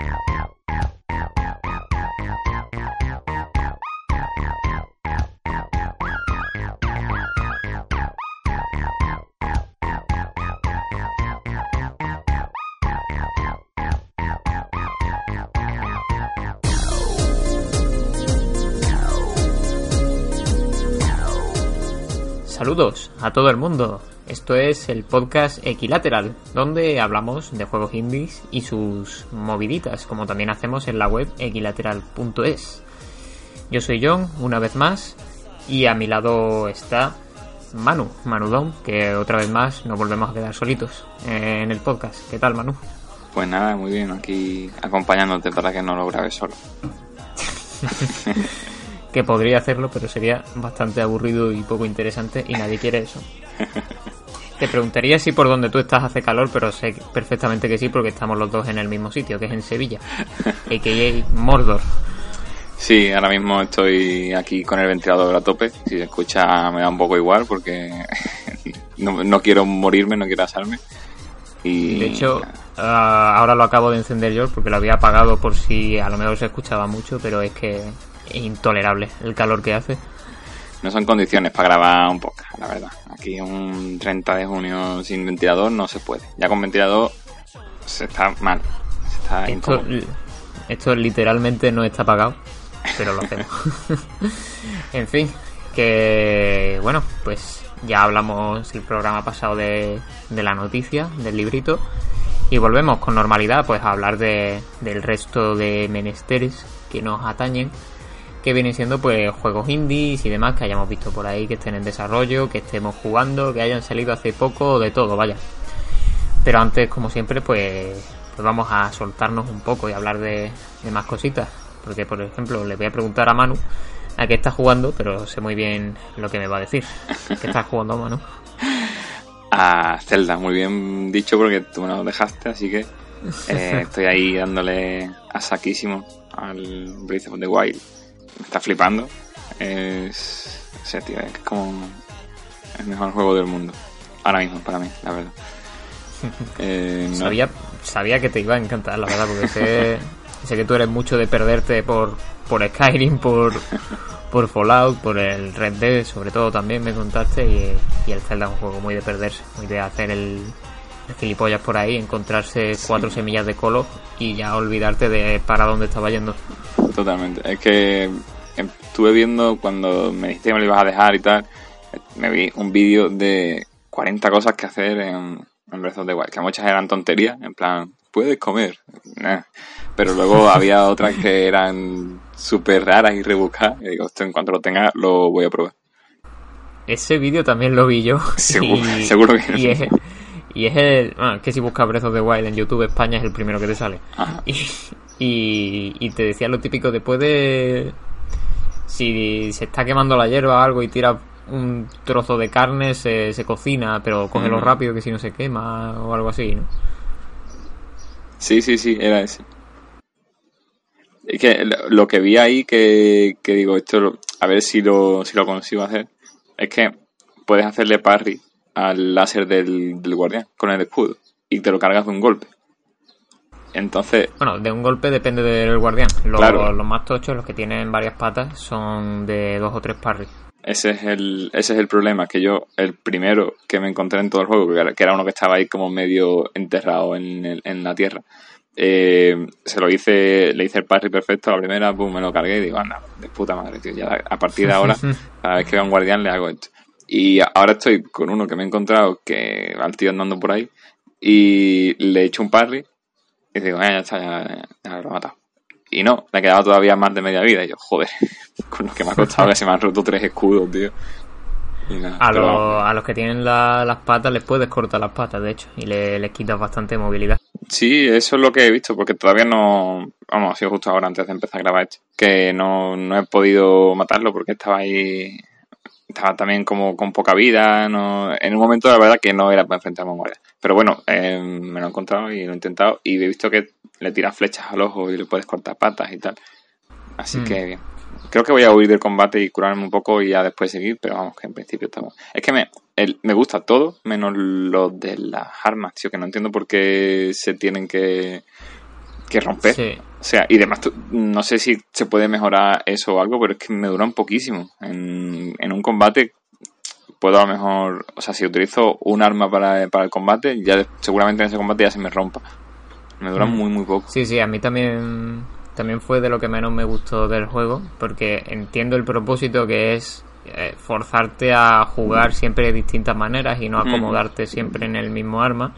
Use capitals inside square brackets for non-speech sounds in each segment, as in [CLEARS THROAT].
out. A todo el mundo. Esto es el podcast Equilateral, donde hablamos de juegos indies y sus moviditas, como también hacemos en la web equilateral.es. Yo soy John, una vez más, y a mi lado está Manu, Manudón, que otra vez más nos volvemos a quedar solitos en el podcast. ¿Qué tal, Manu? Pues nada, muy bien, aquí acompañándote para que no lo grabes solo. [LAUGHS] que podría hacerlo, pero sería bastante aburrido y poco interesante y nadie quiere eso. [LAUGHS] Te preguntaría si por donde tú estás hace calor, pero sé perfectamente que sí porque estamos los dos en el mismo sitio, que es en Sevilla, [LAUGHS] a.k.a. Mordor. Sí, ahora mismo estoy aquí con el ventilador a tope. Si se escucha me da un poco igual porque [LAUGHS] no, quiero morirme, no quiero asarme. Y... De hecho, ah, ahora lo acabo de encender yo porque lo había apagado por si a lo mejor se escuchaba mucho, pero es que intolerable el calor que hace. No son condiciones para grabar un poco, la verdad. Aquí un 30 de junio sin ventilador no se puede. Ya con ventilador se está mal. está esto, esto literalmente no está pagado, pero lo hacemos. [LAUGHS] en fin, que bueno, pues ya hablamos el programa pasado de, de la noticia, del librito. Y volvemos con normalidad pues a hablar de, del resto de menesteres que nos atañen que vienen siendo pues juegos indies y demás que hayamos visto por ahí, que estén en desarrollo, que estemos jugando, que hayan salido hace poco, de todo, vaya. Pero antes, como siempre, pues, pues vamos a soltarnos un poco y hablar de, más cositas. Porque, por ejemplo, le voy a preguntar a Manu a qué está jugando, pero sé muy bien lo que me va a decir. ¿Qué estás jugando, Manu? A Zelda, muy bien dicho porque tú me lo dejaste, así que eh, [LAUGHS] estoy ahí dándole a saquísimo al Breath of the Wild me está flipando. Es. O sea, tío, es como el mejor juego del mundo. Ahora mismo, para mí, la verdad. [LAUGHS] Eh, sabía, sabía que te iba a encantar, la verdad, porque sé, sé que tú eres mucho de perderte por, por Skyrim, por, por Fallout, por el Red Dead, sobre todo también me contaste. Y, el Zelda es un juego muy de perderse, muy de hacer el gilipollas por ahí, encontrarse cuatro semillas de colo y ya olvidarte de para dónde estaba yendo. Totalmente. Es que estuve viendo cuando me dijiste que me lo ibas a dejar y tal, me vi un vídeo de 40 cosas que hacer en, en Breath of the Wild, que muchas eran tonterías, en plan, puedes comer. Pero luego [LAUGHS] había otras que eran súper raras y rebuscadas. Y digo, esto en cuanto lo tenga, lo voy a probar. Ese vídeo también lo vi yo. [LAUGHS] Seguro, [LAUGHS] seguro que y es, y es el. Bueno, que si buscas Breath of the Wild en YouTube, España es el primero que te sale. Y, y, te decía lo típico, después de... Si se está quemando la hierba o algo y tira un trozo de carne, se, se cocina, pero cógelo mm. rápido que si no se quema o algo así, ¿no? Sí, sí, sí, era ese. Es que lo que vi ahí que, que digo, esto a ver si lo, si lo consigo hacer, es que puedes hacerle parry al láser del, del guardián con el escudo y te lo cargas de un golpe. Entonces. Bueno, de un golpe depende del guardián. Los, más tochos, los que tienen varias patas, son de dos o tres parries. Ese es el, ese es el problema, que yo, el primero que me encontré en todo el juego, que era uno que estaba ahí como medio enterrado en, en la tierra, eh, se lo hice, le hice el parry perfecto a la primera, boom, me lo cargué y digo, anda, de puta madre, tío, ya a partir de ahora, [LAUGHS] cada vez que vea un guardián le hago esto. Y ahora estoy con uno que me he encontrado que va el tío andando por ahí y le he hecho un parry y digo, eh, ya está, ya, lo he matado. Y no, me quedaba todavía más de media vida. Y yo, joder, [LAUGHS] con lo que me ha costado que se me han roto tres escudos, tío. a, los que tienen las patas les puedes cortar las patas, de hecho, y le, les quitas bastante movilidad. Sí, eso es lo que he visto, porque todavía no. Vamos, ha sido justo ahora antes de empezar a grabar esto. Que no, no he podido matarlo porque estaba ahí. Estaba también como con poca vida. No, en un momento, la verdad, que no era para enfrentarme a un guardia. Pero bueno, eh, me lo he encontrado y lo he intentado y he visto que le tiras flechas al ojo y le puedes cortar patas y tal. Así mm. que bien. Creo que voy a huir del combate y curarme un poco y ya después seguir, pero vamos, que en principio estamos. Es que me, me gusta todo, menos lo de las armas, tío, que no entiendo por qué se tienen que que romper. Sí. O sea, y además, no sé si se puede mejorar eso o algo, pero es que me duran poquísimo. En, en un combate puedo a lo mejor, o sea, si utilizo un arma para, para el combate, ya seguramente en ese combate ya se me rompa. Me duran Mm. muy, muy poco. Sí, sí, a mí también, también fue de lo que menos me gustó del juego, porque entiendo el propósito que es eh, forzarte a jugar siempre de distintas maneras y no Ujú. acomodarte siempre en el mismo arma,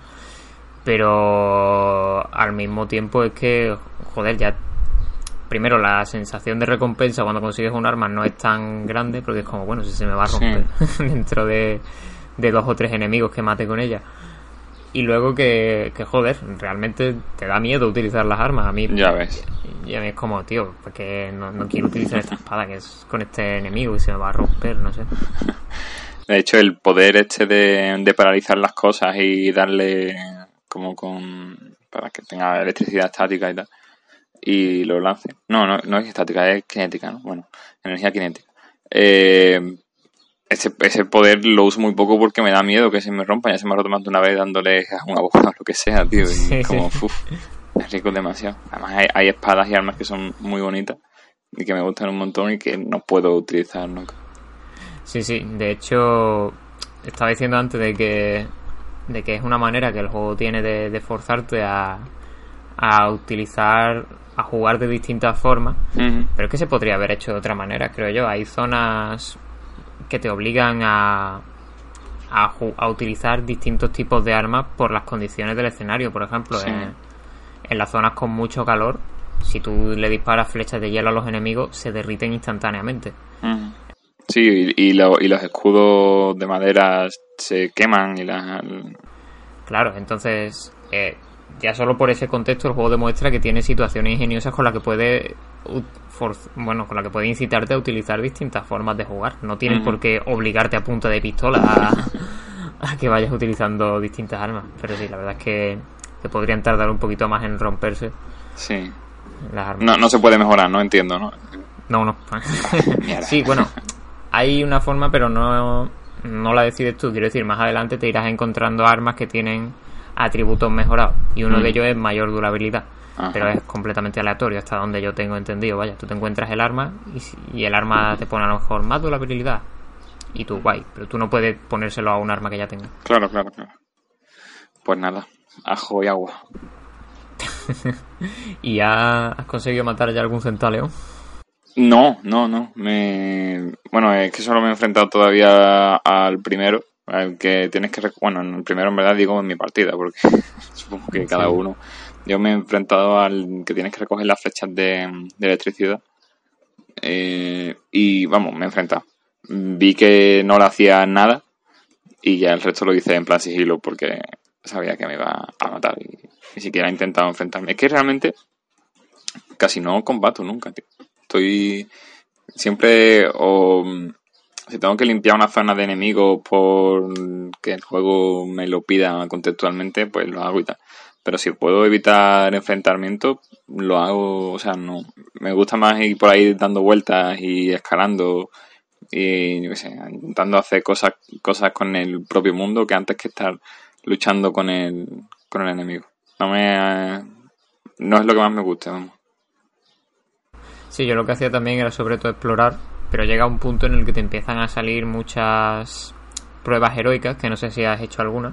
pero al mismo tiempo es que, joder, ya... Primero, la sensación de recompensa cuando consigues un arma no es tan grande, porque es como, bueno, si se me va a Sí. romper [LAUGHS] dentro de, de dos o tres enemigos que mate con ella. Y luego que, que, joder, realmente te da miedo utilizar las armas. A mí Ya ves. y a mí es como, tío, porque no, no quiero utilizar esta espada que es con este enemigo y se me va a romper, no sé. [LAUGHS] De hecho, el poder este de, de paralizar las cosas y darle como con... para que tenga electricidad estática y tal. Y lo lance. No, no, no es estática, es cinética, ¿no? Bueno, energía cinética. Eh, ese, ese poder lo uso muy poco porque me da miedo que se me rompa. Ya se me ha roto más de una vez dándole a una bola o lo que sea, tío. Y [LAUGHS] como, uff, es rico demasiado. Además, hay, hay espadas y armas que son muy bonitas y que me gustan un montón y que no puedo utilizar nunca. Sí, sí, de hecho, estaba diciendo antes de que, de que es una manera que el juego tiene de, de forzarte a, a utilizar, a jugar de distintas formas, pero es que se podría haber hecho de otra manera, creo yo. Hay zonas que te obligan a, a, utilizar distintos tipos de armas por las condiciones del escenario. Por ejemplo, Sí. en, en las zonas con mucho calor, si tú le disparas flechas de hielo a los enemigos, se derriten instantáneamente. Ujú. Sí, y, y lo- y los escudos de madera se queman y las... Claro, entonces, eh, ya solo por ese contexto el juego demuestra que tiene situaciones ingeniosas con las que puede bueno, con las que puede incitarte a utilizar distintas formas de jugar. No tienes Ujú. por qué obligarte a punta de pistola a, [LAUGHS] a que vayas utilizando distintas armas. Pero sí, la verdad es que, que podrían tardar un poquito más en romperse Sí. las armas. No, no se puede mejorar, no entiendo, ¿no? No, no. [LAUGHS] Sí, bueno, hay una forma, pero no, no la decides tú. Quiero decir, más adelante te irás encontrando armas que tienen atributos mejorados. Y uno Mm. de ellos es mayor durabilidad. Ajá. Pero es completamente aleatorio hasta donde yo tengo entendido. Vaya, tú te encuentras el arma y, y el arma te pone a lo mejor más durabilidad. Y tú, guay. Pero tú no puedes ponérselo a un arma que ya tenga. Claro, claro, claro. Pues nada, ajo y agua. [LAUGHS] ¿Y ya has conseguido matar ya algún centaleón? No, no, no. Me... Bueno, es que solo me he enfrentado todavía al primero. Al que tienes que... Bueno, en el primero en verdad digo en mi partida, porque [LAUGHS] supongo que cada uno... Yo me he enfrentado al que tienes que recoger las flechas de, de electricidad. Eh, y vamos, me he enfrentado. Vi que no le hacía nada y ya el resto lo hice en plan sigilo porque sabía que me iba a matar y ni siquiera he intentado enfrentarme. Es que realmente casi no combato nunca, tío. Estoy siempre o si tengo que limpiar una zona de enemigos por que el juego me lo pida contextualmente, pues lo hago y tal. Pero si puedo evitar enfrentamientos, lo hago, o sea, no. Me gusta más ir por ahí dando vueltas y escalando y, yo qué sé, intentando hacer cosas, cosas con el propio mundo que antes que estar luchando con el, con el enemigo. No me, no es lo que más me gusta, vamos. Sí, yo lo que hacía también era sobre todo explorar, pero llega un punto en el que te empiezan a salir muchas pruebas heroicas, que no sé si has hecho alguna,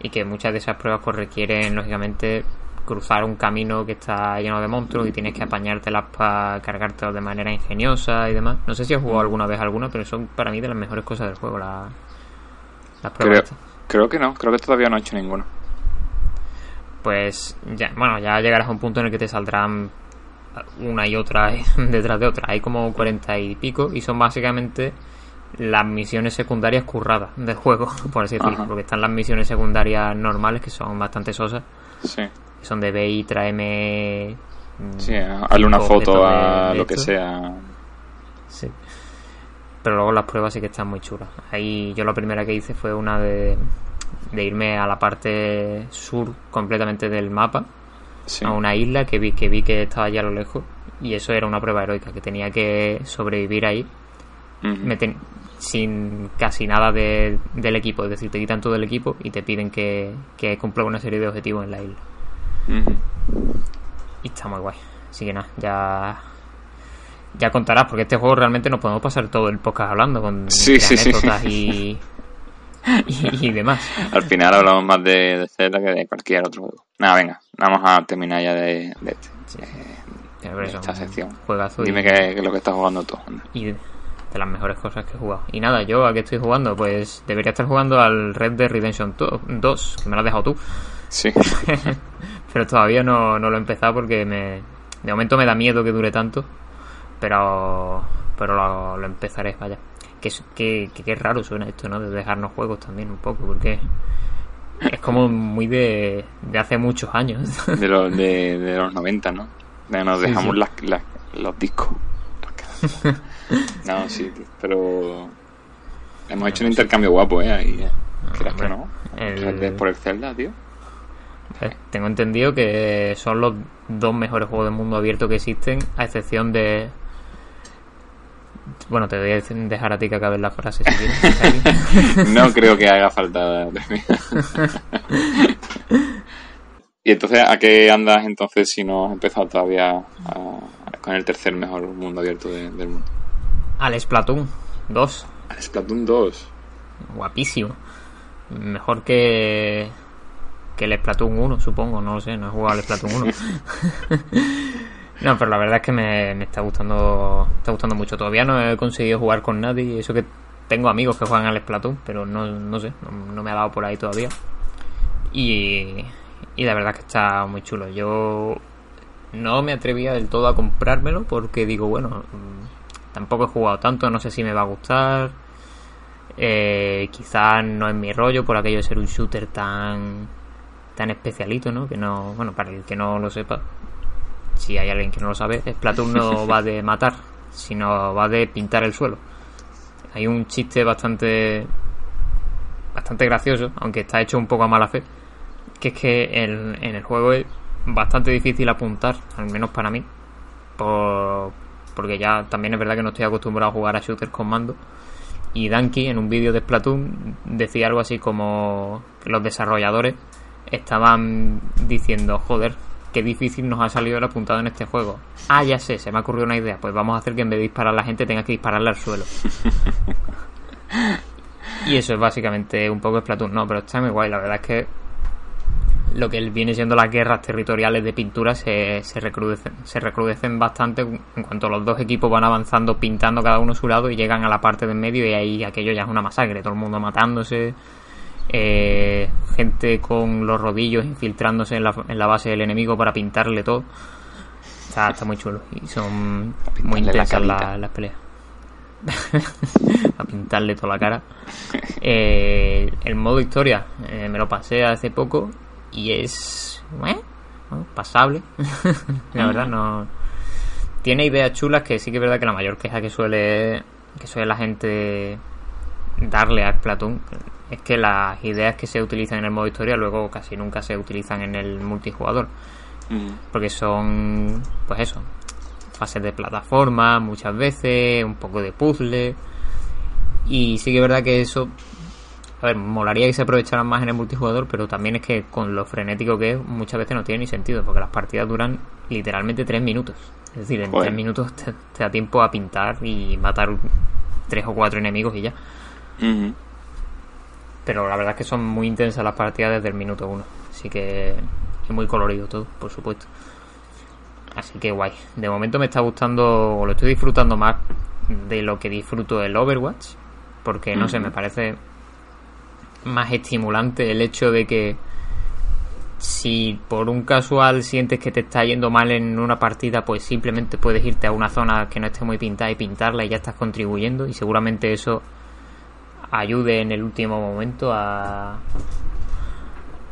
y que muchas de esas pruebas pues requieren, lógicamente, cruzar un camino que está lleno de monstruos y tienes que apañártelas para cargártelos de manera ingeniosa y demás. No sé si has jugado alguna vez alguna, pero son para mí de las mejores cosas del juego, la- las pruebas. Creo, creo que no, creo que todavía no he hecho ninguno. pues ya, bueno, ya llegarás a un punto en el que te saldrán una y otra [LAUGHS] detrás de otra. Hay como cuarenta y pico y son básicamente las misiones secundarias curradas del juego, [LAUGHS] por así decirlo. Ajá. Porque están las misiones secundarias normales que son bastante sosas. Sí, que son de ve y tráeme. mm, sí, hazle una foto de- a de lo que sea. Sí. Pero luego las pruebas sí que están muy chulas. Ahí yo la primera que hice fue una de, de irme a la parte sur completamente del mapa. Sí. a una isla que vi que vi que estaba allá a lo lejos y eso era una prueba heroica que tenía que sobrevivir ahí Ujú. me ten- sin casi nada de- del equipo es decir te quitan todo el equipo y te piden que, que cumpla una serie de objetivos en la isla y está muy guay. Así que nada, ya ya contarás, porque este juego realmente nos podemos pasar todo el podcast hablando con Sí, sí, sí. anécdotas y, [LAUGHS] [LAUGHS] y, y demás. Al final hablamos más de, de Zelda que de cualquier otro juego. Nada, venga, vamos a terminar ya de, de este. eh, Pero de esta sección. juegazo y- Dime qué qué es lo que estás jugando tú. anda. y de las mejores cosas que he jugado. Y nada, yo a qué estoy jugando, pues debería estar jugando al Red Dead Redemption 2, que me lo has dejado tú. Sí, [LAUGHS] pero todavía no, no lo he empezado porque me, de momento me da miedo que dure tanto. Pero pero lo, lo empezaré, vaya. Que, que, que, raro suena esto, ¿no? De dejarnos juegos también un poco, porque es como muy de, de hace muchos años. de, los [LAUGHS] de, de los 90, ¿no? De nos dejamos sí. las- las- los discos. no, sí, pero hemos hecho un intercambio guapo, ¿eh? Ahí, ¿eh? ¿Crees que no? el- por el Zelda, tío. Eh, Tengo entendido que son los dos mejores juegos de mundo abierto que existen, a excepción de. Bueno, te voy a dejar a ti que acabes la frase si quieres. [LAUGHS] No creo que haga falta [LAUGHS] y entonces, ¿a qué andas entonces si no has empezado todavía a- con el tercer mejor mundo abierto de- del mundo? Al Splatoon 2, Al Splatoon 2. guapísimo. Mejor que. que el Splatoon 1, supongo, no lo sé, no he jugado al Splatoon 1. [LAUGHS] no, pero la verdad es que me, está gustando está gustando mucho. Todavía no he conseguido jugar con nadie, eso que tengo amigos que juegan al Splatoon, pero no, no sé, no, no me ha dado por ahí todavía. Y, y la verdad es que está muy chulo. Yo no me atrevía del todo a comprármelo porque digo, bueno, mm, tampoco he jugado tanto, no sé si me va a gustar. Eh, quizás no es mi rollo por aquello de ser un shooter tan tan especialito, ¿no? Que no, bueno, para el que no lo sepa, si hay alguien que no lo sabe, Splatoon no [LAUGHS] va de matar, sino va de pintar el suelo. Hay un chiste bastante bastante gracioso, aunque está hecho un poco a mala fe, que es que en, en el juego es bastante difícil apuntar, al menos para mí, por, porque ya también es verdad que no estoy acostumbrado a jugar a shooters con mando. Y Danky en un vídeo de Splatoon decía algo así como que los desarrolladores estaban diciendo, joder, qué difícil nos ha salido el apuntado en este juego. Ah, ya sé, se me ha ocurrido una idea. Pues vamos a hacer que en vez de disparar a la gente tenga que dispararle al suelo. [LAUGHS] y eso es básicamente un poco Splatoon. No, pero está muy guay. La verdad es que lo que viene siendo las guerras territoriales de pintura se, se, recrudecen, se recrudecen bastante en cuanto los dos equipos van avanzando pintando cada uno su lado y llegan a la parte de en medio y ahí aquello ya es una masacre, todo el mundo matándose, eh, gente con los rodillos infiltrándose en la, en la base del enemigo para pintarle todo. Está, está muy chulo y son muy la intensas la- las peleas. [LAUGHS] a pintarle toda la cara. Eh, el modo historia eh, me lo pasé hace poco y es ¿eh? pasable. [LAUGHS] la verdad no tiene ideas chulas que sí que es verdad que la mayor queja que suele que suele la gente darle a Splatoon es que las ideas que se utilizan en el modo historia luego casi nunca se utilizan en el multijugador Mm. porque son pues eso fases de plataforma muchas veces un poco de puzzle y sí que es verdad que eso a ver molaría que se aprovecharan más en el multijugador pero también es que con lo frenético que es muchas veces no tiene ni sentido porque las partidas duran literalmente tres minutos es decir en Joder. tres minutos te, te da tiempo a pintar y matar tres o cuatro enemigos y ya Mhm. Pero la verdad es que son muy intensas las partidas desde el minuto uno. Así que es muy colorido todo, por supuesto. Así que guay. De momento me está gustando, o lo estoy disfrutando más de lo que disfruto el Overwatch. Porque no sé, me parece más estimulante el hecho de que si por un casual sientes que te está yendo mal en una partida, pues simplemente puedes irte a una zona que no esté muy pintada y pintarla y ya estás contribuyendo. Y seguramente eso ayude en el último momento a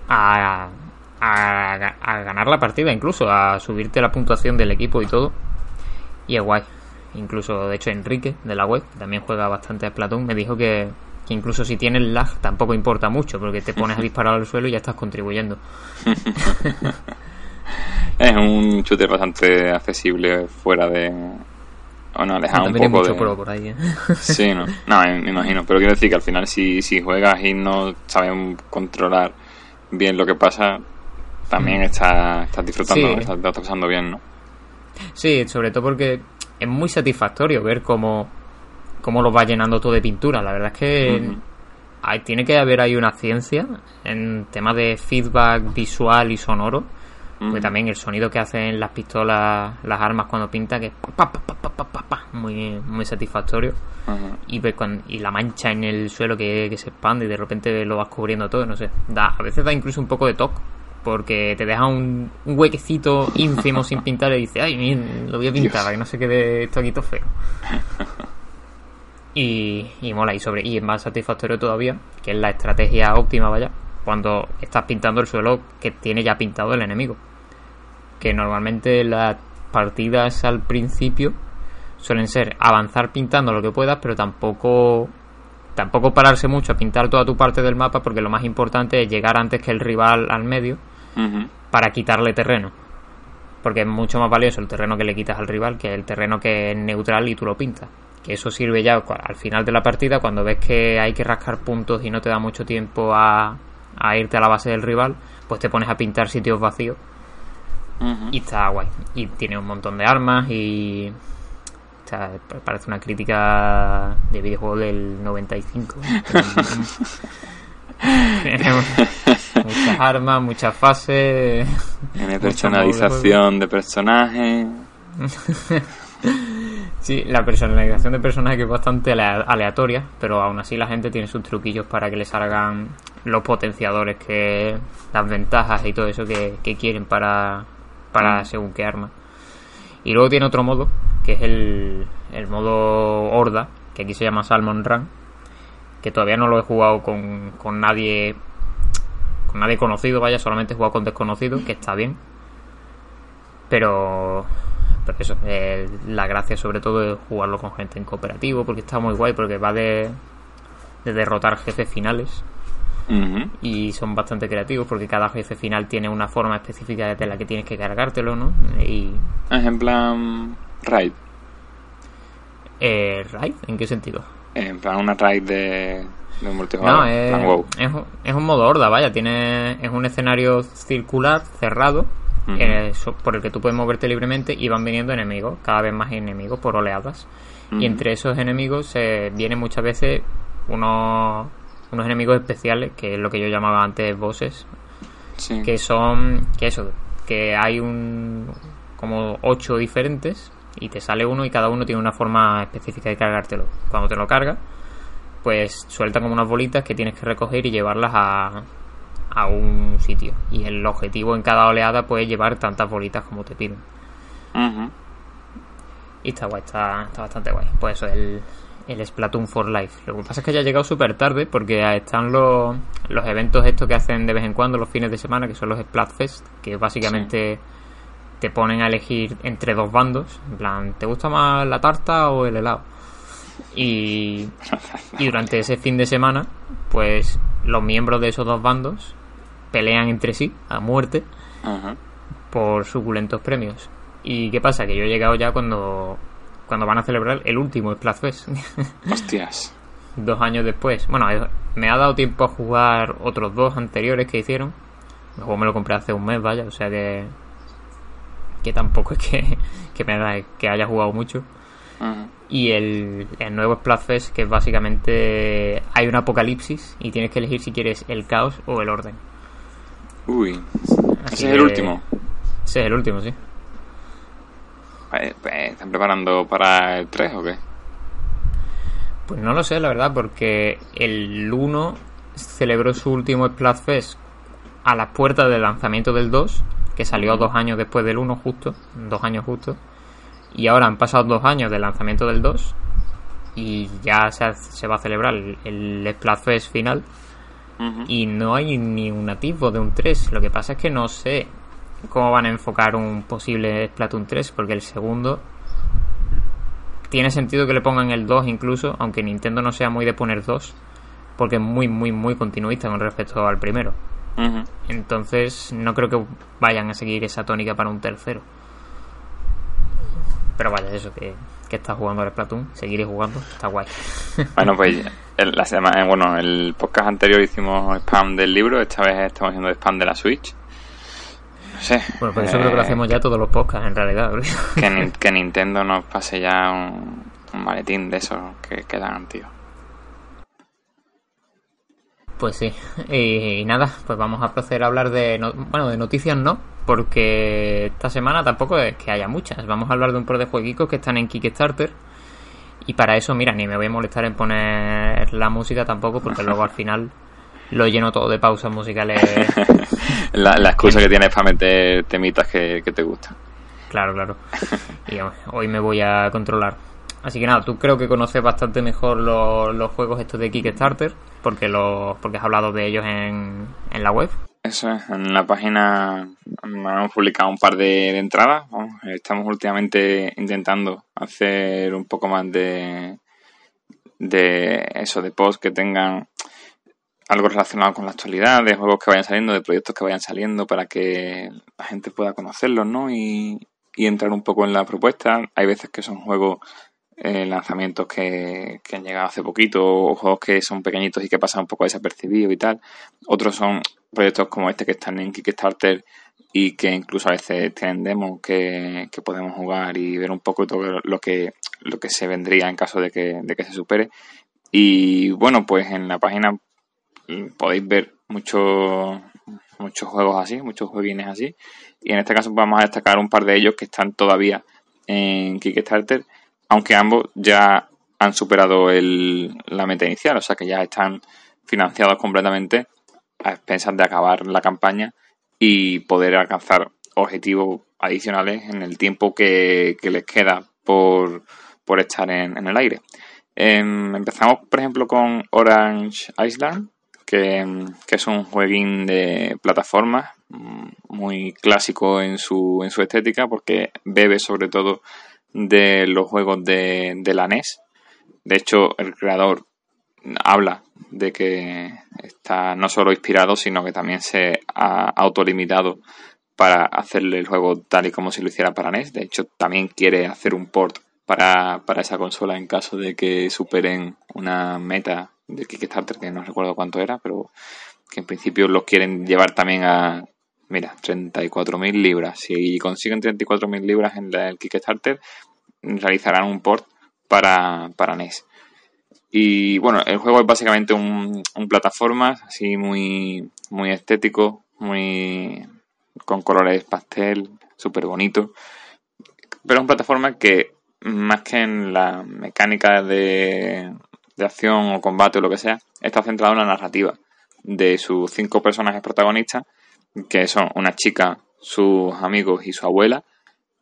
a, a, ganar la partida incluso a subirte la puntuación del equipo y todo. Y es guay. Incluso de hecho Enrique de la web que también juega bastante a Splatoon me dijo que, que incluso si tienes lag tampoco importa mucho porque te pones a disparar al suelo y ya estás contribuyendo. [LAUGHS] Es un shooter bastante accesible fuera de... Bueno, alejado un también hay poco mucho de... pro por ahí ¿eh? [LAUGHS] [LAUGHS] Sí, no, no me, imagino. Pero quiero decir que al final si, si juegas y no sabes controlar bien lo que pasa, también estás, estás disfrutando, estás, estás pasando bien, ¿no? Sí, sobre todo porque es muy satisfactorio ver cómo, cómo lo va llenando todo de pintura. La verdad es que hay, tiene que haber ahí una ciencia en tema de feedback visual y sonoro. Porque también el sonido que hacen las pistolas, las armas cuando pinta, que es muy, muy satisfactorio. y, y la mancha en el suelo que, que, se expande y de repente lo vas cubriendo todo, no sé. Da, a veces da incluso un poco de toque porque te deja un, huequecito ínfimo sin pintar y dices, ay, miren, lo voy a pintar para que no se quede esto aquí todo feo. [LAUGHS] Y, y mola, y sobre y es más satisfactorio todavía, que es la estrategia óptima, vaya, cuando estás pintando el suelo que tiene ya pintado el enemigo. Que normalmente las partidas al principio suelen ser avanzar pintando lo que puedas, pero tampoco tampoco pararse mucho a pintar toda tu parte del mapa, porque lo más importante es llegar antes que el rival al medio para quitarle terreno. Porque es mucho más valioso el terreno que le quitas al rival que el terreno que es neutral y tú lo pintas. Que eso sirve ya al final de la partida, cuando ves que hay que rascar puntos y no te da mucho tiempo a, irte a la base del rival, pues te pones a pintar sitios vacíos. Y está guay. Y tiene un montón de armas y parece una crítica de videojuego del 95. [LAUGHS] muchas armas, muchas fases. Tiene personalización de personajes. [LAUGHS] sí, la personalización de personajes es bastante aleatoria, pero aún así la gente tiene sus truquillos para que le salgan los potenciadores, que las ventajas y todo eso que, quieren para, para mm. según qué arma. Y luego tiene otro modo, que es el, el modo Horda, que aquí se llama Salmon Run, que todavía no lo he jugado con, con nadie con nadie conocido, vaya, solamente he jugado con desconocidos, que está bien. Pero, pero eso, eh, la gracia sobre todo es jugarlo con gente en cooperativo, porque está muy guay, porque va de, de derrotar jefes finales. Y son bastante creativos porque cada jefe final tiene una forma específica de la que tienes que cargártelo, ¿no? Y... Es en plan raid. Eh, ¿Raid? ¿En qué sentido? En plan una raid de, de multijugador. No, es, es, un modo horda, vaya. Tiene, es un escenario circular, cerrado, eh, por el que tú puedes moverte libremente y van viniendo enemigos, cada vez más enemigos por oleadas. Y entre esos enemigos se vienen muchas veces unos unos enemigos especiales, que es lo que yo llamaba antes bosses, que son, que eso, que hay un como ocho diferentes y te sale uno y cada uno tiene una forma específica de cargártelo. Cuando te lo carga, pues sueltan como unas bolitas que tienes que recoger y llevarlas a, a un sitio. Y el objetivo en cada oleada puede llevar tantas bolitas como te piden. Y está guay, está, está bastante guay. Pues eso, el, el Splatoon for Life. Lo que pasa es que ya ha llegado súper tarde porque están los, los eventos estos que hacen de vez en cuando los fines de semana, que son los Splatfest, que básicamente te ponen a elegir entre dos bandos. En plan, ¿te gusta más la tarta o el helado? Y, y durante ese fin de semana, pues los miembros de esos dos bandos pelean entre sí a muerte por suculentos premios. ¿Y qué pasa? Que yo he llegado ya cuando cuando van a celebrar el último Splatfest. [LAUGHS] Hostias. dos años después. Bueno, me ha dado tiempo a jugar otros dos anteriores que hicieron. El juego me lo compré hace un mes, vaya, o sea que. que tampoco es que, [LAUGHS] que, me que haya jugado mucho. Y el, el nuevo Splatfest, que básicamente hay un apocalipsis y tienes que elegir si quieres el caos o el orden. Uy, ese es el último. Ese es el último, sí. ¿Están preparando para el 3 o qué? Pues no lo sé, la verdad, porque el 1 celebró su último Splatfest a las puertas del lanzamiento del 2, que salió dos años después del 1 justo, dos años justo, y ahora han pasado dos años del lanzamiento del 2 y ya se, va a celebrar el, el Splatfest final y no hay ni un nativo de un 3, lo que pasa es que no sé cómo van a enfocar un posible Splatoon 3, porque el segundo tiene sentido que le pongan el 2 incluso, aunque Nintendo no sea muy de poner 2, porque es muy, muy, muy continuista con respecto al primero. Entonces no creo que vayan a seguir esa tónica para un tercero. Pero vaya, eso que, que está jugando al Splatoon, seguiré jugando, está guay. Bueno, pues la semana, bueno, el podcast anterior hicimos spam del libro, esta vez estamos haciendo spam de la Switch. Bueno, por eso creo que lo hacemos ya todos los podcasts, en realidad. Que, [LAUGHS] que Nintendo nos pase ya un, un maletín de esos que quedan, tío. Pues sí, y, nada, pues vamos a proceder a hablar de, bueno, de noticias no, porque esta semana tampoco es que haya muchas. Vamos a hablar de un par de jueguitos que están en Kickstarter. Y para eso, mira, ni me voy a molestar en poner la música tampoco, porque luego al final lo lleno todo de pausas musicales. [LAUGHS] la, excusa que tienes para meter temitas que, te gustan. Claro, claro. Y hoy me voy a controlar. Así que nada, tú creo que conoces bastante mejor los, los juegos estos de Kickstarter, porque, los, porque has hablado de ellos en, en la web. Eso es, en la página hemos publicado un par de, entradas. Estamos últimamente intentando hacer un poco más de, de eso, de posts que tengan algo relacionado con la actualidad, de juegos que vayan saliendo, de proyectos que vayan saliendo para que la gente pueda conocerlos, ¿no? Y, entrar un poco en la propuesta. Hay veces que son juegos eh, lanzamientos que, que, han llegado hace poquito o juegos que son pequeñitos y que pasan un poco desapercibidos y tal. Otros son proyectos como este que están en Kickstarter y que incluso a veces tienen demos que, podemos jugar y ver un poco todo lo que, lo que se vendría en caso de que, de que se supere. Y bueno, pues en la página podéis ver muchos muchos juegos así, muchos jueguines así. Y en este caso vamos a destacar un par de ellos que están todavía en Kickstarter, aunque ambos ya han superado el, la meta inicial, o sea que ya están financiados completamente a expensas de acabar la campaña y poder alcanzar objetivos adicionales en el tiempo que, les queda por, estar en, el aire. Em, empezamos, por ejemplo, con Orange Island, que, es un jueguín de plataformas mm, muy clásico en su, en su estética porque bebe sobre todo de los juegos de, de la NES. De hecho, el creador habla de que está no solo inspirado, sino que también se ha autolimitado para hacerle el juego tal y como si lo hiciera para NES. De hecho, también quiere hacer un port para, para esa consola en caso de que superen una meta de Kickstarter, que no recuerdo cuánto era, pero que en principio los quieren llevar también a, mira, 34.000 libras. Si consiguen 34.000 libras en el Kickstarter, realizarán un port para, para NES. Y bueno, el juego es básicamente un, un plataforma, así muy, muy estético, muy con colores pastel, súper bonito. Pero es un plataforma que, más que en la mecánica de, de acción o combate o lo que sea, está centrado en la narrativa de sus cinco personajes protagonistas, que son una chica, sus amigos y su abuela,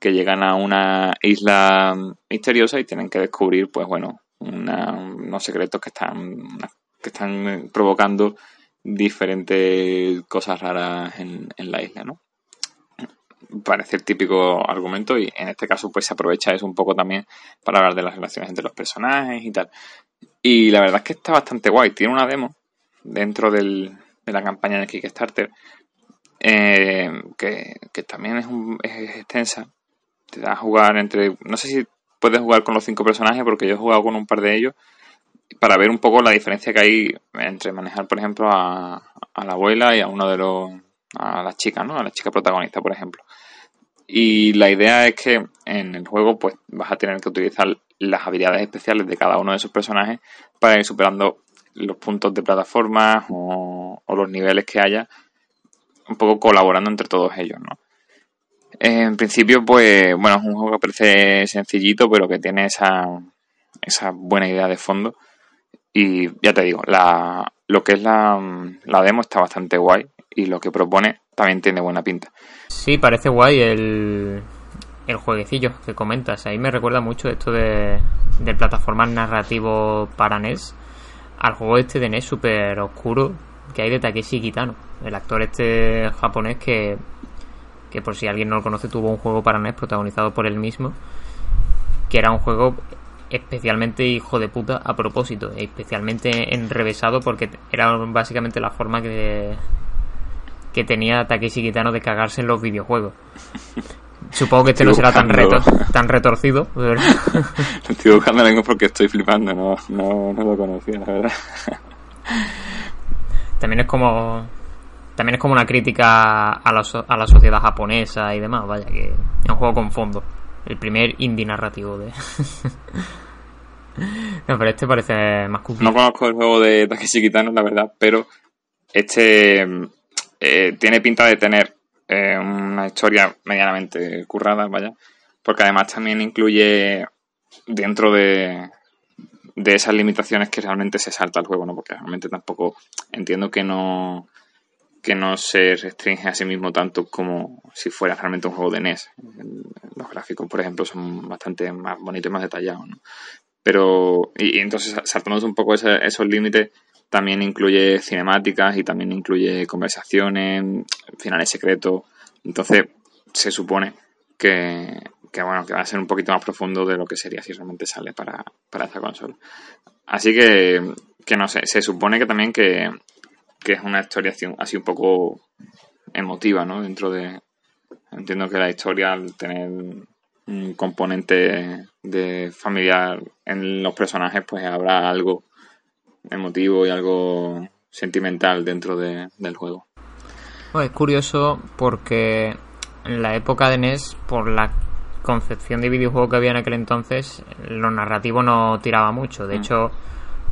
que llegan a una isla misteriosa y tienen que descubrir, pues bueno, unos secretos que están, que están provocando diferentes cosas raras en, la isla, ¿no? Parece el típico argumento y en este caso pues se aprovecha eso un poco también para hablar de las relaciones entre los personajes y tal. Y la verdad es que está bastante guay. Tiene una demo dentro de la campaña de Kickstarter eh, que, también es, es extensa. Te da a jugar entre... No sé si puedes jugar con los cinco personajes porque yo he jugado con un par de ellos para ver un poco la diferencia que hay entre manejar, por ejemplo, a, la abuela y a uno de los. a la chica, ¿no? A la chica protagonista, por ejemplo. Y la idea es que en el juego, pues vas a tener que utilizar las habilidades especiales de cada uno de esos personajes para ir superando los puntos de plataforma o, o los niveles que haya, un poco colaborando entre todos ellos, ¿no? En principio, pues, bueno, es un juego que parece sencillito, pero que tiene esa, esa buena idea de fondo. Y ya te digo, la, lo que es la, la demo está bastante guay y lo que propone también tiene buena pinta. Sí, parece guay el, el jueguecillo que comentas. Ahí me recuerda mucho esto de, de plataformas narrativo para NES al juego este de NES súper oscuro que hay de Takeshi Kitano, el actor este japonés que que por si alguien no lo conoce tuvo un juego para NES protagonizado por él mismo, que era un juego especialmente hijo de puta a propósito, especialmente enrevesado porque era básicamente la forma que, que tenía Takeshi Kitano de cagarse en los videojuegos. Supongo que este no será tan, tan retorcido. [LAUGHS] Lo estoy buscando porque estoy flipando, no, no, no lo conocía, la verdad. También es como también es como una crítica a la, a la sociedad japonesa y demás, vaya, que es un juego con fondo. El primer indie narrativo de... [LAUGHS] no, pero este parece más No conozco el juego de Takeshi Kitano, la verdad, pero este eh, tiene pinta de tener eh, una historia medianamente currada, vaya, porque además también incluye dentro de, de esas limitaciones que realmente se salta el juego, ¿no? Porque realmente tampoco entiendo que no que no se restringe a sí mismo tanto como si fuera realmente un juego de NES. Los gráficos, por ejemplo, son bastante más bonitos y más detallados, ¿no? Pero, y, entonces, saltándose un poco esos límites, también incluye cinemáticas y también incluye conversaciones, finales secretos. Entonces, se supone que, que, bueno, que va a ser un poquito más profundo de lo que sería si realmente sale para, para esta consola. Así que, que no sé, se supone que también que, que es una historia así un poco emotiva, ¿no? Dentro de... Entiendo que la historia, al tener un componente de familiar en los personajes, pues habrá algo emotivo y algo sentimental dentro de, del juego. es curioso porque en la época de NES, por la concepción de videojuego que había en aquel entonces, lo narrativo no tiraba mucho. De mm. hecho,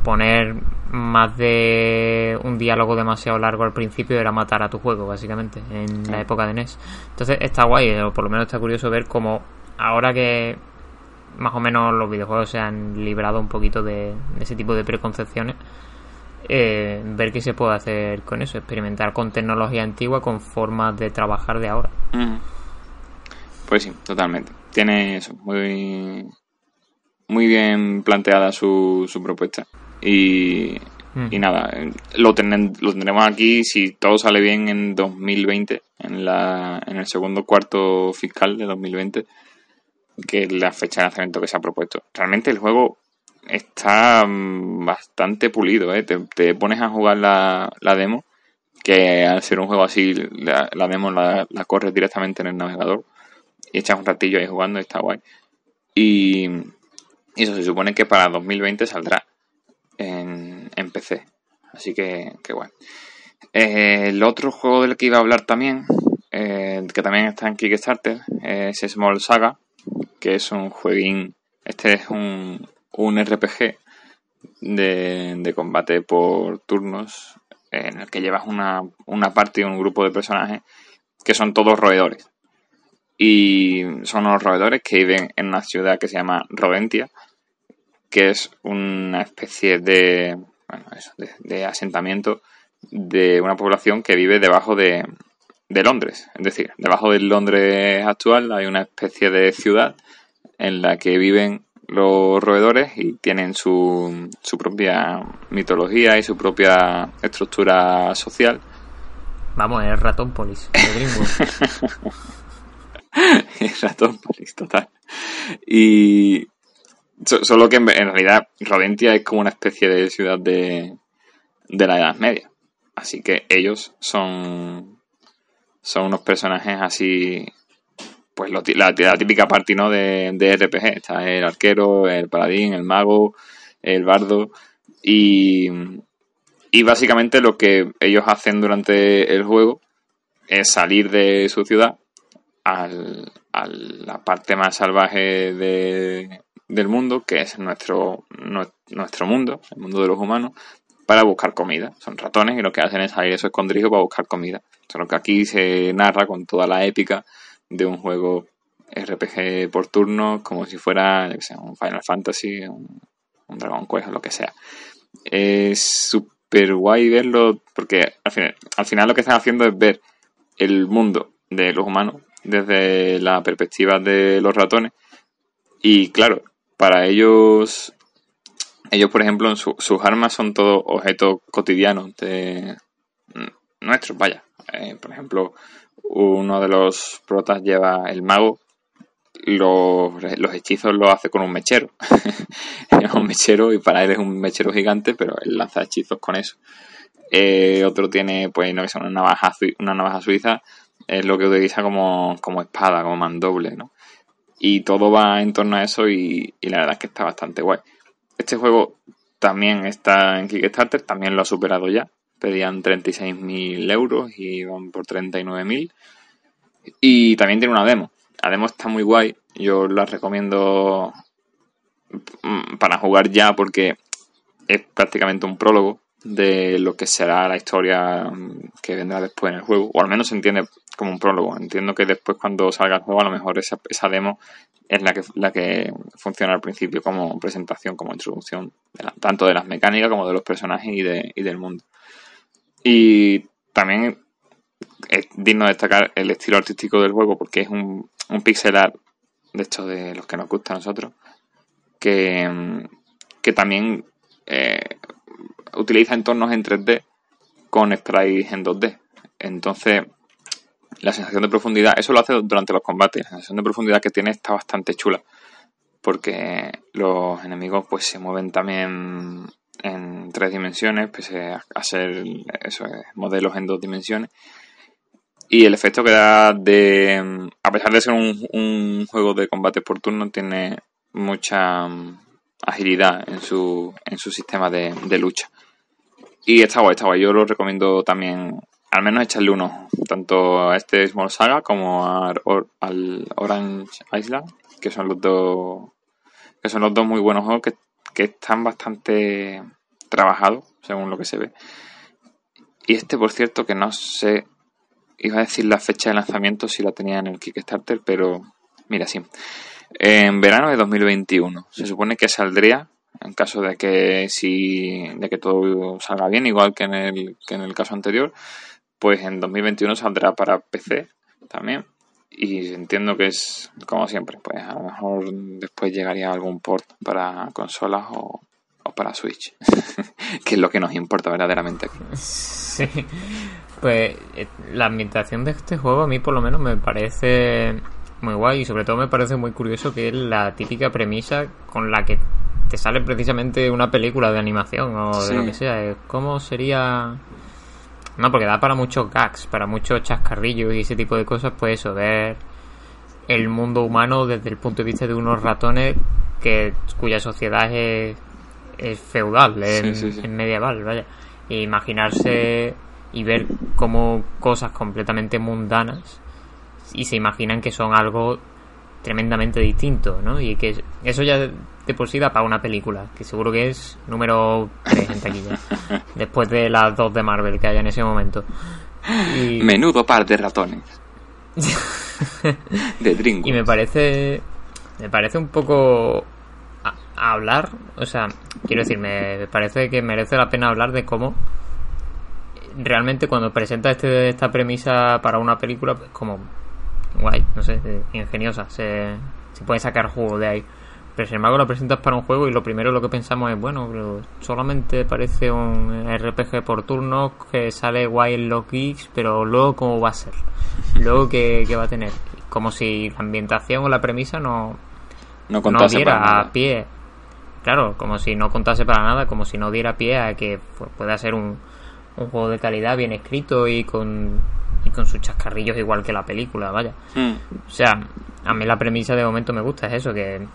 poner más de un diálogo demasiado largo al principio era matar a tu juego, básicamente, en la época de NES. Entonces está guay, o por lo menos está curioso ver cómo ahora que más o menos los videojuegos se han librado un poquito de, ese tipo de preconcepciones, eh, ver qué se puede hacer con eso, experimentar con tecnología antigua, con formas de trabajar de ahora. Pues sí, totalmente. Tiene eso, muy, muy bien planteada su, su propuesta. Y, mm. y nada, lo, lo tendremos aquí si todo sale bien en 2020, en, la, en el segundo cuarto fiscal de 2020, que es la fecha de lanzamiento que se ha propuesto. Realmente el juego está mm, bastante pulido, ¿eh? te, pones a jugar la, la, demo, que al ser un juego así, la, demo la, la, corres directamente en el navegador y echas un ratillo ahí jugando y está guay. Y, y eso se supone que para 2020 saldrá en, PC. Así que, que bueno. Eh, el otro juego del que iba a hablar también, eh, que también está en Kickstarter, es Small Saga, que es un jueguín. Este es un, un RPG de, de, combate por turnos en el que llevas una, una parte y un grupo de personajes que son todos roedores. Y son unos roedores que viven en una ciudad que se llama Rodentia, que es una especie de, bueno, eso, de, asentamiento de una población que vive debajo de, de Londres. Es decir, debajo del Londres actual hay una especie de ciudad en la que viven los roedores y tienen su, su propia mitología y su propia estructura social. Vamos, es Ratón Polis, [LAUGHS] es Ratón Polis, total. Y, Solo que en, realidad Rodentia es como una especie de ciudad de, de la Edad Media. Así que ellos son, son unos personajes así, pues la, típica parte ¿no? de, de RPG. Está el arquero, el paladín, el mago, el bardo. Y, y básicamente lo que ellos hacen durante el juego es salir de su ciudad a la parte más salvaje de, del mundo, que es nuestro, nuestro mundo, el mundo de los humanos, para buscar comida. Son ratones y lo que hacen es salir a su escondrijo para buscar comida. Solo que aquí se narra con toda la épica de un juego RPG por turno, como si fuera un Final Fantasy, un, Dragon Quest o lo que sea. Es súper guay verlo porque al final, al final lo que están haciendo es ver el mundo de los humanos desde la perspectiva de los ratones. Y claro, para ellos, ellos por ejemplo, sus armas son todos objetos cotidianos de nuestros, vaya. Eh, por ejemplo, uno de los protas lleva el mago, los, los hechizos los hace con un mechero. [LAUGHS] es un mechero y para él es un mechero gigante, pero él lanza hechizos con eso. Eh, otro tiene, pues, no que una navaja, una navaja suiza, es lo que utiliza como, como espada, como mandoble, ¿no? Y todo va en torno a eso y, la verdad es que está bastante guay. Este juego también está en Kickstarter, también lo ha superado ya. pedían 36.000 euros y van por 39.000. Y también tiene una demo. La demo está muy guay, yo la recomiendo mm, para jugar ya porque es prácticamente un prólogo de lo que será la historia mm, que vendrá después en el juego, o al menos se entiende como un prólogo. Entiendo que después cuando salga el juego a lo mejor esa, esa demo es la que, la que funciona al principio como presentación, como introducción, tanto de las mecánicas como de los personajes y, de, y del mundo. Y también es digno de destacar el estilo artístico del juego porque es un, un pixel art, de hecho, de los que nos gusta a nosotros, que, mm, que también eh, utiliza entornos en 3D con sprites en 2D. Entonces, la sensación de profundidad, eso lo hace durante los combates, la sensación de profundidad que tiene está bastante chula, porque los enemigos pues se mueven también en tres dimensiones, pese a ser modelos en dos dimensiones. Y el efecto que da de, a pesar de ser un, un juego de combate por turno, tiene mucha agilidad en su, en su sistema de, de lucha. Y está guay, está guay. Yo lo recomiendo también, al menos echarle uno, tanto a este Small Saga como al Orange Island, que son los dos que son los dos muy buenos juegos que, que están bastante trabajados, según lo que se ve. Y este, por cierto, que no sé, iba a decir la fecha de lanzamiento si la tenía en el Kickstarter, pero mira, sí. En verano de 2021. Se supone que saldría en caso de que si de que todo salga bien, igual que en el que en el caso anterior, pues en 2021 saldrá para PC también. Y entiendo que es como siempre, pues a lo mejor después llegaría algún port para consolas o, o para Switch, [LAUGHS] que es lo que nos importa verdaderamente aquí. Sí, pues eh, la ambientación de este juego a mí por lo menos me parece muy guay y sobre todo me parece muy curioso que es la típica premisa con la que te sale precisamente una película de animación o de lo que sea. ¿Cómo sería...? No, porque da para muchos gags, para muchos chascarrillos y ese tipo de cosas, pues eso, ver el mundo humano desde el punto de vista de unos ratones que cuya sociedad es, es feudal, es, medieval, vaya. E imaginarse y ver cómo cosas completamente mundanas y se imaginan que son algo tremendamente distinto, ¿no? Y que eso ya de por sí da para una película, que seguro que es número 3 en taquilla, [LAUGHS] después de las dos de Marvel que haya en ese momento. Menudo par de ratones. [LAUGHS] de Dringo. Y me parece, me parece un poco hablar, o sea, quiero decir, me parece que merece la pena hablar de cómo realmente cuando presenta este, esta premisa para una película, pues como guay, no sé, eh, ingeniosa, se, se puede sacar juego de ahí. Pero sin embargo lo presentas para un juego y lo primero lo que pensamos es, bueno, solamente parece un RPG por turno que sale guay en los geeks, pero luego cómo va a ser, luego qué, va a tener. Como si la ambientación o la premisa no, no, no diera a pie. Claro, como si no contase para nada, como si no diera pie a que pueda ser un, un juego de calidad bien escrito y con y con sus chascarrillos igual que la película, vaya. Hmm. O sea, a mí la premisa de momento me gusta, es eso, que,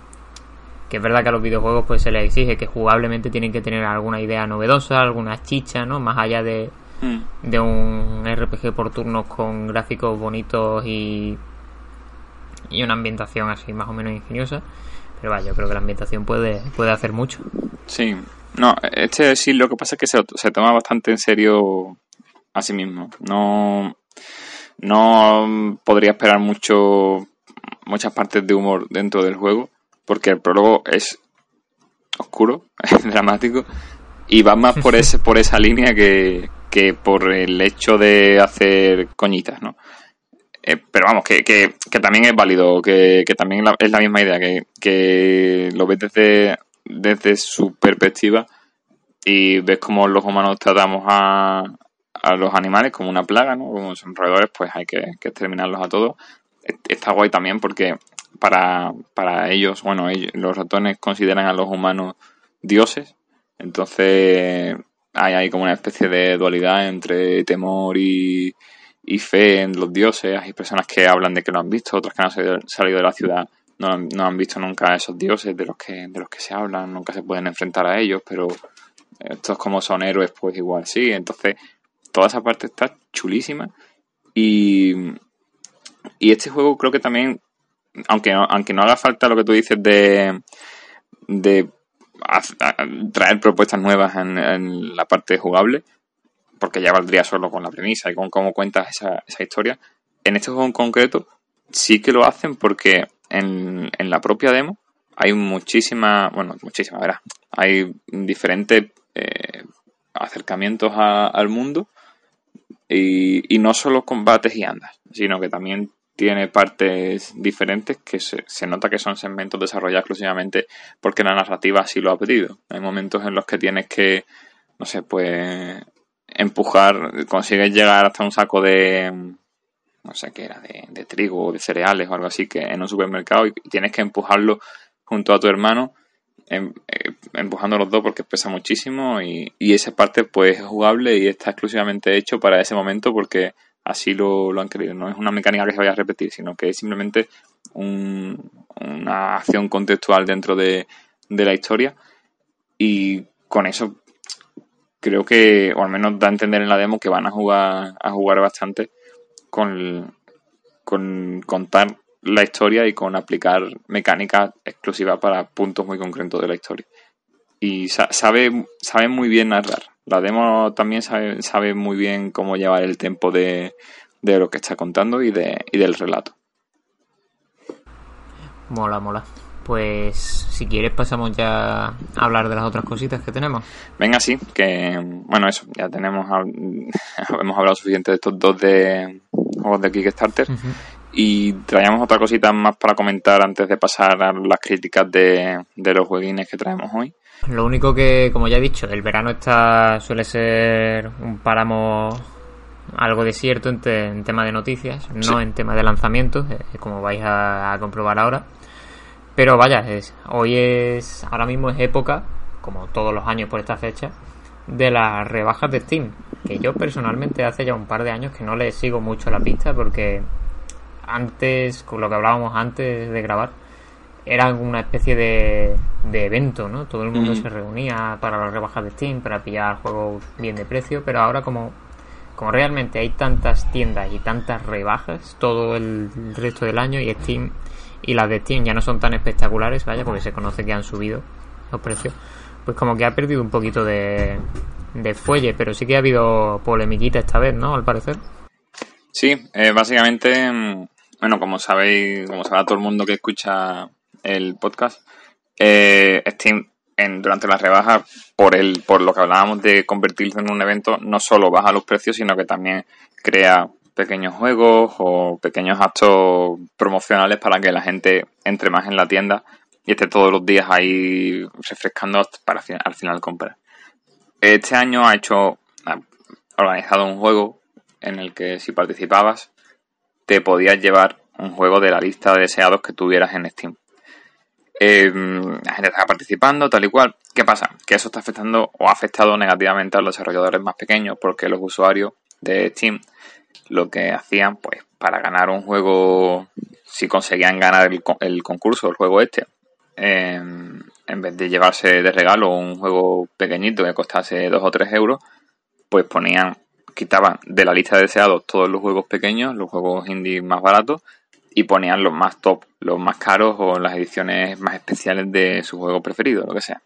que es verdad que a los videojuegos pues se les exige que jugablemente tienen que tener alguna idea novedosa, alguna chicha, ¿no? Más allá de, hmm. de un RPG por turnos con gráficos bonitos y, y una ambientación así más o menos ingeniosa. Pero vaya, yo creo que la ambientación puede, puede hacer mucho. Sí, no, este sí, lo que pasa es que se, se toma bastante en serio a sí mismo. No, no podría esperar mucho muchas partes de humor dentro del juego, porque el prólogo es oscuro, [LAUGHS] es dramático, y va más por ese, por esa línea que, que por el hecho de hacer coñitas, ¿no? Eh, pero vamos, que, que, que, también es válido, que, que también es la misma idea, que, que lo ves desde, desde su perspectiva y ves cómo los humanos tratamos a, a los animales como una plaga, ¿no? Como son roedores, pues hay que, exterminarlos a todos. Está guay también porque para, para ellos, bueno, los ratones consideran a los humanos dioses, entonces hay, hay como una especie de dualidad entre temor y, y fe en los dioses. Hay personas que hablan de que lo han visto, otras que no han salido de la ciudad no, no han visto nunca a esos dioses de los que de los que se hablan, nunca se pueden enfrentar a ellos, pero estos como son héroes, pues igual sí. Entonces toda esa parte está chulísima. Y, y este juego creo que también, aunque no, aunque no haga falta lo que tú dices de, de traer propuestas nuevas en, la parte jugable, porque ya valdría solo con la premisa y con cómo cuentas esa, esa historia. En este juego en concreto sí que lo hacen porque en, en la propia demo hay muchísima, bueno, muchísima, verás, hay diferentes eh, acercamientos al mundo y, y, no solo combates y andas, sino que también tiene partes diferentes que se, se, nota que son segmentos desarrollados exclusivamente porque la narrativa así lo ha pedido. Hay momentos en los que tienes que, no sé, pues empujar, consigues llegar hasta un saco de, no sé qué era, de, de trigo o de cereales o algo así, que en un supermercado y tienes que empujarlo junto a tu hermano, empujando los dos porque pesa muchísimo y, esa parte pues es jugable y está exclusivamente hecho para ese momento porque así lo, lo han querido. No es una mecánica que se vaya a repetir, sino que es simplemente una acción contextual dentro de, de la historia y con eso creo que, o al menos da a entender en la demo, que van a jugar, a jugar bastante con, con contar la historia y con aplicar mecánica exclusiva para puntos muy concretos de la historia. Y sabe, sabe muy bien narrar. La demo también sabe, sabe muy bien cómo llevar el tempo de, de lo que está contando y, de, y del relato. Mola, mola. Pues si quieres pasamos ya a hablar de las otras cositas que tenemos. Venga, sí, que bueno, eso, ya tenemos, [LAUGHS] hemos hablado suficiente de estos dos de juegos de Kickstarter y traíamos otra cosita más para comentar antes de pasar a las críticas de, los jueguines que traemos hoy. Lo único que, como ya he dicho, el verano está suele ser un páramo algo desierto en, en tema de noticias, no en tema de lanzamientos, eh, como vais a, comprobar ahora. Pero vaya, es, hoy es, ahora mismo es época, como todos los años por esta fecha, de las rebajas de Steam. Que yo personalmente hace ya un par de años que no le sigo mucho la pista porque antes, con lo que hablábamos antes de grabar, era una especie de, de evento, ¿no? Todo el mundo se reunía para las rebajas de Steam, para pillar juegos bien de precio, pero ahora como, como realmente hay tantas tiendas y tantas rebajas todo el resto del año y Steam y las de Steam ya no son tan espectaculares, vaya, porque se conoce que han subido los precios, pues como que ha perdido un poquito de, de fuelle, pero sí que ha habido polemiquita esta vez, ¿no? Al parecer. Sí, eh, básicamente mm, bueno, como sabéis, como sabe todo el mundo que escucha el podcast, eh, Steam en, durante las rebajas, por el, por lo que hablábamos de convertirse en un evento, no solo baja los precios, sino que también crea pequeños juegos o pequeños actos promocionales para que la gente entre más en la tienda y esté todos los días ahí refrescando para al final comprar. Este año ha hecho, ha organizado un juego en el que si participabas te podías llevar un juego de la lista de deseados que tuvieras en Steam. Em, la gente estaba participando, tal y cual. ¿Qué pasa? Que eso está afectando o ha afectado negativamente a los desarrolladores más pequeños porque los usuarios de Steam lo que hacían, pues, para ganar un juego, si conseguían ganar el, concurso, el juego este, em, en vez de llevarse de regalo un juego pequeñito que costase 2 o 3 euros, pues ponían quitaban de la lista de deseados todos los juegos pequeños, los juegos indie más baratos, y ponían los más top, los más caros o las ediciones más especiales de su juego preferido, lo que sea.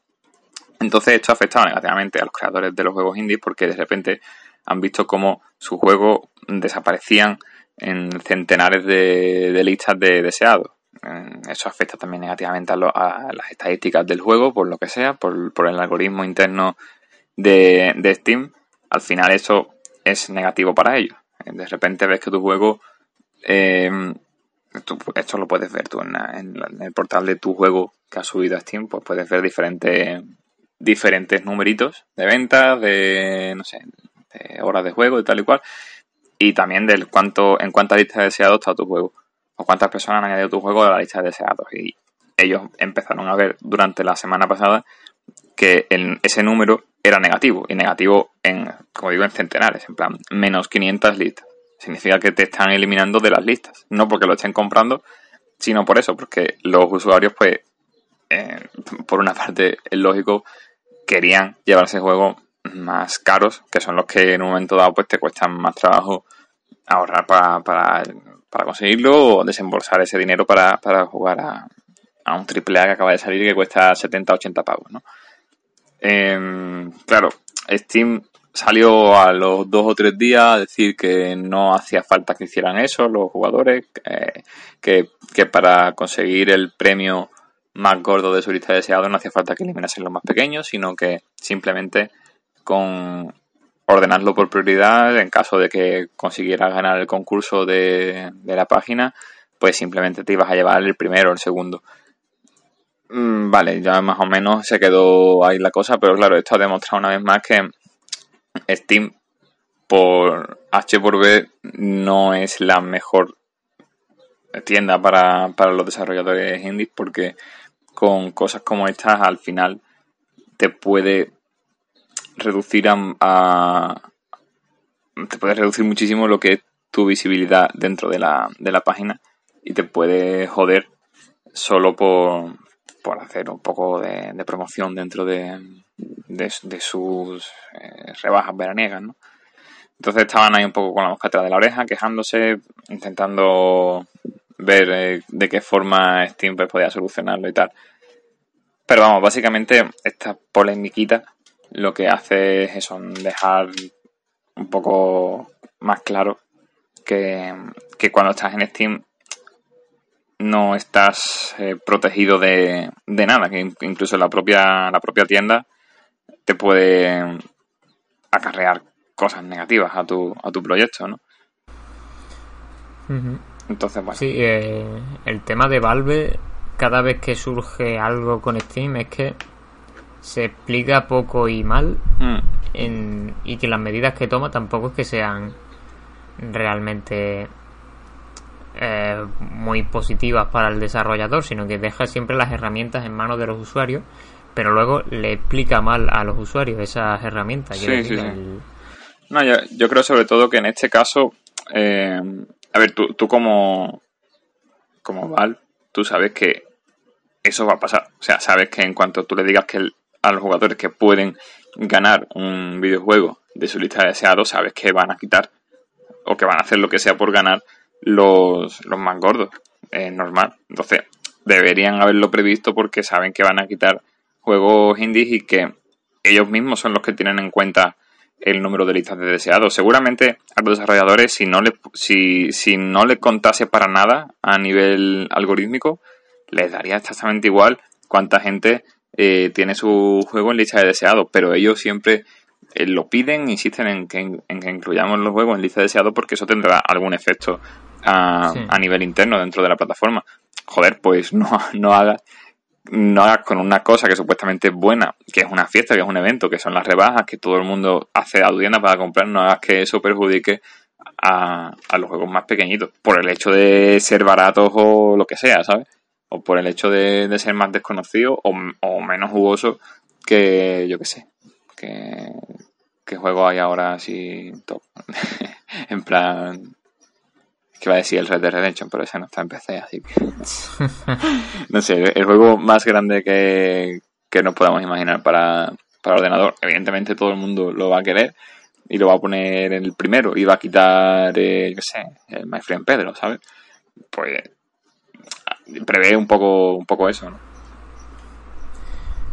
Entonces esto ha afectado negativamente a los creadores de los juegos indies porque de repente han visto cómo sus juegos desaparecían en centenares de, listas de deseados. Eso afecta también negativamente a, las estadísticas del juego, por lo que sea, por, el algoritmo interno de Steam. Al final eso es negativo para ellos. De repente ves que tu juego, eh, esto lo puedes ver tú en, el portal de tu juego que has subido a Steam, pues puedes ver diferentes, diferentes numeritos de ventas, de, no sé, de horas de juego y tal y cual, y también del cuánto, en cuántas listas de deseados está tu juego, o cuántas personas han añadido tu juego a la lista de deseados. Y ellos empezaron a ver durante la semana pasada que en ese número era negativo, y negativo en, como digo, en centenares, en plan, menos 500 listas. Significa que te están eliminando de las listas, no porque lo estén comprando, sino por eso, porque los usuarios, pues, eh, por una parte, es lógico, querían llevarse el juego más caros, que son los que en un momento dado pues te cuestan más trabajo ahorrar para, conseguirlo o desembolsar ese dinero para, para jugar a, a un triple A que acaba de salir y que cuesta 70, 80 pavos, ¿no? Em, claro, Steam salió a los dos o tres días a decir que no hacía falta que hicieran eso los jugadores, eh, que, que, para conseguir el premio más gordo de su lista de deseados no hacía falta que eliminasen los más pequeños, sino que simplemente con ordenarlo por prioridad, en caso de que consiguieras ganar el concurso de, de la página, pues simplemente te ibas a llevar el primero o el segundo. Mm, vale, ya más o menos se quedó ahí la cosa, pero claro, esto ha demostrado una vez más que Steam por H por B no es la mejor tienda para, para los desarrolladores indies porque con cosas como estas al final te puede reducir a, te puede reducir muchísimo lo que es tu visibilidad dentro de la, de la página y te puede joder solo por, por hacer un poco de, promoción dentro de, de, sus eh, rebajas veraniegas, ¿no? Entonces estaban ahí un poco con la mosca de la oreja, quejándose, intentando ver eh, de qué forma Steam pues, podía solucionarlo y tal. Pero vamos, básicamente esta polemiquita lo que hace es eso, dejar un poco más claro que, que cuando estás en Steam no estás eh, protegido de, de, nada, que incluso la propia, la propia tienda te puede acarrear cosas negativas a tu, a tu proyecto, ¿no? Entonces, bueno. Sí, eh, el tema de Valve, cada vez que surge algo con Steam, es que se explica poco y mal mm. en, y que las medidas que toma tampoco es que sean realmente eh, muy positivas para el desarrollador, sino que deja siempre las herramientas en manos de los usuarios, pero luego le explica mal a los usuarios esas herramientas. No, yo, creo sobre todo que en este caso, eh, a ver, tú, tú como, como Val, tú sabes que eso va a pasar. O sea, sabes que en cuanto tú le digas que a los jugadores que pueden ganar un videojuego de su lista de deseados, sabes que van a quitar o que van a hacer lo que sea por ganar los, los más gordos. Es normal. Entonces, deberían haberlo previsto porque saben que van a quitar juegos indies y que ellos mismos son los que tienen en cuenta el número de listas de deseados. Seguramente a los desarrolladores, si no le, si, si no le contase para nada a nivel algorítmico, les daría exactamente igual cuánta gente eh, tiene su juego en lista de deseados. Pero ellos siempre eh, lo piden, insisten en que, en que incluyamos los juegos en lista de deseados porque eso tendrá algún efecto a, nivel interno dentro de la plataforma. Joder, pues no, [LAUGHS] no hagas no hagas con una cosa que supuestamente es buena, que es una fiesta, que es un evento, que son las rebajas, que todo el mundo hace a tienda para comprar, no hagas que eso perjudique a, a, los juegos más pequeñitos, por el hecho de ser baratos o lo que sea, ¿sabes? O por el hecho de, de ser más desconocidos o, o, menos jugosos que, yo qué sé, que, que juego hay ahora así top. [LAUGHS] en plan, que va a decir el Red Dead Redemption, pero ese no está en PC, así que... [LAUGHS] no sé, el juego más grande que, nos podamos imaginar para, para ordenador. Evidentemente todo el mundo lo va a querer y lo va a poner en el primero y va a quitar, eh, yo sé, el My Pedro, ¿sabes? Pues prevé un poco, un poco eso, ¿no?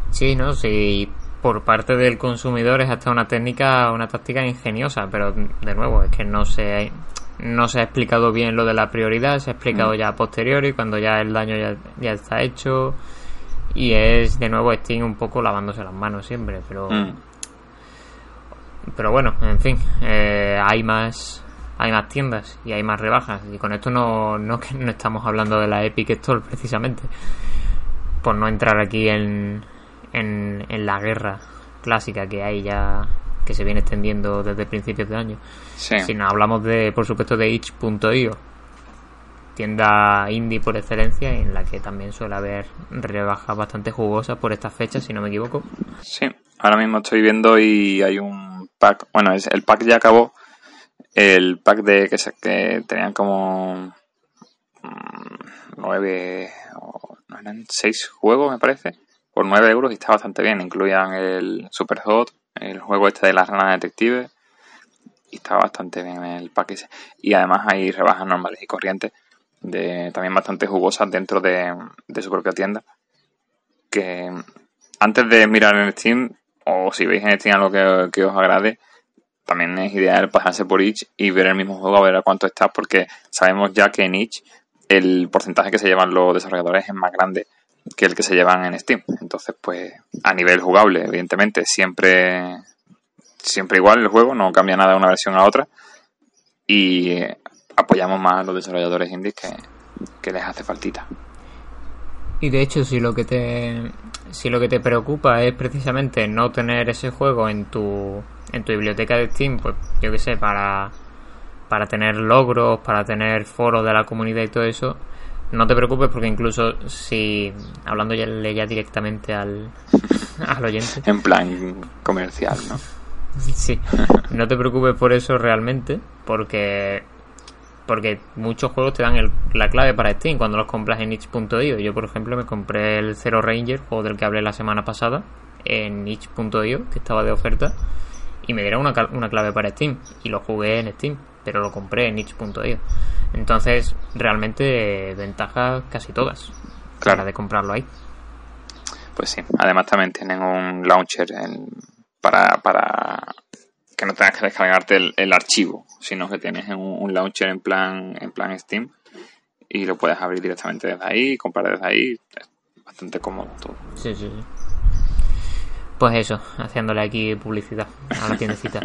Sí, no, sí, por parte del consumidor es hasta una técnica, una táctica ingeniosa, pero de nuevo, es que no se no se ha explicado bien lo de la prioridad, se ha explicado mm. ya a posteriori, cuando ya el daño ya, ya, está hecho. Y es de nuevo Steam un poco lavándose las manos siempre, pero. Mm. Pero bueno, en fin, eh, hay más hay más tiendas y hay más rebajas. Y con esto no, no, no estamos hablando de la Epic Store precisamente. Por no entrar aquí en, en, en la guerra clásica que hay ya que se viene extendiendo desde principios de año. Si no hablamos de, por supuesto, de itch.io, tienda indie por excelencia, en la que también suele haber rebajas bastante jugosas por estas fechas, si no me equivoco. Sí, ahora mismo estoy viendo y hay un pack, bueno, el pack ya acabó, el pack de que, se, que tenían como mm, nueve, o no eran seis juegos, me parece, por nueve euros y está bastante bien. Incluían el Super Hot, el juego este de las ranas detectives y está bastante bien el paquete. Y además hay rebajas normales y corrientes, de, también bastante jugosas dentro de, su propia tienda. Que antes de mirar en Steam, o si veis en Steam algo que, que os agrade, también es ideal pasarse por itch y ver el mismo juego a ver a cuánto está, porque sabemos ya que en itch el porcentaje que se llevan los desarrolladores es más grande que el que se llevan en Steam. Entonces, pues, a nivel jugable, evidentemente, siempre siempre igual el juego, no cambia nada de una versión a otra. Y apoyamos más a los desarrolladores indies que, les hace faltita. Y de hecho, si lo que te si lo que te preocupa es precisamente no tener ese juego en tu en tu biblioteca de Steam, pues yo qué sé, para para tener logros, para tener foros de la comunidad y todo eso, no te preocupes porque incluso si hablando ya, ya directamente al [LAUGHS] al oyente en plan comercial, ¿no? [LAUGHS] Sí, no te preocupes por eso realmente, porque porque muchos juegos te dan la clave para Steam cuando los compras en itch.io. Yo, por ejemplo, me compré el Zero Ranger, juego del que hablé la semana pasada, en itch.io, que estaba de oferta, y me dieron una, una clave para Steam, y lo jugué en Steam, pero lo compré en itch.io. Entonces, realmente, ventajas casi todas. Claro. de comprarlo ahí. Pues sí, además también tienen un launcher en para, para que no tengas que descargarte el, archivo, sino que tienes un, launcher en plan, en plan Steam y lo puedes abrir directamente desde ahí, comprar desde ahí. Es bastante cómodo todo. Sí, sí, sí. Pues eso, haciéndole aquí publicidad a la tiendecita.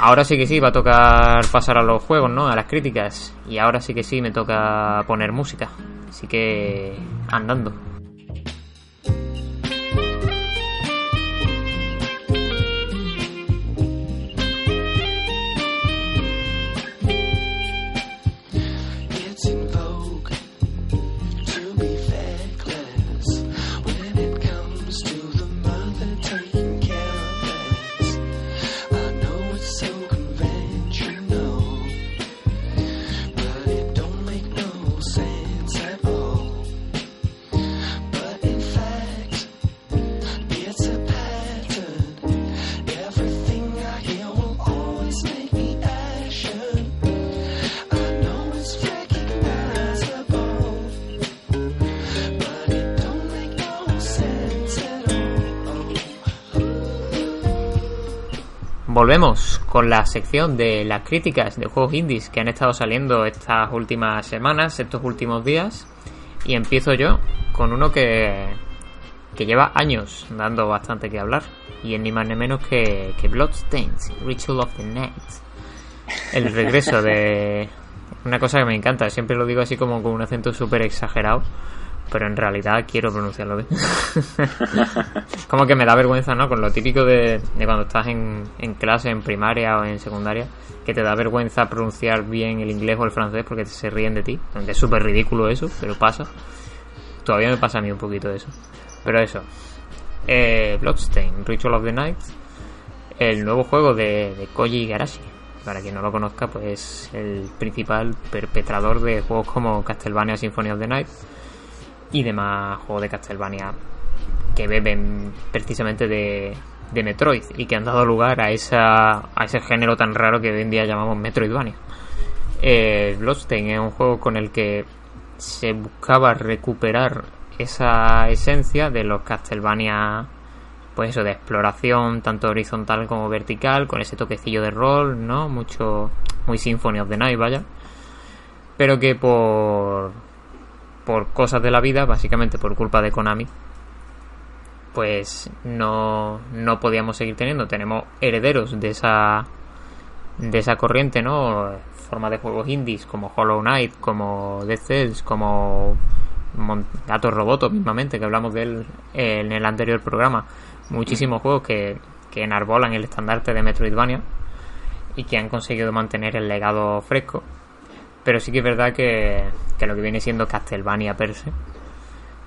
ahora sí que sí, va a tocar pasar a los juegos, ¿no? A las críticas. Y ahora sí que sí, me toca poner música. Así que andando. Volvemos con la sección de las críticas de juegos indies que han estado saliendo estas últimas semanas, estos últimos días. Y empiezo yo con uno que, que lleva años dando bastante que hablar. Y es ni más ni menos que, que Bloodstains, Ritual of the Night. El regreso de... [LAUGHS] Una cosa que me encanta, siempre lo digo así como con un acento súper exagerado pero en realidad quiero pronunciarlo bien. [LAUGHS] como que me da vergüenza, ¿no? Con lo típico de, cuando estás en, en, clase, en primaria o en secundaria, que te da vergüenza pronunciar bien el inglés o el francés porque se ríen de ti. Es súper ridículo eso, pero pasa. Todavía me pasa a mí un poquito eso. Pero eso. Eh, Bloodstain, Ritual of the Night. El nuevo juego de, de Koji Igarashi. Para quien no lo conozca, pues el principal perpetrador de juegos como Castlevania Symphony of the Night y demás juegos de Castlevania que beben precisamente de, Metroid y que han dado lugar a, esa, a ese género tan raro que hoy en día llamamos Metroidvania. Eh, es un juego con el que se buscaba recuperar esa esencia de los Castlevania, pues eso, de exploración tanto horizontal como vertical, con ese toquecillo de rol, ¿no? Mucho, muy Symphony of the Night, vaya. Pero que por por cosas de la vida, básicamente por culpa de Konami, pues no, no podíamos seguir teniendo. Tenemos herederos de esa de esa corriente, ¿no? Forma de juegos indies como Hollow Knight, como Death Cells, como Gato Roboto mismamente, que hablamos de él en el anterior programa. Muchísimos juegos que, que enarbolan el estandarte de Metroidvania y que han conseguido mantener el legado fresco pero sí que es verdad que, lo que viene siendo Castlevania per se,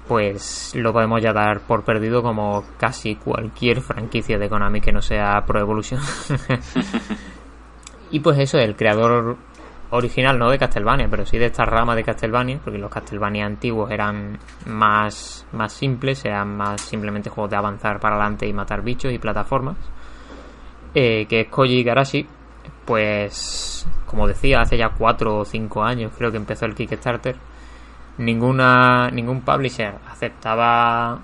pues lo podemos ya dar por perdido como casi cualquier franquicia de Konami que no sea Pro Evolution. [LAUGHS] y pues eso, el creador original no de Castlevania, pero sí de esta rama de Castlevania, porque los Castlevania antiguos eran más, más simples, eran más simplemente juegos de avanzar para adelante y matar bichos y plataformas. eh, que es Koji Garashi, pues como decía, hace ya 4 o 5 años creo que empezó el Kickstarter, ninguna ningún publisher aceptaba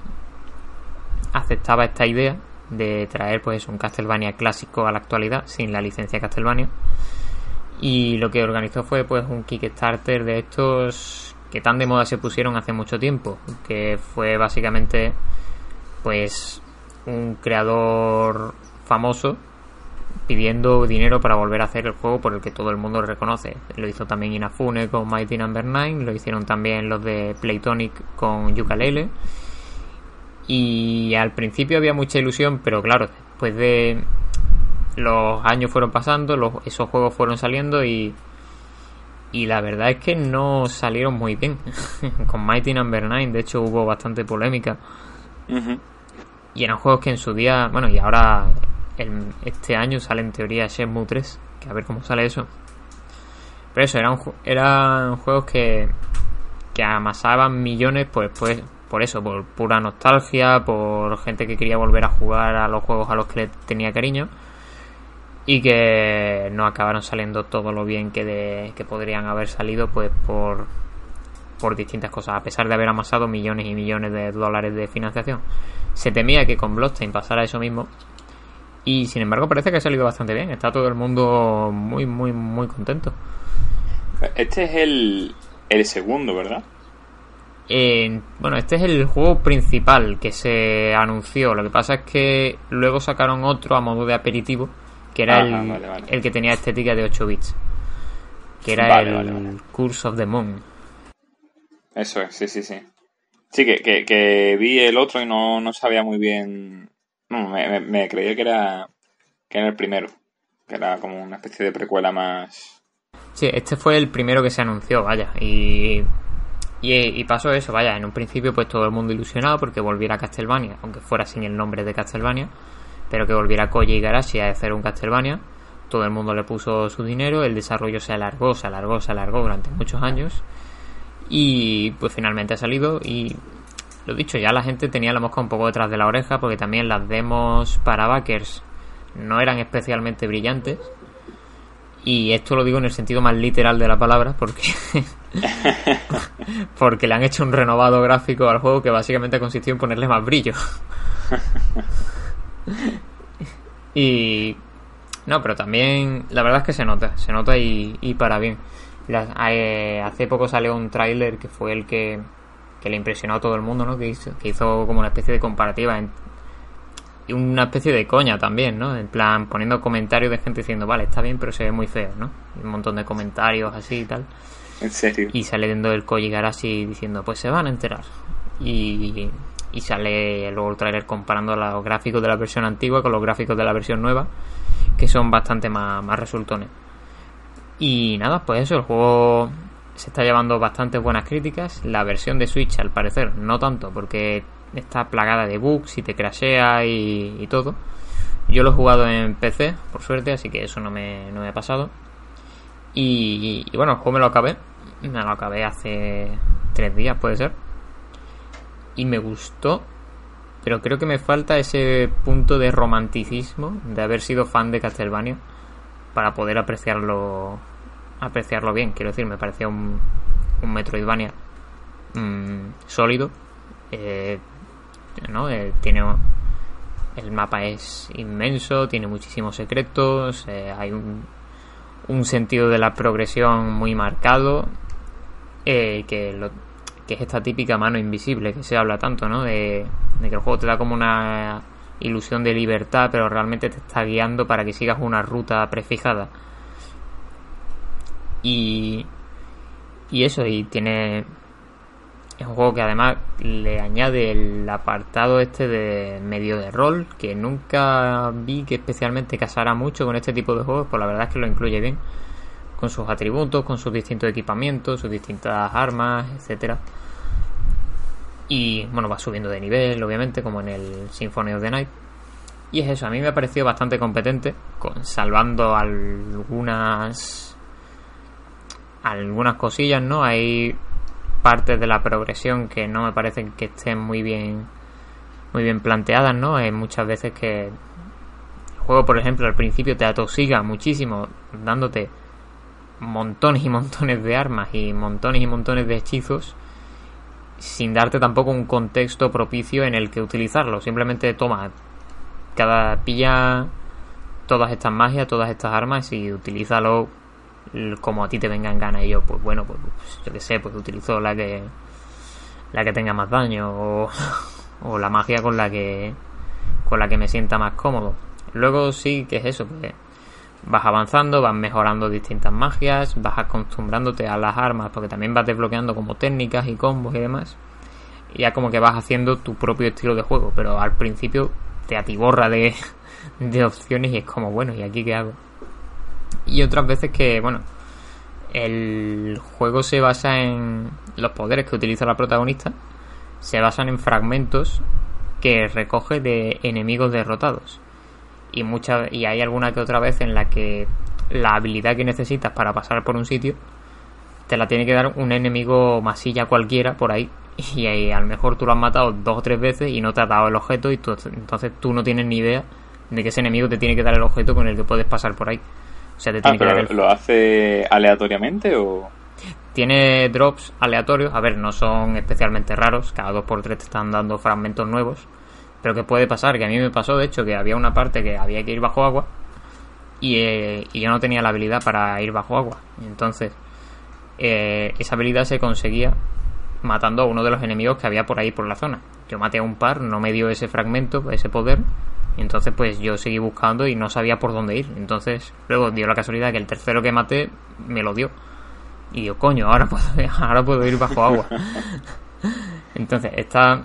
aceptaba esta idea de traer pues un Castlevania clásico a la actualidad sin la licencia Castlevania. Y lo que organizó fue pues un Kickstarter de estos que tan de moda se pusieron hace mucho tiempo que fue básicamente pues un creador famoso pidiendo dinero para volver a hacer el juego por el que todo el mundo lo reconoce. Lo hizo también Inafune con Mighty Number no. 9, lo hicieron también los de Playtonic con Yooka-Laylee. Y al principio había mucha ilusión, pero claro, después de los años fueron pasando, los, esos juegos fueron saliendo y y la verdad es que no salieron muy bien. [LAUGHS] con Mighty Number no. 9, de hecho, hubo bastante polémica. Y eran juegos que en su día, bueno, y ahora este año sale en teoría Shenmue 3, que a ver cómo sale eso. Pero eso, eran, eran juegos que, que amasaban millones pues, pues por eso, por pura nostalgia, por gente que quería volver a jugar a los juegos a los que le tenía cariño y que no acabaron saliendo todo lo bien que, de, que podrían haber salido pues por, por distintas cosas, a pesar de haber amasado millones y millones de dólares de financiación. Se temía que con Blockchain pasara eso mismo y sin embargo parece que ha salido bastante bien, está todo el mundo muy, muy, muy contento. Este es el, el segundo, ¿verdad? bueno, este es el juego principal que se anunció. Lo que pasa es que luego sacaron otro a modo de aperitivo que era el, que tenía estética de 8 bits, que era el Curse of the Moon. Eso es, sí, sí, sí. Sí, que, que, vi el otro y no, no sabía muy bien. Me, me, creía que era, que era el primero, que era como una especie de precuela más. Sí, este fue el primero que se anunció, vaya, y y, y, pasó eso, vaya, en un principio pues todo el mundo ilusionado porque volviera a Castlevania, aunque fuera sin el nombre de Castlevania pero que volviera Koji Igarashi a hacer un Castlevania. Todo el mundo le puso su dinero, el desarrollo se alargó, se alargó, se alargó durante muchos años. Y pues finalmente ha salido y lo dicho, ya la gente tenía la mosca un poco detrás de la oreja porque también las demos para backers no eran especialmente brillantes. Y esto lo digo en el sentido más literal de la palabra porque [LAUGHS] porque le han hecho un renovado gráfico al juego que básicamente consistió en ponerle más brillo. [LAUGHS] y. No, pero también. La verdad es que se nota, se nota y, y para bien. Eh, hace poco salió un tráiler que fue el que, que le impresionó a todo el mundo, ¿no? Que hizo, que hizo como una especie de comparativa y una especie de coña también, ¿no? En plan, poniendo comentarios de gente diciendo, vale, está bien, pero se ve muy feo, ¿no? un montón de comentarios así y tal. ¿En serio? Y sale dentro del Koji Garashi diciendo, pues se van a enterar. Y, y sale luego el trailer comparando los gráficos de la versión antigua con los gráficos de la versión nueva, que son bastante más, más resultones. Y nada, pues eso, el juego se está llevando bastantes buenas críticas. La versión de Switch, al parecer, no tanto, porque está plagada de bugs y te crashea y, todo. Yo lo he jugado en PC, por suerte, así que eso no me, no me ha pasado. Y, y, bueno, el juego me lo acabé. Me lo acabé hace tres días, puede ser y me gustó, pero creo que me falta ese punto de romanticismo de haber sido fan de Castlevania para poder apreciarlo apreciarlo bien. Quiero decir, me parecía un, un Metroidvania mm, sólido. Eh, ¿no? Eh, tiene el mapa es inmenso, tiene muchísimos secretos, eh, hay un, un sentido de la progresión muy marcado que lo, que es esta típica mano invisible que se habla tanto, ¿no? De, que el juego te da como una ilusión de libertad, pero realmente te está guiando para que sigas una ruta prefijada. Y, y eso, y tiene. Es un juego que además le añade el apartado este de medio de rol, que nunca vi que especialmente casara mucho con este tipo de juegos, pues la verdad es que lo incluye bien con sus atributos, con sus distintos equipamientos, sus distintas armas, etcétera. Y bueno, va subiendo de nivel, obviamente, como en el Symphony of the Night. Y es eso, a mí me ha parecido bastante competente, con, salvando algunas algunas cosillas, ¿no? Hay partes de la progresión que no me parecen que estén muy bien muy bien planteadas, ¿no? Hay muchas veces que el juego, por ejemplo, al principio te atosiga muchísimo, dándote montones y montones de armas y montones y montones de hechizos, sin darte tampoco un contexto propicio en el que utilizarlo. Simplemente toma, cada pilla todas estas magias, todas estas armas y utilízalo como a ti te venga en gana. Y yo, pues bueno, pues, pues yo qué sé, pues utilizo la que la que tenga más daño o, [LAUGHS] la magia con la que con la que me sienta más cómodo. Luego sí que es eso, que vas avanzando, vas mejorando distintas magias, vas acostumbrándote a las armas, porque también vas desbloqueando como técnicas y combos y demás. Y ya como que vas haciendo tu propio estilo de juego, pero al principio te atiborra de, [LAUGHS] de opciones y es como, bueno, ¿y aquí qué hago? Y otras veces que, bueno, el juego se basa en los poderes que utiliza la protagonista, se basan en fragmentos que recoge de enemigos derrotados. Y, muchas y hay alguna que otra vez en la que la habilidad que necesitas para pasar por un sitio te la tiene que dar un enemigo masilla cualquiera por ahí. Y ahí, a lo mejor tú lo has matado dos o tres veces y no te ha dado el objeto y entonces tú no tienes ni idea de que ese enemigo te tiene que dar el objeto con el que puedes pasar por ahí. O sea, te tiene ah, que ¿Lo hace aleatoriamente o...? Tiene drops aleatorios, a ver, no son especialmente raros, cada 2x3 te están dando fragmentos nuevos, pero que puede pasar, que a mí me pasó, de hecho, que había una parte que había que ir bajo agua y, eh, yo no tenía la habilidad para ir bajo agua. Entonces, eh, esa habilidad se conseguía matando a uno de los enemigos que había por ahí por la zona. Yo maté a un par, no me dio ese fragmento, ese poder, y entonces pues yo seguí buscando y no sabía por dónde ir. Entonces luego dio la casualidad que el tercero que maté me lo dio. Y yo, coño, ahora [LAUGHS] puedo, ahora puedo ir bajo agua. [LAUGHS] Entonces, está,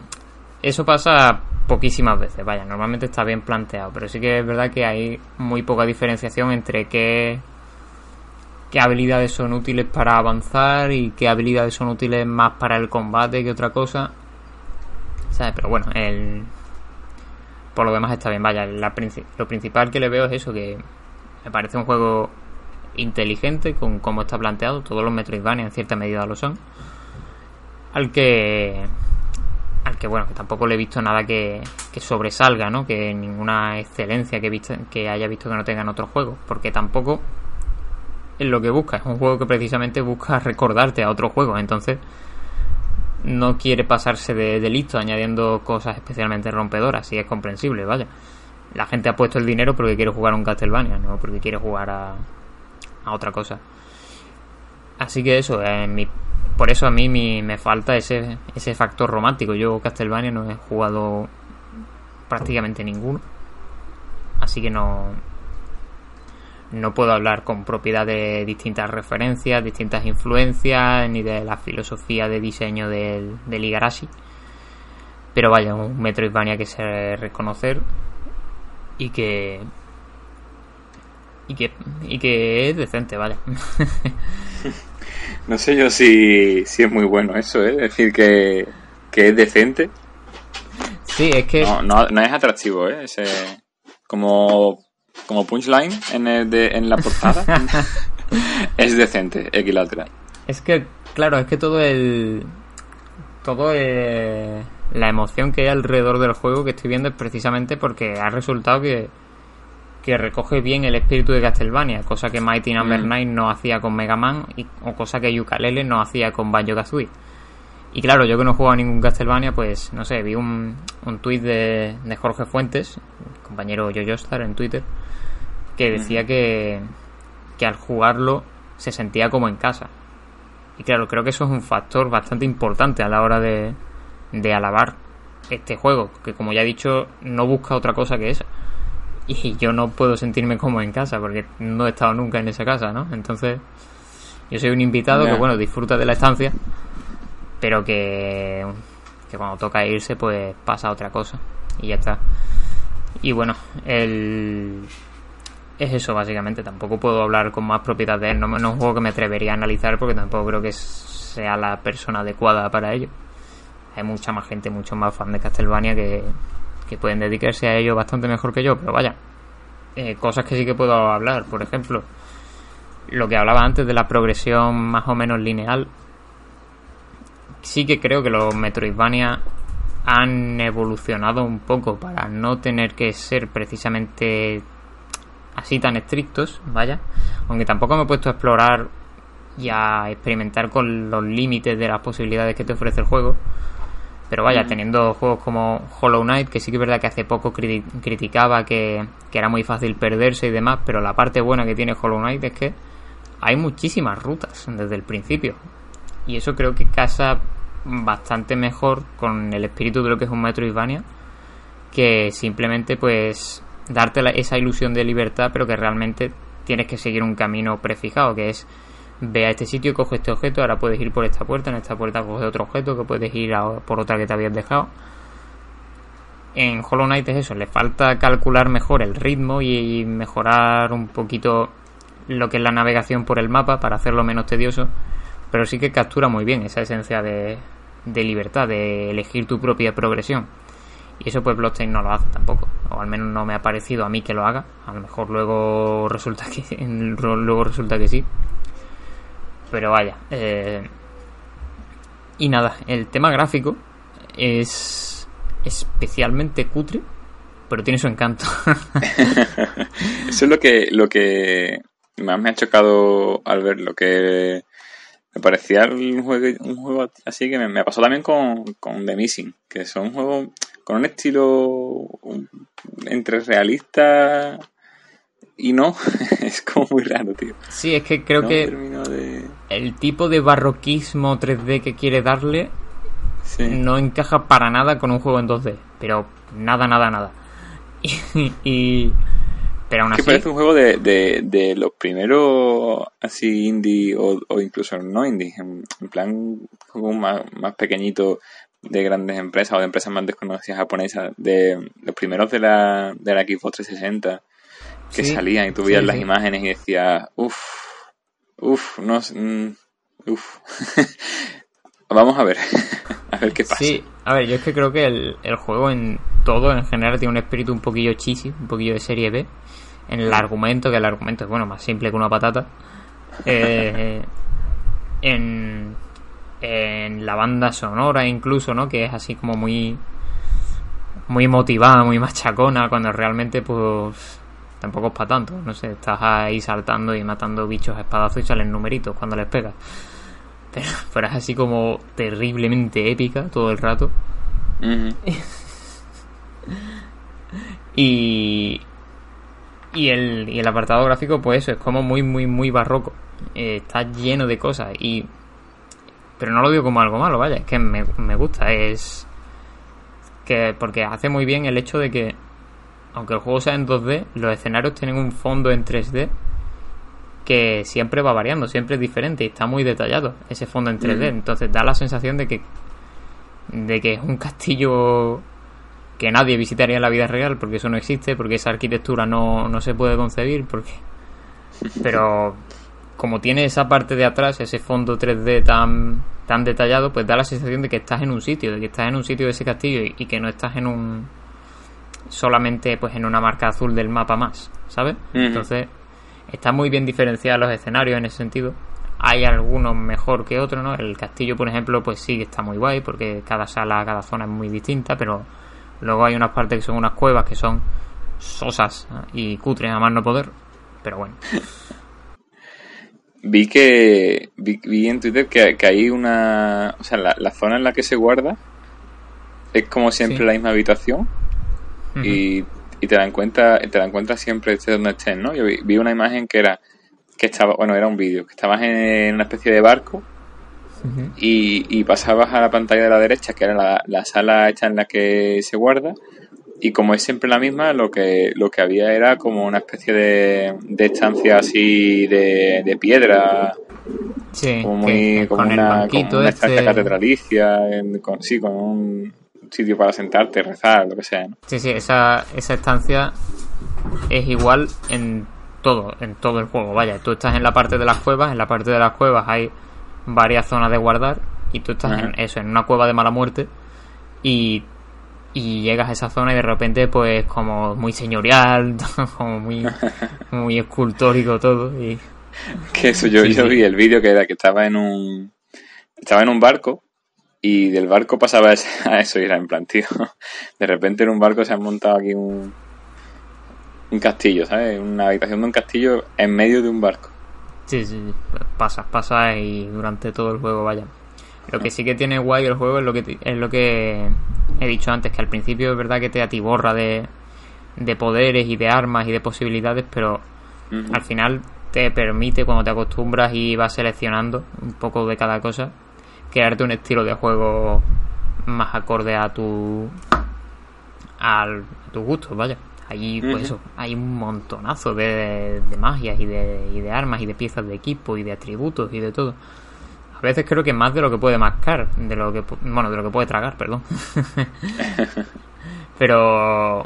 eso pasa poquísimas veces, vaya, normalmente está bien planteado, pero sí que es verdad que hay muy poca diferenciación entre qué, qué habilidades son útiles para avanzar y qué habilidades son útiles más para el combate que otra cosa. ¿Sabes? Pero bueno, el, por lo demás está bien. Vaya, lo principal que le veo es eso, que me parece un juego inteligente con cómo está planteado. Todos los Metroidvania en cierta medida lo son. Al que al que bueno, que tampoco le he visto nada que, sobresalga, ¿no? Que ninguna excelencia que, visto, que haya visto que no tengan otros juegos. Porque tampoco es lo que busca. Es un juego que precisamente busca [LAUGHS] recordarte a otros juegos. Entonces no quiere pasarse de, listo añadiendo cosas especialmente rompedoras, y es comprensible, vaya. La gente ha puesto el dinero porque quiere jugar a un Castlevania, no porque quiere jugar a, a otra cosa. Así que eso, mi, por eso a mí me falta ese, ese factor romántico. Yo Castlevania no he jugado prácticamente ninguno. Así que no, no puedo hablar con propiedad de distintas referencias, distintas influencias, ni de la filosofía de diseño del, del Igarashi. Pero vaya, un Metroidvania que se reconocer y que y que y que es decente, vale. [LAUGHS] no sé yo si, si es muy bueno eso, ¿eh? decir que, que es decente. Sí, es que no, no, no es atractivo, ¿eh? Ese, como como punchline en, en la portada [LAUGHS] es decente, equilateral. Es que, claro, es que todo el. Todo la emoción que hay alrededor del juego que estoy viendo es precisamente porque ha resultado que, que recoge bien el espíritu de Castlevania, cosa que Mighty Number 9 mm. no hacía con Mega Man y, o cosa que Yooka-Laylee no hacía con Banjo Kazooie. Y claro, yo que no he jugado a ningún Castlevania, pues no sé, vi un, un tuit de, de Jorge Fuentes, compañero Yoyostar en Twitter, que decía que, que al jugarlo se sentía como en casa. Y claro, creo que eso es un factor bastante importante a la hora de, de alabar este juego, que como ya he dicho, no busca otra cosa que esa. Y yo no puedo sentirme como en casa, porque no he estado nunca en esa casa, ¿no? Entonces, yo soy un invitado que, bueno, disfruta de la estancia, pero que, que cuando toca irse, pues pasa otra cosa. Y ya está. Y bueno, el, es eso básicamente. Tampoco puedo hablar con más propiedad de él. No, es un juego que me atrevería a analizar porque tampoco creo que sea la persona adecuada para ello. Hay mucha más gente, mucho más fan de Castlevania que, pueden dedicarse a ello bastante mejor que yo. Pero vaya, eh, cosas que sí que puedo hablar. Por ejemplo, lo que hablaba antes de la progresión más o menos lineal. Sí que creo que los Metroidvania han evolucionado un poco para no tener que ser precisamente así tan estrictos, vaya. Aunque tampoco me he puesto a explorar y a experimentar con los límites de las posibilidades que te ofrece el juego. Pero vaya, teniendo juegos como Hollow Knight, que sí que es verdad que hace poco criticaba que, que, era muy fácil perderse y demás, pero la parte buena que tiene Hollow Knight es que hay muchísimas rutas desde el principio. Y eso creo que casa bastante mejor con el espíritu de lo que es un Metroidvania que simplemente pues darte esa ilusión de libertad pero que realmente tienes que seguir un camino prefijado que es ve a este sitio, coge este objeto, ahora puedes ir por esta puerta, en esta puerta coge otro objeto que puedes ir por otra que te habías dejado. En Hollow Knight es eso, le falta calcular mejor el ritmo y mejorar un poquito lo que es la navegación por el mapa para hacerlo menos tedioso, pero sí que captura muy bien esa esencia de, de libertad, de elegir tu propia progresión. Y eso pues Blockchain no lo hace tampoco. O al menos no me ha parecido a mí que lo haga. A lo mejor luego resulta que [LAUGHS] luego resulta que sí. Pero vaya. Eh, y nada, el tema gráfico es especialmente cutre, pero tiene su encanto. [LAUGHS] Eso es lo que, lo que más me ha chocado al ver lo que me parecía un juego, un juego así que me, pasó también con, con The Missing, que son juegos con un estilo entre realista y no, [LAUGHS] es como muy raro, tío. Sí, es que creo que el tipo de barroquismo 3D que quiere darle no encaja para nada con un juego en 2D, pero nada, nada, nada. [LAUGHS] y, pero aún así... Que parece un juego de, de, los primeros así indie o, incluso no indie, en, plan juego más, más pequeñito de grandes empresas o de empresas más desconocidas japonesas, de los primeros de la, de la Xbox 360 que salían y tú veías las imágenes y decías, uff, uff, no, mm, uff. [LAUGHS] Vamos a ver, [LAUGHS] a ver qué pasa. Sí, a ver, yo es que creo que el, el juego en todo, en general, tiene un espíritu un poquillo cheesy, un poquillo de serie B en el argumento, que el argumento es bueno, más simple que una patata. Eh, en, en la banda sonora incluso, ¿no? Que es así como muy muy motivada, muy machacona, cuando realmente pues tampoco es para tanto, no sé, estás ahí saltando y matando bichos a espadazos y salen numeritos cuando les pegas. Pero, [LAUGHS] pero es así como terriblemente épica todo el rato. [LAUGHS] y, y el, y el apartado gráfico, pues eso, es como muy, muy, muy barroco. Eh, está lleno de cosas. y Pero no lo digo como algo malo, vaya, es que me, me gusta. Es. que Porque hace muy bien el hecho de que, aunque el juego sea en 2D, los escenarios tienen un fondo en 3D que siempre va variando, siempre es diferente y está muy detallado ese fondo en 3D. Entonces da la sensación de que de que es un castillo que nadie visitaría en la vida real porque eso no existe, porque esa arquitectura no, no se puede concebir, porque... Pero como tiene esa parte de atrás, ese fondo 3D tan, tan detallado, pues da la sensación de que estás en un sitio, de que estás en un sitio de ese castillo y, que no estás en un... solamente pues en una marca azul del mapa más, ¿sabes? Entonces, está muy bien diferenciados los escenarios en ese sentido. Hay algunos mejor que otros, ¿no? El castillo, por ejemplo, pues sí está muy guay porque cada sala, cada zona es muy distinta, pero Luego hay unas partes que son unas cuevas que son sosas y cutres a más no poder. Pero bueno. [LAUGHS] Vi que vi, en Twitter que, hay una... O sea, la, zona en la que se guarda es como siempre la misma habitación y, te la encuentras te la encuentras siempre estés donde estés, ¿no? Yo vi, una imagen que era que estaba, bueno, era un vídeo, que estabas en una especie de barco y, pasabas a la pantalla de la derecha, que era la, sala hecha en la que se guarda, y como es siempre la misma, lo que, lo que había era como una especie de, de estancia así de, piedra. Sí, como, muy, como una, estancia este catedralicia, con, sí, con un sitio para sentarte, rezar, lo que sea. Sí, sí, esa, esa estancia es igual en todo, en todo el juego. Vaya, tú estás en la parte de las cuevas, en la parte de las cuevas hay varias zonas de guardar y tú estás en eso, en una cueva de mala muerte y, y llegas a esa zona y de repente pues como muy señorial, [LAUGHS] como muy, [LAUGHS] muy escultórico todo y... Que eso, yo, yo vi el vídeo que era que estaba en un... Estaba en un barco y del barco pasaba [LAUGHS] a eso y era en plan, tío, de repente en un barco se han montado aquí un un castillo, ¿sabes? Una habitación de un castillo en medio de un barco. Sí, sí, sí. pasa, pasa y durante todo el juego, vaya. Lo que sí que tiene guay el juego es lo que es lo que he dicho antes, que al principio es verdad que te atiborra de, de poderes y de armas y de posibilidades, pero al final te permite, cuando te acostumbras y vas seleccionando un poco de cada cosa, crearte un estilo de juego más acorde a tu a tus gustos, vaya. Allí, pues eso, hay un montonazo de, de magias y de, y de armas y de piezas de equipo y de atributos y de todo. A veces creo que más de lo que puede mascar, de lo que bueno, de lo que puede tragar, perdón. [LAUGHS] pero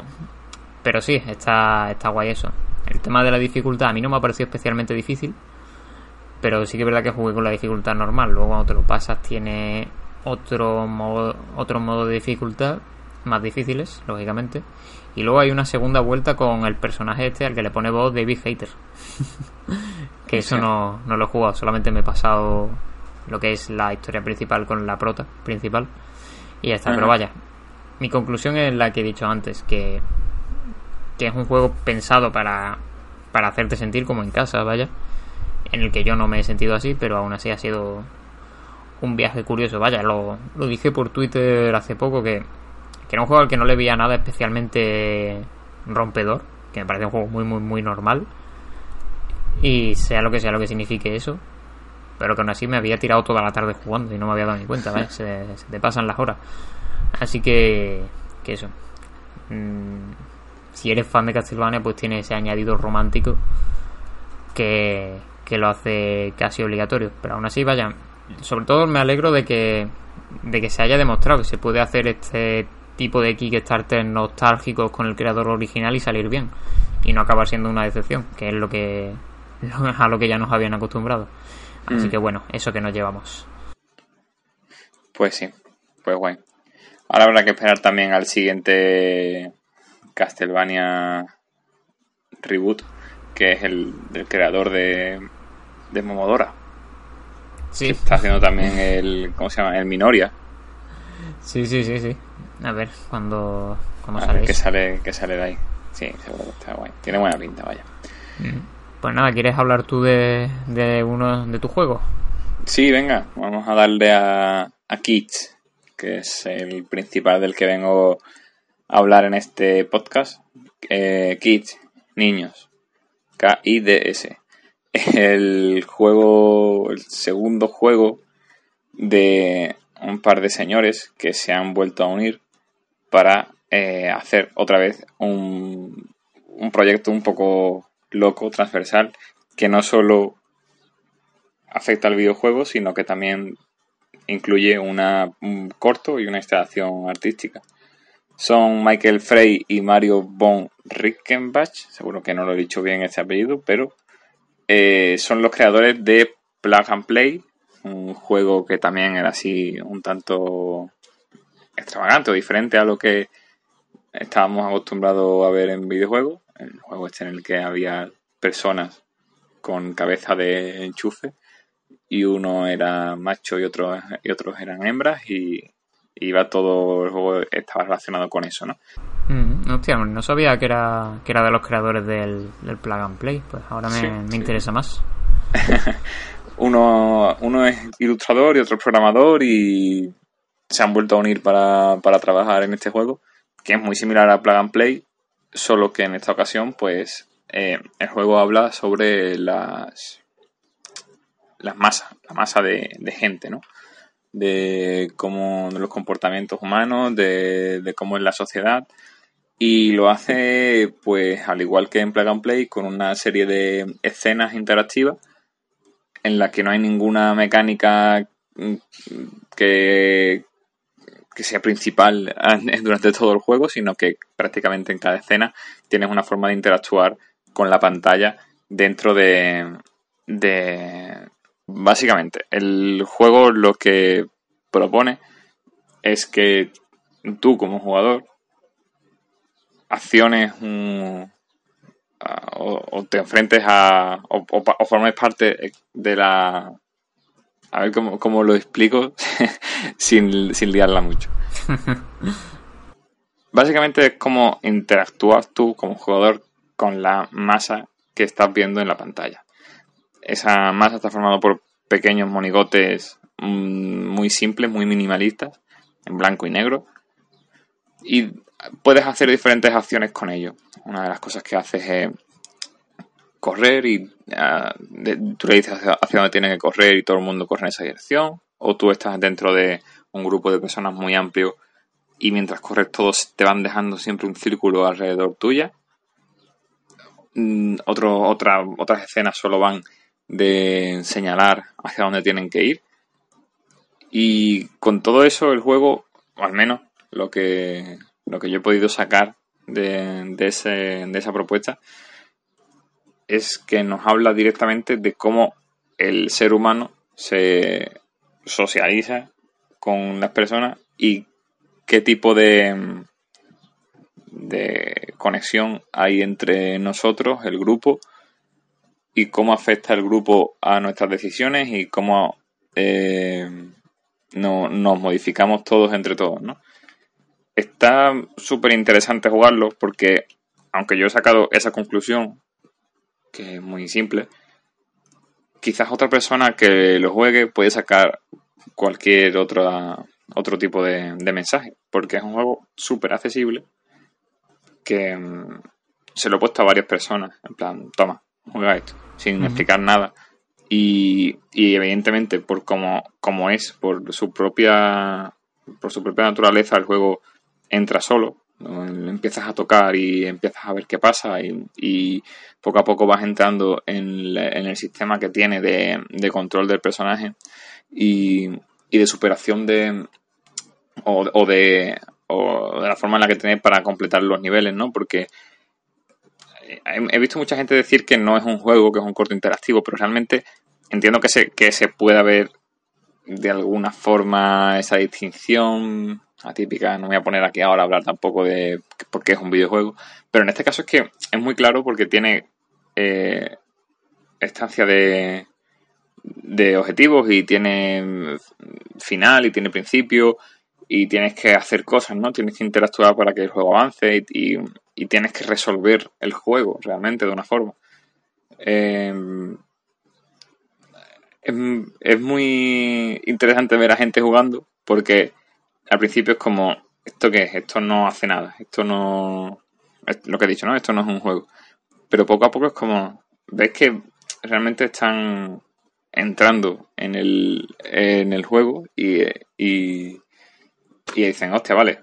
pero sí, está está guay eso. El tema de la dificultad a mí no me ha parecido especialmente difícil, pero sí que es verdad que jugué con la dificultad normal. Luego cuando te lo pasas tiene otro modo, otro modo de dificultad más difíciles, lógicamente. Y luego hay una segunda vuelta con el personaje este al que le pone voz David Hater. [LAUGHS] que eso no, no lo he jugado, solamente me he pasado lo que es la historia principal con la prota principal. Y ya está, pero vaya. Mi conclusión es la que he dicho antes, que, que es un juego pensado para, para hacerte sentir como en casa, vaya. En el que yo no me he sentido así, pero aún así ha sido un viaje curioso. Vaya, lo, lo dije por Twitter hace poco que que era un juego al que no le veía nada especialmente rompedor, que me parece un juego muy, muy, muy normal. Y sea lo que sea lo que signifique eso, pero que aún así me había tirado toda la tarde jugando y no me había dado ni cuenta, ¿vale? [LAUGHS] se, te pasan las horas. Así que, que eso. Mm, si eres fan de Castlevania, pues tiene ese añadido romántico que, que lo hace casi obligatorio. Pero aún así, vaya, sobre todo me alegro de que, de que se haya demostrado que se puede hacer este tipo de Kickstarter nostálgicos con el creador original y salir bien. Y no acabar siendo una decepción, que es lo que [LAUGHS] a lo que ya nos habían acostumbrado. Así mm. que bueno, eso que nos llevamos. Pues sí, pues guay. Ahora habrá que esperar también al siguiente Castlevania Reboot, que es el del creador de, de Momodora. Sí. está haciendo también el, ¿cómo se llama? El Minoria. Sí, sí, sí, sí. A ver, cuando, cuando sale. que sale, que sale de ahí. Sí, seguro que está guay. Tiene buena pinta, vaya. Mm. Pues nada, ¿quieres hablar tú de, de uno de tus juegos? Sí, venga, vamos a darle a, a Kids, que es el principal del que vengo a hablar en este podcast. Eh, Kids, niños. K-I-D-S. [LAUGHS] El juego, el segundo juego de un par de señores que se han vuelto a unir para eh, hacer otra vez un, un proyecto un poco loco, transversal, que no solo afecta al videojuego, sino que también incluye una, un corto y una instalación artística. Son Michael Frey y Mario von Rickenbach, seguro que no lo he dicho bien este apellido, pero eh, son los creadores de Plug and Play, un juego que también era así un tanto extravagante o diferente a lo que estábamos acostumbrados a ver en videojuegos. El juego este en el que había personas con cabeza de enchufe y uno era macho y otros y otros eran hembras y iba todo el juego estaba relacionado con eso, ¿no? Mm, hostia, no sabía que era que era de los creadores del, del Plug and Play, pues ahora me, me interesa más. [LAUGHS] uno, uno es ilustrador y otro es programador y se han vuelto a unir para, trabajar en este juego, que es muy similar a Plug and Play, solo que en esta ocasión, pues, eh, el juego habla sobre las, las masas, la masa de, gente, ¿no? De cómo, de los comportamientos humanos, de, de cómo es la sociedad, y lo hace, pues, al igual que en Plug and Play, con una serie de escenas interactivas en las que no hay ninguna mecánica que, que sea principal [LAUGHS] durante todo el juego, sino que prácticamente en cada escena tienes una forma de interactuar con la pantalla dentro de, de... Básicamente, el juego lo que propone es que tú como jugador acciones o, te enfrentes a o, o, formes parte de la a ver cómo, lo explico [LAUGHS] sin, sin liarla mucho. [LAUGHS] Básicamente es como interactúas tú como jugador con la masa que estás viendo en la pantalla. Esa masa está formada por pequeños monigotes mm, muy simples, muy minimalistas, en blanco y negro. Y puedes hacer diferentes acciones con ellos. Una de las cosas que haces es correr y uh, tú le dices hacia, dónde tiene que correr y todo el mundo corre en esa dirección. O tú estás dentro de un grupo de personas muy amplio y mientras corres todos te van dejando siempre un círculo alrededor tuya. Mm, otro, otra, otras escenas solo van de señalar hacia dónde tienen que ir. Y con todo eso el juego, o al menos lo que, lo que yo he podido sacar de, de, ese, de esa propuesta, es que nos habla directamente de cómo el ser humano se socializa con las personas y qué tipo de, de conexión hay entre nosotros, el grupo, y cómo afecta el grupo a nuestras decisiones y cómo eh, no, nos modificamos todos entre todos, ¿no? Está súper interesante jugarlo porque, aunque yo he sacado esa conclusión, que es muy simple, quizás otra persona que lo juegue puede sacar cualquier otra, otro tipo de, mensaje, porque es un juego súper accesible que mm, se lo he puesto a varias personas, en plan, toma, juega esto, sin explicar nada. Y, y, evidentemente, por como, como es, por su propia por su propia naturaleza, el juego entra solo. Empiezas a tocar y empiezas a ver qué pasa y, poco a poco vas entrando en, el sistema que tiene de, control del personaje y, de superación de o, de la forma en la que tenéis para completar los niveles, ¿no? Porque he visto mucha gente decir que no es un juego, que es un corto interactivo, pero realmente entiendo que se, que se pueda ver de alguna forma esa distinción atípica. No voy a poner aquí ahora a hablar tampoco de por qué es un videojuego, pero en este caso es que es muy claro porque tiene eh, estancia de, de objetivos y tiene final y tiene principio y tienes que hacer cosas, ¿no? Tienes que interactuar para que el juego avance y, y, tienes que resolver el juego realmente de una forma. Em, es, muy interesante ver a gente jugando porque al principio es como, ¿esto qué es? Esto no hace nada, esto no... Es lo que he dicho, ¿no? Esto no es un juego. Pero poco a poco es como, ves que realmente están entrando en el, en el juego y, y, dicen, hostia, vale.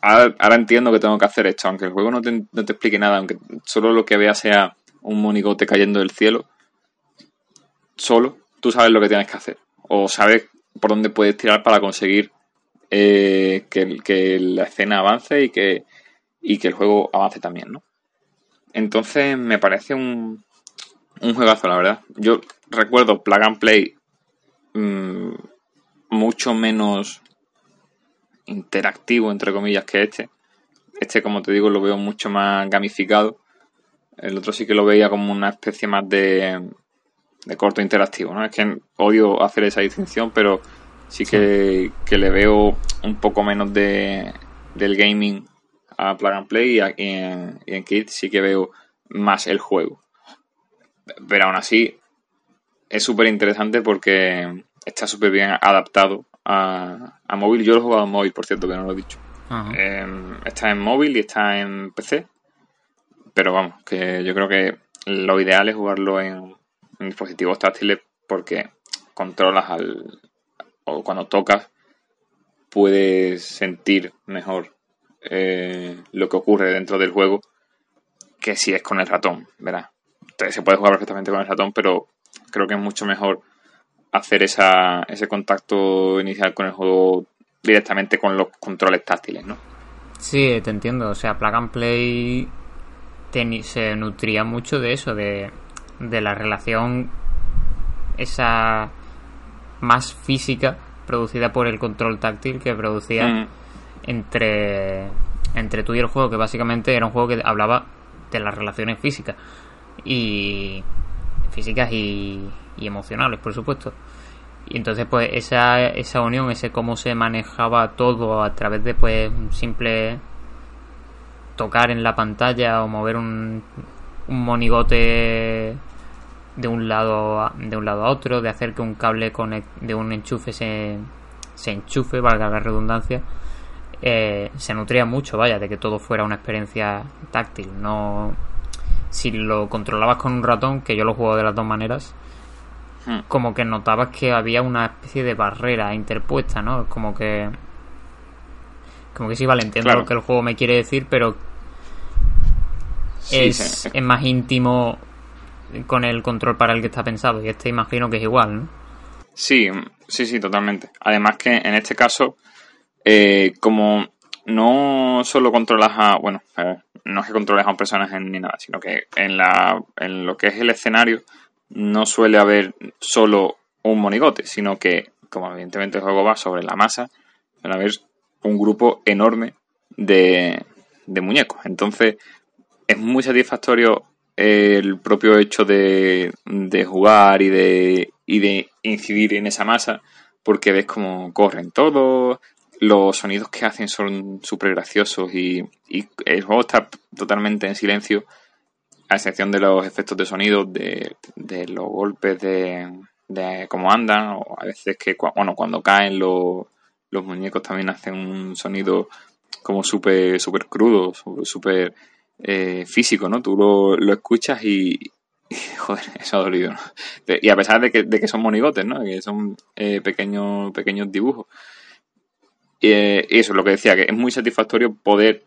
Ahora, entiendo que tengo que hacer esto, aunque el juego no te, no te explique nada, aunque solo lo que vea sea un monigote cayendo del cielo, solo tú sabes lo que tienes que hacer. O sabes por dónde puedes tirar para conseguir eh, que, la escena avance y que, y que el juego avance también, ¿no? Entonces me parece un, un juegazo, la verdad. Yo recuerdo Plug and Play mmm, mucho menos interactivo, entre comillas, que este. Este, como te digo, lo veo mucho más gamificado. El otro sí que lo veía como una especie más de, de corto interactivo, ¿no? Es que odio hacer esa distinción, pero sí que, que le veo un poco menos de, del gaming a Plug and Play y, en, y en Kit sí que veo más el juego. Pero aún así, es súper interesante porque está súper bien adaptado a, a, móvil. Yo lo he jugado en móvil, por cierto, que no lo he dicho. Eh, está en móvil y está en PC. Pero vamos, que yo creo que lo ideal es jugarlo en, dispositivos táctiles porque controlas al. o cuando tocas puedes sentir mejor eh, lo que ocurre dentro del juego que si es con el ratón, ¿verdad? se puede jugar perfectamente con el ratón, pero creo que es mucho mejor hacer esa, ese contacto inicial con el juego directamente con los controles táctiles, ¿no? Sí, te entiendo. O sea, Plug and Play se nutría mucho de eso, de, de la relación esa más física producida por el control táctil que producía mm. entre, entre tú y el juego, que básicamente era un juego que hablaba de las relaciones físicas y físicas y, emocionales, por supuesto. Y entonces, pues, esa, esa unión, ese cómo se manejaba todo a través de, pues, un simple tocar en la pantalla o mover un, un monigote de un lado a, de un lado a otro, de hacer que un cable de un enchufe se, se enchufe, valga la redundancia, eh, se nutría mucho, vaya, de que todo fuera una experiencia táctil. No, si lo controlabas con un ratón, que yo lo juego de las dos maneras, hmm. como que notabas que había una especie de barrera interpuesta, ¿no? Como que como que sí, vale, entiendo lo que el juego me quiere decir, pero es, es más íntimo con el control para el que está pensado. Y este imagino que es igual, ¿no? Sí, sí, sí, totalmente. Además que en este caso, eh, como no solo controlas a, bueno, no es que controles a un personaje ni nada, sino que en, la, en lo que es el escenario no suele haber solo un monigote, sino que, como evidentemente el juego va sobre la masa, suele haber un grupo enorme de, de muñecos. Entonces, es muy satisfactorio el propio hecho de, de jugar y de, y de incidir en esa masa, porque ves cómo corren todos, los sonidos que hacen son súper graciosos y, el juego está totalmente en silencio, a excepción de los efectos de sonido, de, de los golpes de, de cómo andan, o a veces que bueno, cuando caen los, los muñecos también hacen un sonido como súper super crudo, súper eh, físico, ¿no? Tú lo, lo escuchas y, [LAUGHS] joder, eso ha dolido, ¿no? y a pesar de que, de que son monigotes, ¿no? Que son eh, pequeños, pequeños dibujos. Eh, y eso es lo que decía, que es muy satisfactorio poder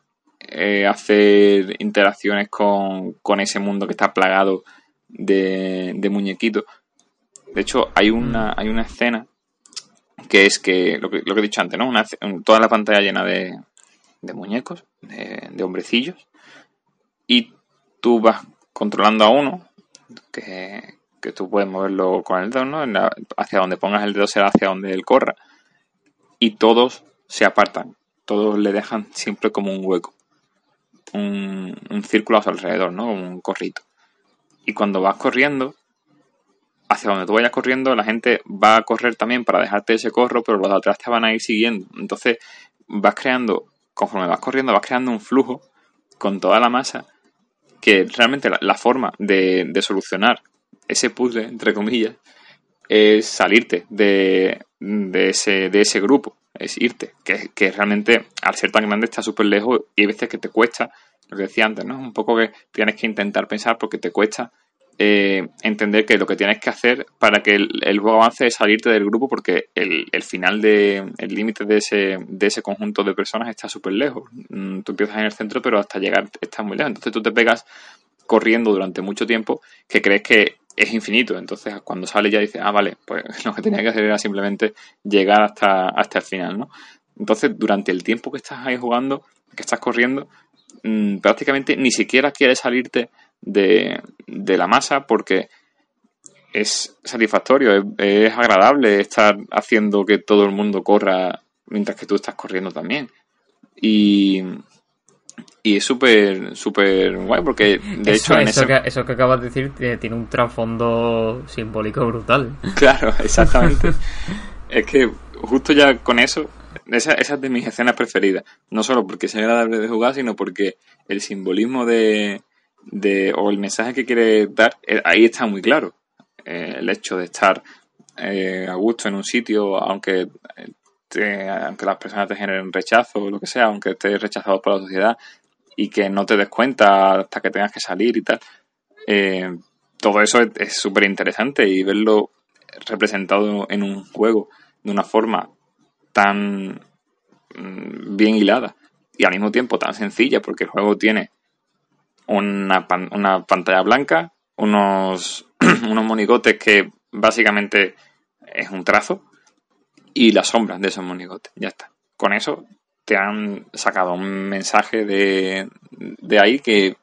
hacer interacciones con, con, ese mundo que está plagado de, de muñequitos. De hecho, hay una, mm. hay una escena que es que lo, que, lo que he dicho antes, ¿no? Una, toda la pantalla llena de, de muñecos, de, de hombrecillos, y tú vas controlando a uno, que, tú puedes moverlo con el dedo, ¿no? hacia donde pongas el dedo será hacia donde él corra. Y todos se apartan, todos le dejan siempre como un hueco, un, círculo a su alrededor, ¿no? Como un corrito. Y cuando vas corriendo, hacia donde tú vayas corriendo, la gente va a correr también para dejarte ese corro, pero los de atrás te van a ir siguiendo. Entonces vas creando, conforme vas corriendo, vas creando un flujo con toda la masa que realmente la, forma de, solucionar ese puzzle, entre comillas, es salirte de, ese, de ese grupo, es irte, que, que realmente al ser tan grande está súper lejos y hay veces que te cuesta, lo que decía antes, ¿no? Un poco que tienes que intentar pensar porque te cuesta eh, entender que lo que tienes que hacer para que el, juego avance es salirte del grupo porque el, el final de el límite de ese, de ese conjunto de personas está súper lejos. Mm, tú empiezas en el centro pero hasta llegar estás muy lejos. Entonces tú te pegas corriendo durante mucho tiempo que crees que es infinito. Entonces cuando sale ya dices, ah, vale, pues [LAUGHS] lo que tenía que hacer era simplemente llegar hasta, hasta el final, ¿no? Entonces durante el tiempo que estás ahí jugando, que estás corriendo, mm, prácticamente ni siquiera quieres salirte de, de la masa porque es satisfactorio, es, agradable estar haciendo que todo el mundo corra mientras que tú estás corriendo también. Y, y es súper, súper guay porque de hecho... En eso, que, eso que acabas de decir tiene un trasfondo simbólico brutal. [LAUGHS] Claro, exactamente. es que justo ya con eso, esa, esa, es de mis escenas preferidas. No solo porque es agradable de jugar, sino porque el simbolismo de, de, o el mensaje que quiere dar, eh, ahí está muy claro. Eh, el hecho de estar eh, a gusto en un sitio, aunque, aunque las personas te generen rechazo o lo que sea, aunque estés rechazado por la sociedad y que no te des cuenta hasta que tengas que salir y tal. todo eso es súper interesante y verlo representado en un juego de una forma tan mm, bien hilada y al mismo tiempo tan sencilla porque el juego tiene una, una pantalla blanca, unos, [CLEARS THROAT] unos monigotes que básicamente es un trazo y las sombras de esos monigotes. Ya está. Con eso te han sacado un mensaje de, de ahí que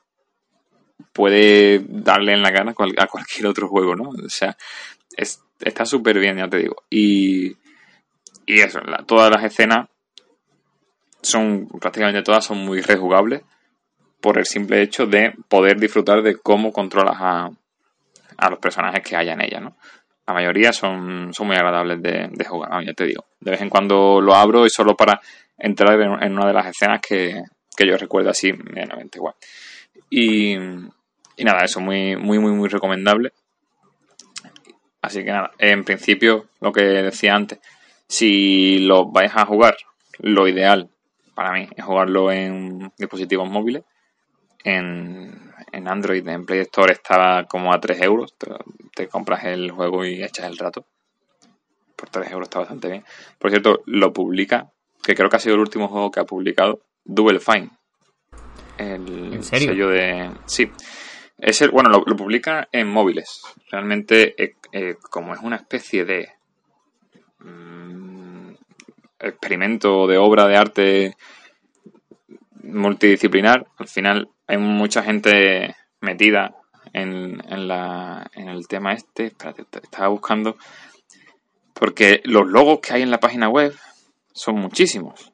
puede darle en la gana a cualquier otro juego, ¿no? O sea, está súper bien, ya te digo. Y, y eso, todas las escenas son, prácticamente todas son muy rejugables por el simple hecho de poder disfrutar de cómo controlas a, a los personajes que haya en ella, ¿no? La mayoría son, son muy agradables de, jugar, ya te digo. De vez en cuando lo abro y solo para entrar en, una de las escenas que, que yo recuerdo así, medianamente igual. Y, y nada, eso muy, muy, muy, muy recomendable. Así que nada, en principio, lo que decía antes, si lo vais a jugar, lo ideal para mí es jugarlo en dispositivos móviles. En, en Android, en Play Store, estaba como a 3 euros. Te, compras el juego y echas el rato. Por 3 euros está bastante bien. Por cierto, lo publica, que creo que ha sido el último juego que ha publicado, Double Fine. El ¿En serio? sello de. Sí. Es el, bueno, lo, lo publica en móviles. Realmente, eh, eh, como es una especie de mm, experimento de obra de arte multidisciplinar, al final hay mucha gente metida en, en, la, en el tema este. Espérate, estaba buscando. Porque los logos que hay en la página web son muchísimos.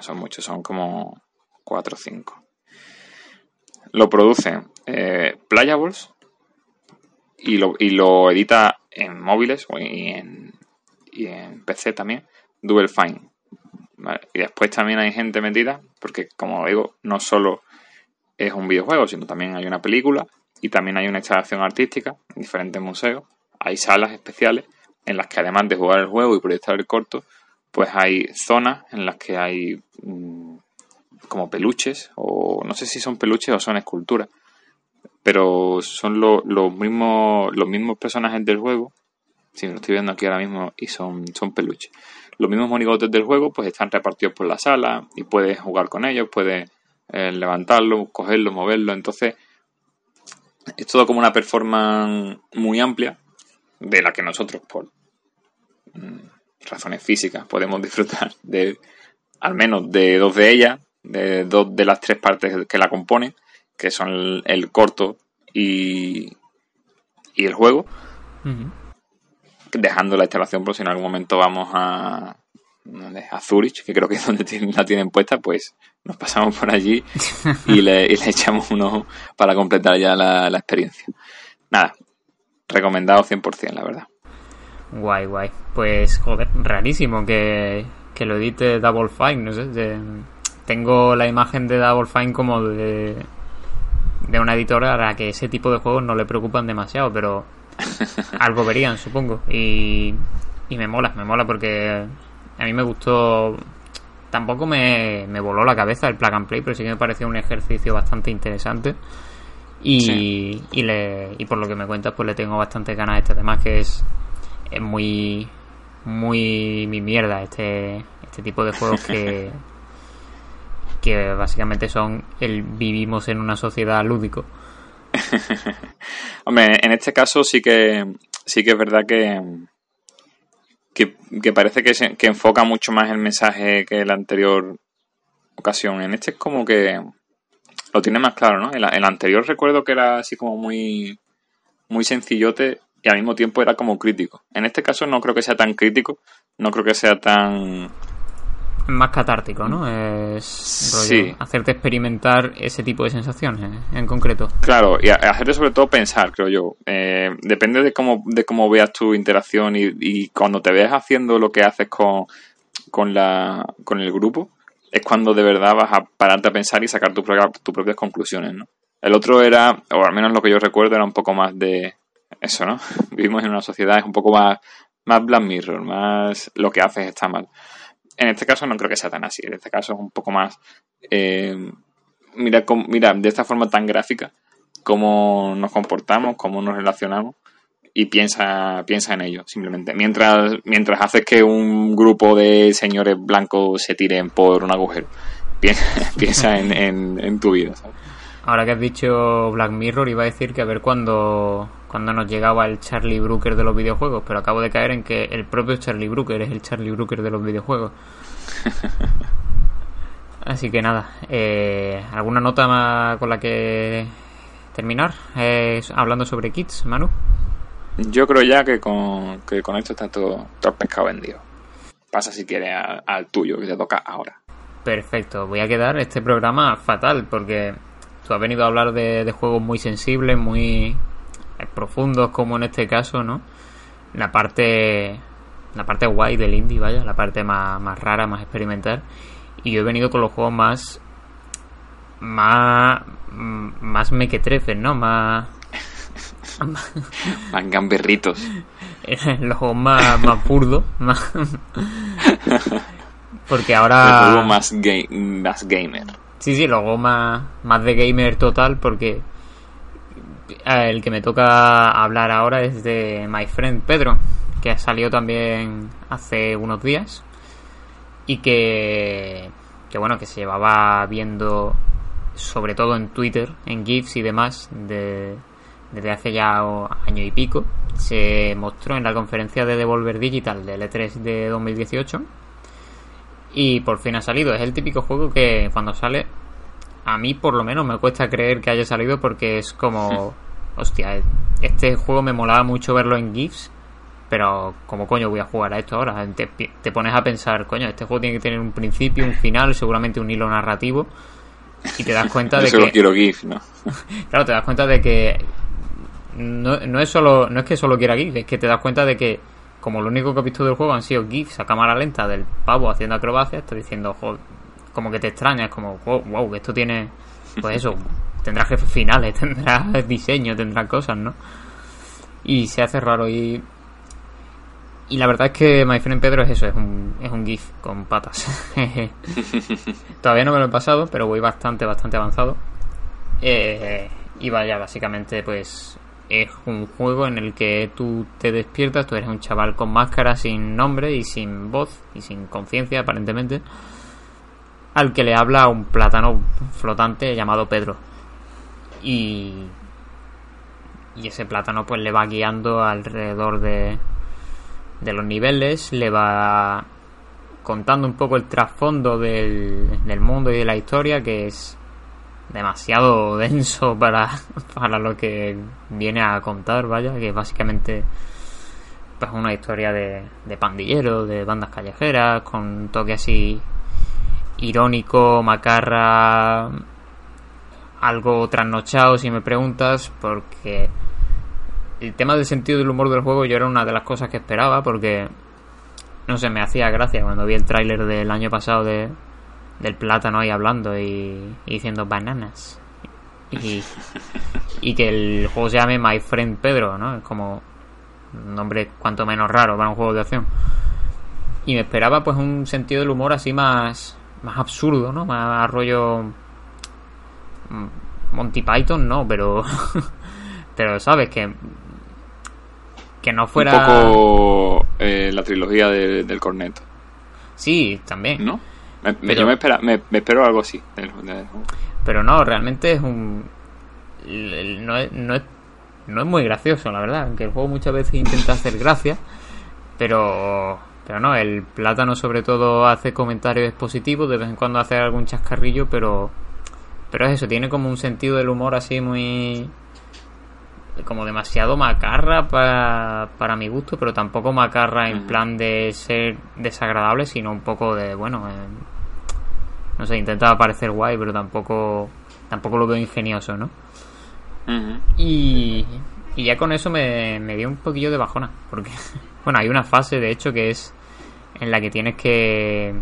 Son muchos, son como 4 o 5. Lo produce eh, Playables y lo, y lo edita en móviles y en, y en PC también, Double Fine. Y después también hay gente metida, porque como digo, no solo es un videojuego, sino también hay una película y también hay una instalación artística en diferentes museos. Hay salas especiales en las que además de jugar el juego y proyectar el corto, pues hay zonas en las que hay mmm, como peluches, o no sé si son peluches o son esculturas, pero son lo, los mismos los mismos personajes del juego. Si sí, lo estoy viendo aquí ahora mismo y son, son peluches. Los mismos monigotes del juego pues están repartidos por la sala y puedes jugar con ellos, puedes eh, levantarlo, cogerlo, moverlo. Entonces es todo como una performance muy amplia de la que nosotros por mm, razones físicas podemos [LAUGHS] disfrutar de al menos de dos de ellas, de dos de las tres partes que la componen, que son el, corto y, y, el juego. Uh. Dejando la instalación por si en algún momento vamos a, a Zurich, que creo que es donde [LAUGHS] la tienen puesta, pues nos pasamos por allí y le, y le echamos un ojo para completar ya la, la experiencia. Nada, recomendado 100%, la verdad. Guay, guay. Pues, joder, rarísimo que, que lo edite Double Fine, no sé. De, tengo la imagen de Double Fine como de, de una editora a la que ese tipo de juegos no le preocupan demasiado, pero [LAUGHS] algo verían, supongo. Y, y me mola, me mola porque a mí me gustó. Tampoco me, me voló la cabeza el plug and play, pero sí que me pareció un ejercicio bastante interesante. Y, sí. y, le, y por lo que me cuentas, pues le tengo bastante ganas a este. Además, que es, es muy, muy mi mierda este, este tipo de juegos que, [LAUGHS] que básicamente son el vivimos en una sociedad lúdico. [LAUGHS] Hombre, en este caso sí que sí que es verdad que que, parece que, se, que enfoca mucho más el mensaje que la anterior ocasión. En este es como que lo tiene más claro, ¿no? El, el anterior recuerdo que era así como muy muy sencillote y al mismo tiempo era como crítico. En este caso no creo que sea tan crítico, no creo que sea tan más catártico, ¿no? Es rollo, sí. hacerte experimentar ese tipo de sensaciones en concreto. Claro, y hacerte sobre todo pensar, creo yo. Eh, depende de cómo, de cómo veas tu interacción y, y, cuando te veas haciendo lo que haces con, con, la, con el grupo, es cuando de verdad vas a pararte a pensar y sacar tu propia, tus propias conclusiones, ¿no? El otro era, o al menos lo que yo recuerdo, era un poco más de eso, ¿no? [LAUGHS] Vivimos en una sociedad, es un poco más, más Black Mirror, más lo que haces está mal. En este caso no creo que sea tan así. En este caso es un poco más. Eh, mira, com, mira, de esta forma tan gráfica, cómo nos comportamos, cómo nos relacionamos y piensa, piensa en ello, simplemente. Mientras, mientras haces que un grupo de señores blancos se tiren por un agujero, [LAUGHS] piensa, piensa en, en, en, tu vida. ¿sabes? Ahora que has dicho Black Mirror, iba a decir que a ver cuándo, cuando nos llegaba el Charlie Brooker de los videojuegos, pero acabo de caer en que el propio Charlie Brooker es el Charlie Brooker de los videojuegos. [LAUGHS] Así que nada, eh, ¿alguna nota más con la que terminar? Eh, hablando sobre kits, Manu. Yo creo ya que con, que con esto está todo, todo el pescado vendido. Pasa si quieres al, al tuyo, que te toca ahora. Perfecto, voy a quedar este programa fatal porque tú has venido a hablar de, de juegos muy sensibles, muy profundos como en este caso, ¿no? La parte la parte guay del indie, vaya, la parte más, más rara, más experimental. Y yo he venido con los juegos más más, más mequetrefes, ¿no? Más... [LAUGHS] más gamberritos. [LAUGHS] Los juegos más, más burdos, más... [LAUGHS] Porque ahora... El juego más, más gamer. Sí, sí, luego más, más de gamer total porque el que me toca hablar ahora es de My Friend Pedro, que ha salido también hace unos días y que, que bueno, que se llevaba viendo sobre todo en Twitter, en GIFs y demás, de, desde hace ya año y pico. Se mostró en la conferencia de Devolver Digital del E3 de 2018 y por fin ha salido. Es el típico juego que cuando sale, a mí por lo menos me cuesta creer que haya salido porque es como, [LAUGHS] hostia, este juego me molaba mucho verlo en GIFs, pero ¿cómo coño voy a jugar a esto ahora? Te, te pones a pensar, coño, este juego tiene que tener un principio, un final, seguramente un hilo narrativo. Y te das [LAUGHS] cuenta de que. quiero GIF, ¿no? [LAUGHS] claro, te das cuenta de que. No, no es solo no es que solo quiera GIF, es que te das cuenta de que como lo único que he visto del juego han sido GIFs a cámara lenta del pavo haciendo acrobacias, estoy diciendo, joder, como que te extrañas, como, wow, wow, esto tiene, pues eso, tendrá jefes finales, [LAUGHS] tendrá diseño, tendrá cosas, ¿no? Y se hace raro y... Y la verdad es que My Friend Pedro es eso, es un, es un GIF con patas. [LAUGHS] Todavía no me lo he pasado, pero voy bastante, bastante avanzado. Eh, y vaya, básicamente, pues es un juego en el que tú te despiertas, tú eres un chaval con máscara, sin nombre y sin voz y sin conciencia aparentemente, al que le habla un plátano flotante llamado Pedro. Y, y ese plátano pues le va guiando alrededor de, de los niveles, le va contando un poco el trasfondo del, del mundo y de la historia, que es demasiado [LAUGHS] denso para, para lo que viene a contar, vaya, que básicamente pues una historia de, de pandilleros, de bandas callejeras, con un toque así irónico, macarra, algo trasnochado si me preguntas, porque el tema del sentido del humor del juego yo era una de las cosas que esperaba, porque no sé, me hacía gracia cuando vi el tráiler del año pasado de, del plátano ahí hablando y, diciendo bananas. Y, y, que el juego se llame My Friend Pedro, ¿no? Es como un nombre cuanto menos raro para un juego de acción. Y me esperaba pues un sentido del humor así más, más absurdo, ¿no? Más rollo... Mm, Monty Python, no, pero... [LAUGHS] pero sabes que... Que no fuera... Un poco eh, la trilogía del corneto. Sí, también. ¿No? Me, yo me, espera, me, espero algo así. Pero no, realmente es un. No es, no, es, no es muy gracioso, la verdad. Aunque el juego muchas veces intenta hacer gracia. Pero. Pero no, el plátano sobre todo hace comentarios positivos. De vez en cuando hace algún chascarrillo, pero. Pero es eso, tiene como un sentido del humor así muy como demasiado macarra para, para mi gusto, pero tampoco macarra en plan de ser desagradable, sino un poco de, bueno, eh, no sé, intentaba parecer guay, pero tampoco tampoco lo veo ingenioso, ¿no? y, y ya con eso me, me dio un poquillo de bajona, porque, [LAUGHS] bueno, hay una fase, de hecho, que es en la que tienes que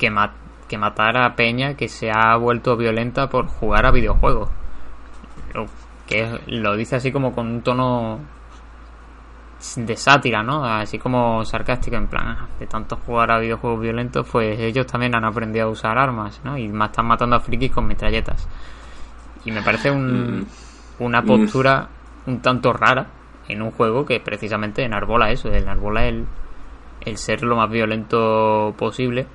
que, que matar a Peña que se ha vuelto violenta por jugar a videojuegos que lo dice así como con un tono de sátira, ¿no? Así como sarcástico, en plan, ah, de tanto jugar a videojuegos violentos, pues ellos también han aprendido a usar armas, ¿no? Y más están matando a frikis con metralletas. Y me parece un, mm. una postura un tanto rara en un juego que precisamente enarbola eso, enarbola el, el ser lo más violento posible.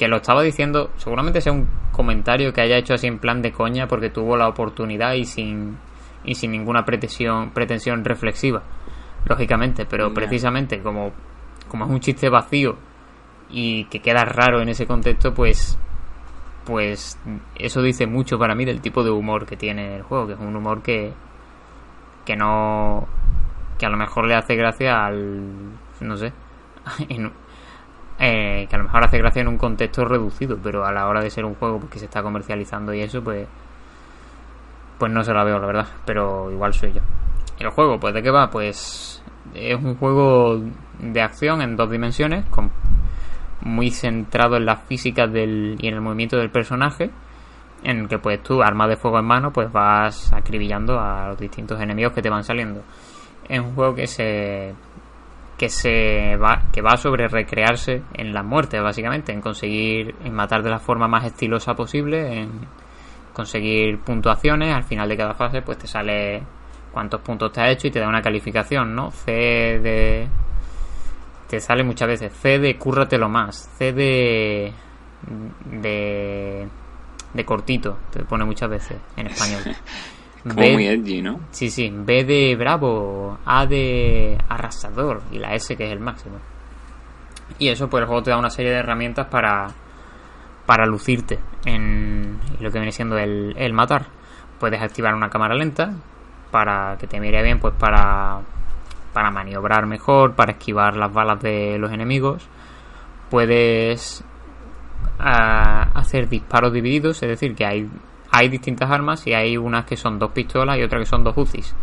Que lo estaba diciendo, seguramente sea un comentario que haya hecho así en plan de coña porque tuvo la oportunidad y sin y sin ninguna pretensión, pretensión reflexiva, lógicamente, pero precisamente como, como es un chiste vacío y que queda raro en ese contexto, pues pues eso dice mucho para mí del tipo de humor que tiene el juego, que es un humor que que no que a lo mejor le hace gracia al no sé [LAUGHS] eh, que a lo mejor hace gracia en un contexto reducido, pero a la hora de ser un juego que se está comercializando y eso, pues pues no se la veo, la verdad, pero igual soy yo. El juego, pues de qué va, pues es un juego de acción en dos dimensiones, con, muy centrado en las físicas del, y en el movimiento del personaje, en el que pues tú, armas de fuego en mano, pues vas acribillando a los distintos enemigos que te van saliendo. Es un juego que se que se va que va sobre recrearse en la muerte básicamente en conseguir en matar de la forma más estilosa posible en conseguir puntuaciones. Al final de cada fase pues te sale cuántos puntos te ha hecho y te da una calificación no C de te sale muchas veces. C de cúrratelo más. C de de de cortito te pone muchas veces en español [LAUGHS] Como B- muy edgy, ¿no? Sí, sí, B de bravo, A de arrasador y la S que es el máximo. Y eso pues el juego te da una serie de herramientas para para lucirte en lo que viene siendo el, el matar. Puedes activar una cámara lenta para que te mire bien, pues para para maniobrar mejor, para esquivar las balas de los enemigos. Puedes ah, hacer disparos divididos, es decir, que hay hay distintas armas y hay unas que son dos pistolas y otras que son dos UCIs.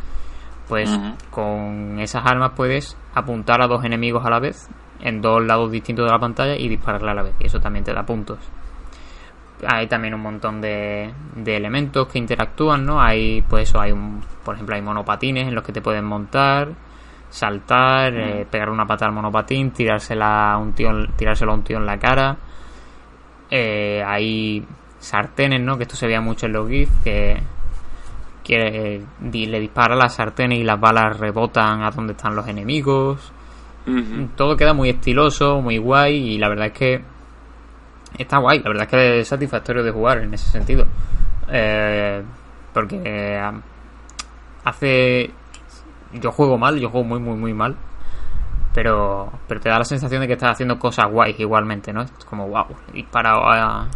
Pues con esas armas puedes apuntar a dos enemigos a la vez en dos lados distintos de la pantalla y dispararle a la vez. Y eso también te da puntos. Hay también un montón de, de elementos que interactúan, ¿no? Hay, pues eso, hay un, por ejemplo, hay monopatines en los que te pueden montar, saltar, eh, pegar una pata al monopatín, tirársela a un tío, tirárselo a un tío en la cara. Eh, hay sartenes, ¿no? Que esto se veía mucho en los GIF, que, que eh, le dispara las sartenes y las balas rebotan a donde están los enemigos. Todo queda muy estiloso, muy guay y la verdad es que está guay, la verdad es que es satisfactorio de jugar en ese sentido. Eh, porque eh, hace... Yo juego mal, yo juego muy, muy, muy mal. Pero, pero te da la sensación de que estás haciendo cosas guays igualmente, ¿no? Es como, wow, he disparado a-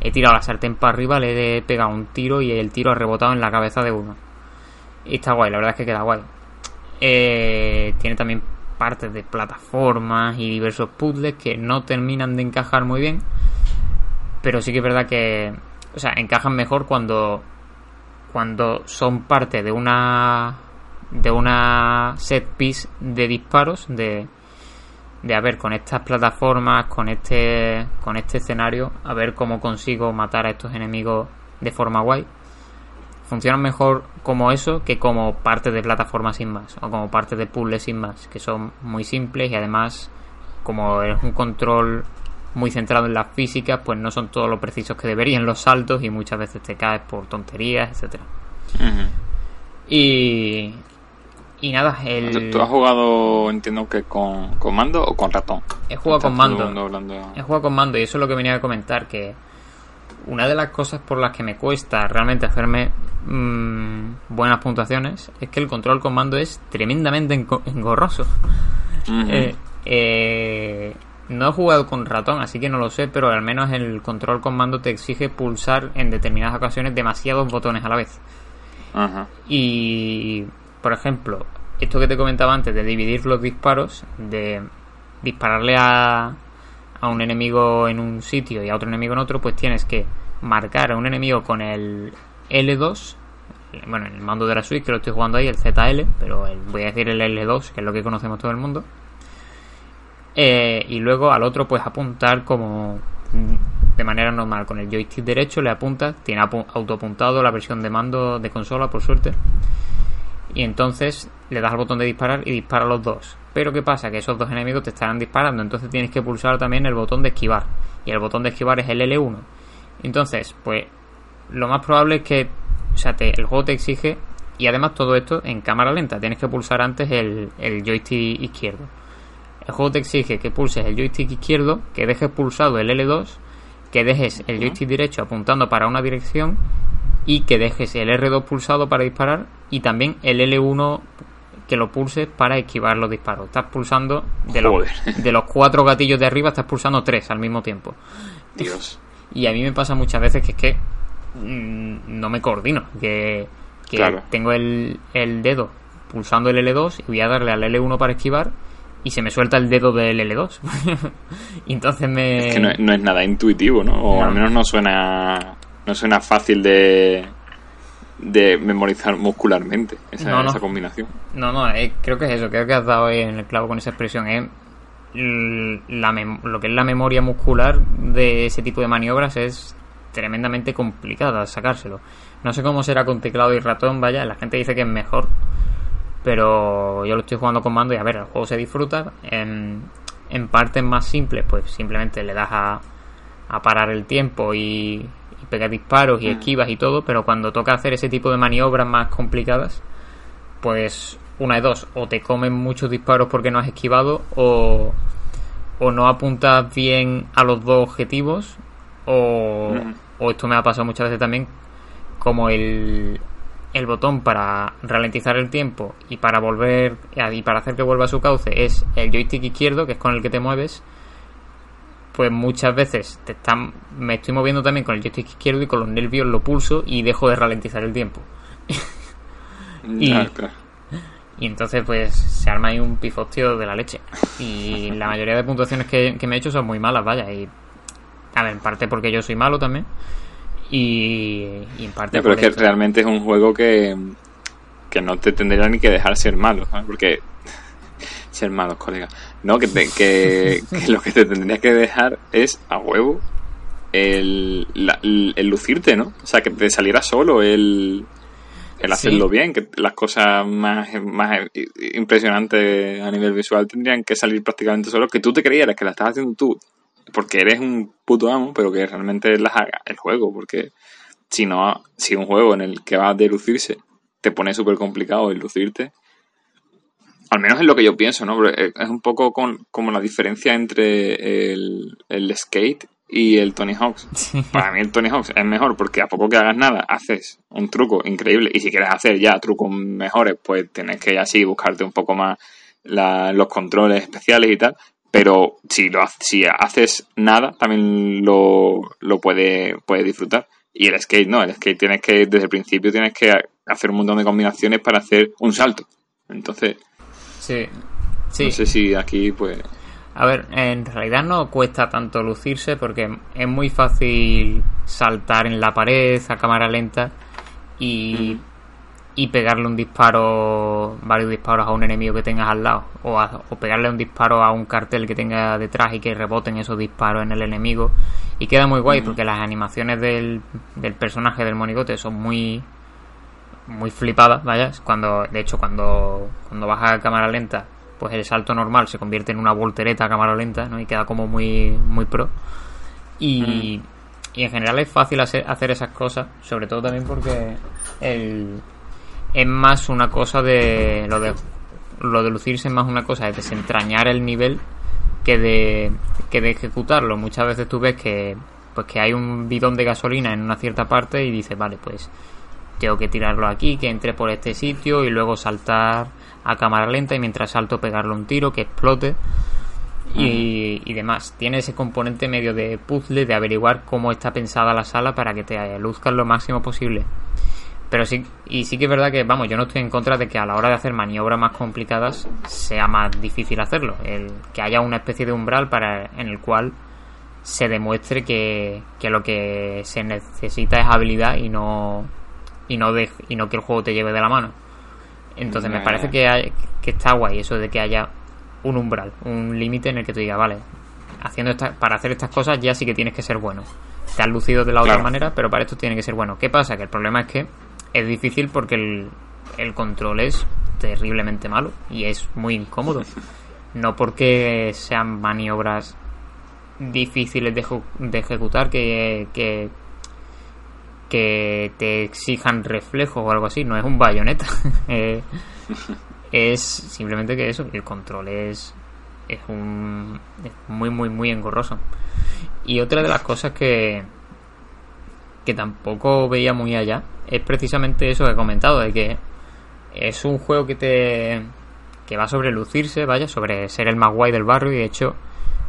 He tirado la sartén para arriba, le he pegado un tiro y el tiro ha rebotado en la cabeza de uno. Y está guay, la verdad es que queda guay. Eh, tiene también partes de plataformas y diversos puzzles que no terminan de encajar muy bien. Pero sí que es verdad que, o sea, encajan mejor cuando, cuando son parte de una, de una set piece de disparos, de, de a ver con estas plataformas, con este, con este escenario, a ver cómo consigo matar a estos enemigos de forma guay. Funcionan mejor como eso que como parte de plataformas sin más o como parte de puzzles sin más que son muy simples y además como es un control muy centrado en las físicas pues no son todos lo precisos que deberían los saltos y muchas veces te caes por tonterías etcétera. Y y nada el ¿Tú, has jugado, entiendo que con, con mando o con ratón? he jugado con mando hablando- He jugado con mando y eso es lo que venía a comentar, que una de las cosas por las que me cuesta realmente hacerme mm, buenas puntuaciones es que el control con mando es tremendamente engorroso. Eh, eh, no he jugado con ratón, así que no lo sé, pero al menos el control con mando te exige pulsar en determinadas ocasiones demasiados botones a la vez. Ajá. Y, por ejemplo, esto que te comentaba antes de dividir los disparos, de dispararle a, a un enemigo en un sitio y a otro enemigo en otro, pues tienes que marcar a un enemigo con el L2. Bueno, en el mando de la Switch que lo estoy jugando ahí, el ZL, pero voy a decir el L2, que es lo que conocemos todo el mundo. Eh, y luego al otro, pues apuntar como de manera normal. Con el joystick derecho le apuntas, tiene apu- autoapuntado la versión de mando de consola, por suerte. Y entonces le das al botón de disparar y dispara a los dos. Pero ¿qué pasa? Que esos dos enemigos te estarán disparando, entonces tienes que pulsar también el botón de esquivar. Y el botón de esquivar es el L1. Entonces, pues lo más probable es que o sea, te- el juego te exige, y además todo esto en cámara lenta, tienes que pulsar antes el, el joystick izquierdo. El juego te exige que pulses el joystick izquierdo, que dejes pulsado el L2, que dejes el joystick derecho apuntando para una dirección y que dejes el R2 pulsado para disparar y también el L1 que lo pulses para esquivar los disparos. Estás pulsando de los, [LAUGHS] de los cuatro gatillos de arriba, estás pulsando tres al mismo tiempo. Dios. [LAUGHS] Y a mí me pasa muchas veces que es que mm, no me coordino. Que, que Claro. tengo el, el dedo pulsando el L2 y voy a darle al L1 para esquivar y se me suelta el dedo del L2. [LAUGHS] y entonces me... Es que no, es- no es nada intuitivo, ¿no? O No. al menos no suena, no suena fácil de, de memorizar muscularmente esa, No, no. esa combinación. No, no, eh, creo que es eso, creo que has dado en el clavo con esa expresión. Es mem- lo que es la memoria muscular de ese tipo de maniobras es tremendamente complicada sacárselo. No sé cómo será con teclado y ratón, vaya, la gente dice que es mejor, pero yo lo estoy jugando con mando y a ver, el juego se disfruta. En, en partes más simples, pues simplemente le das a, a parar el tiempo y pegar disparos y Mm. esquivas y todo, pero cuando toca hacer ese tipo de maniobras más complicadas, pues una de dos, o te comen muchos disparos porque no has esquivado, o, o no apuntas bien a los dos objetivos, o, Ujú. o esto me ha pasado muchas veces también, como el, el botón para ralentizar el tiempo y para volver y para hacer que vuelva a su cauce es el joystick izquierdo, que es con el que te mueves, pues muchas veces te están, me estoy moviendo también con el joystick izquierdo y con los nervios lo pulso y dejo de ralentizar el tiempo. [LAUGHS] Y- claro. Y entonces pues se arma ahí un pifostio de la leche. Y [LAUGHS] la mayoría de puntuaciones que, que me he hecho son muy malas, vaya. Y a ver, en parte porque yo soy malo también. Y, y en parte pero es que realmente es un juego que, que no te tendría ni que dejar ser malo, ¿sabes? Porque ser malos, colega. No, que, te- que, [LAUGHS] que lo que te tendría que dejar es a huevo el, la- el lucirte, ¿no? O sea, que te saliera solo el, el hacerlo Sí. bien, que las cosas más, más impresionantes a nivel visual tendrían que salir prácticamente solo, que tú te creyeras que la estás haciendo tú, porque eres un puto amo, pero que realmente las haga el juego, porque si no, si un juego en el que vas de lucirse te pone súper complicado el lucirte, al menos es lo que yo pienso, ¿no? Pero es un poco con, como la diferencia entre el, el skate y el Tony Hawk's. Para mí el Tony Hawk's es mejor porque a poco que hagas nada, haces un truco increíble. Y si quieres hacer ya trucos mejores, pues tienes que así buscarte un poco más la- los controles especiales y tal. Pero si lo si haces nada, también lo, lo puedes puede disfrutar. Y el skate no, el skate tienes que, desde el principio tienes que hacer un montón de combinaciones para hacer un salto. Entonces, Sí. Sí. no sé si aquí pues... A ver, en realidad no cuesta tanto lucirse porque es muy fácil saltar en la pared a cámara lenta y, y pegarle un disparo, varios disparos a un enemigo que tengas al lado o, a- o pegarle un disparo a un cartel que tenga detrás y que reboten esos disparos en el enemigo y queda muy guay porque las animaciones del, del personaje del monigote son muy muy flipadas, vaya, cuando de hecho cuando cuando baja a cámara lenta pues el salto normal se convierte en una voltereta a cámara lenta, ¿no? Y queda como muy, muy pro. Y, y en general es fácil hacer, hacer esas cosas, sobre todo también porque el, es más una cosa de lo de lo de lucirse es más una cosa de desentrañar el nivel que de que de ejecutarlo. Muchas veces tú ves que pues que hay un bidón de gasolina en una cierta parte y dices, vale, pues tengo que tirarlo aquí, que entre por este sitio y luego saltar a cámara lenta y mientras salto pegarle un tiro que explote y, y demás. Tiene ese componente medio de puzzle de averiguar cómo está pensada la sala para que te luzcan lo máximo posible. Pero sí, y sí que es verdad que, vamos, yo no estoy en contra de que a la hora de hacer maniobras más complicadas sea más difícil hacerlo. El que haya una especie de umbral para en el cual se demuestre que, que lo que se necesita es habilidad y no y no de- y no que el juego te lleve de la mano. Entonces me parece que, hay- que está guay eso de que haya un umbral, un límite en el que tú digas, vale, haciendo esta, para hacer estas cosas ya sí que tienes que ser bueno. Te has lucido de la otra manera, pero para esto tiene que ser bueno. ¿Qué pasa? Que el problema es que es difícil porque el, el control es terriblemente malo y es muy incómodo. [LAUGHS] No porque sean maniobras difíciles de, de ejecutar que, que, que te exijan reflejos o algo así, no es un bayoneta. [LAUGHS] Eh, es simplemente que eso, el control es, es, un, es muy, muy, muy engorroso. Y otra de las cosas que, que tampoco veía muy allá es precisamente eso que he comentado, de que es un juego que te que va sobre lucirse, vaya, sobre ser el más guay del barrio y de hecho,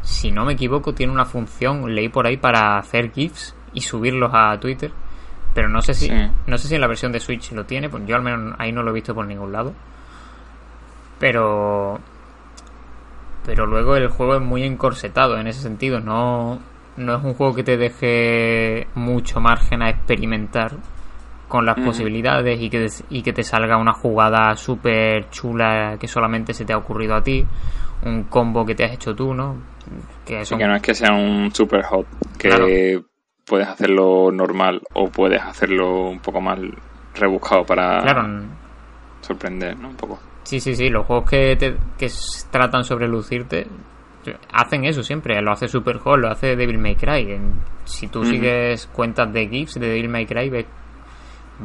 si no me equivoco, tiene una función, leí por ahí para hacer GIFs y subirlos a Twitter, pero no sé si Sí. no sé si en la versión de Switch lo tiene, pues yo al menos ahí no lo he visto por ningún lado. Pero pero luego el juego es muy encorsetado en ese sentido, no no es un juego que te deje mucho margen a experimentar con las posibilidades y que, y que te salga una jugada súper chula que solamente se te ha ocurrido a ti, un combo que te has hecho tú, ¿no? Que Sí, son- que no es que sea un super hot, que Claro. Puedes hacerlo normal o puedes hacerlo un poco más rebuscado para sorprender, ¿no? Un poco. Sí, sí, sí, los juegos que, te, que tratan sobre lucirte hacen eso siempre, lo hace Super Hot, lo hace Devil May Cry. Si tú sigues cuentas de GIFs de Devil May Cry, ves,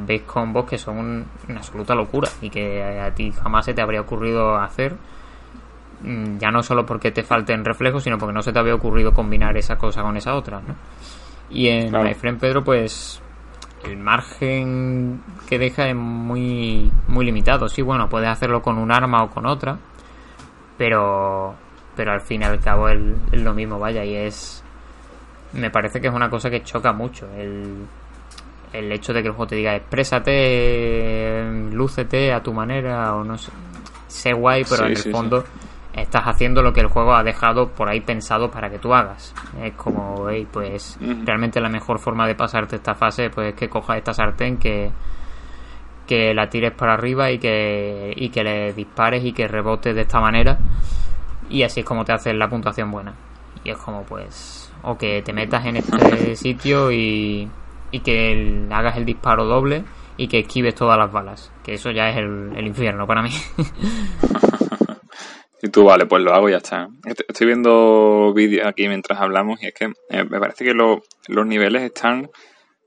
ves combos que son una absoluta locura y que a ti jamás se te habría ocurrido hacer. Mm, ya no solo porque te falten reflejos, sino porque no se te había ocurrido combinar esa cosa con esa otra, ¿no? Y en My Friend Pedro, pues el margen que deja es muy, muy limitado. Sí, bueno, puedes hacerlo con un arma o con otra, pero pero al fin y al cabo es, lo mismo, vaya, y es... Me parece que es una cosa que choca mucho, el, el hecho de que el juego te diga exprésate, lúcete a tu manera, o no sé, sé guay, pero en el fondo estás haciendo lo que el juego ha dejado por ahí pensado para que tú hagas. Es como, hey, pues realmente la mejor forma de pasarte esta fase pues es que cojas esta sartén que que la tires para arriba y que, y que le dispares y que rebote de esta manera y así es como te hacen la puntuación buena. Y es como pues, o que te metas en este sitio y, y que hagas el disparo doble y que esquives todas las balas. Que eso ya es el, infierno para mí. [LAUGHS] y tú, vale, pues lo hago y ya está. Estoy viendo vídeos aquí mientras hablamos y es que eh, me parece que los niveles están,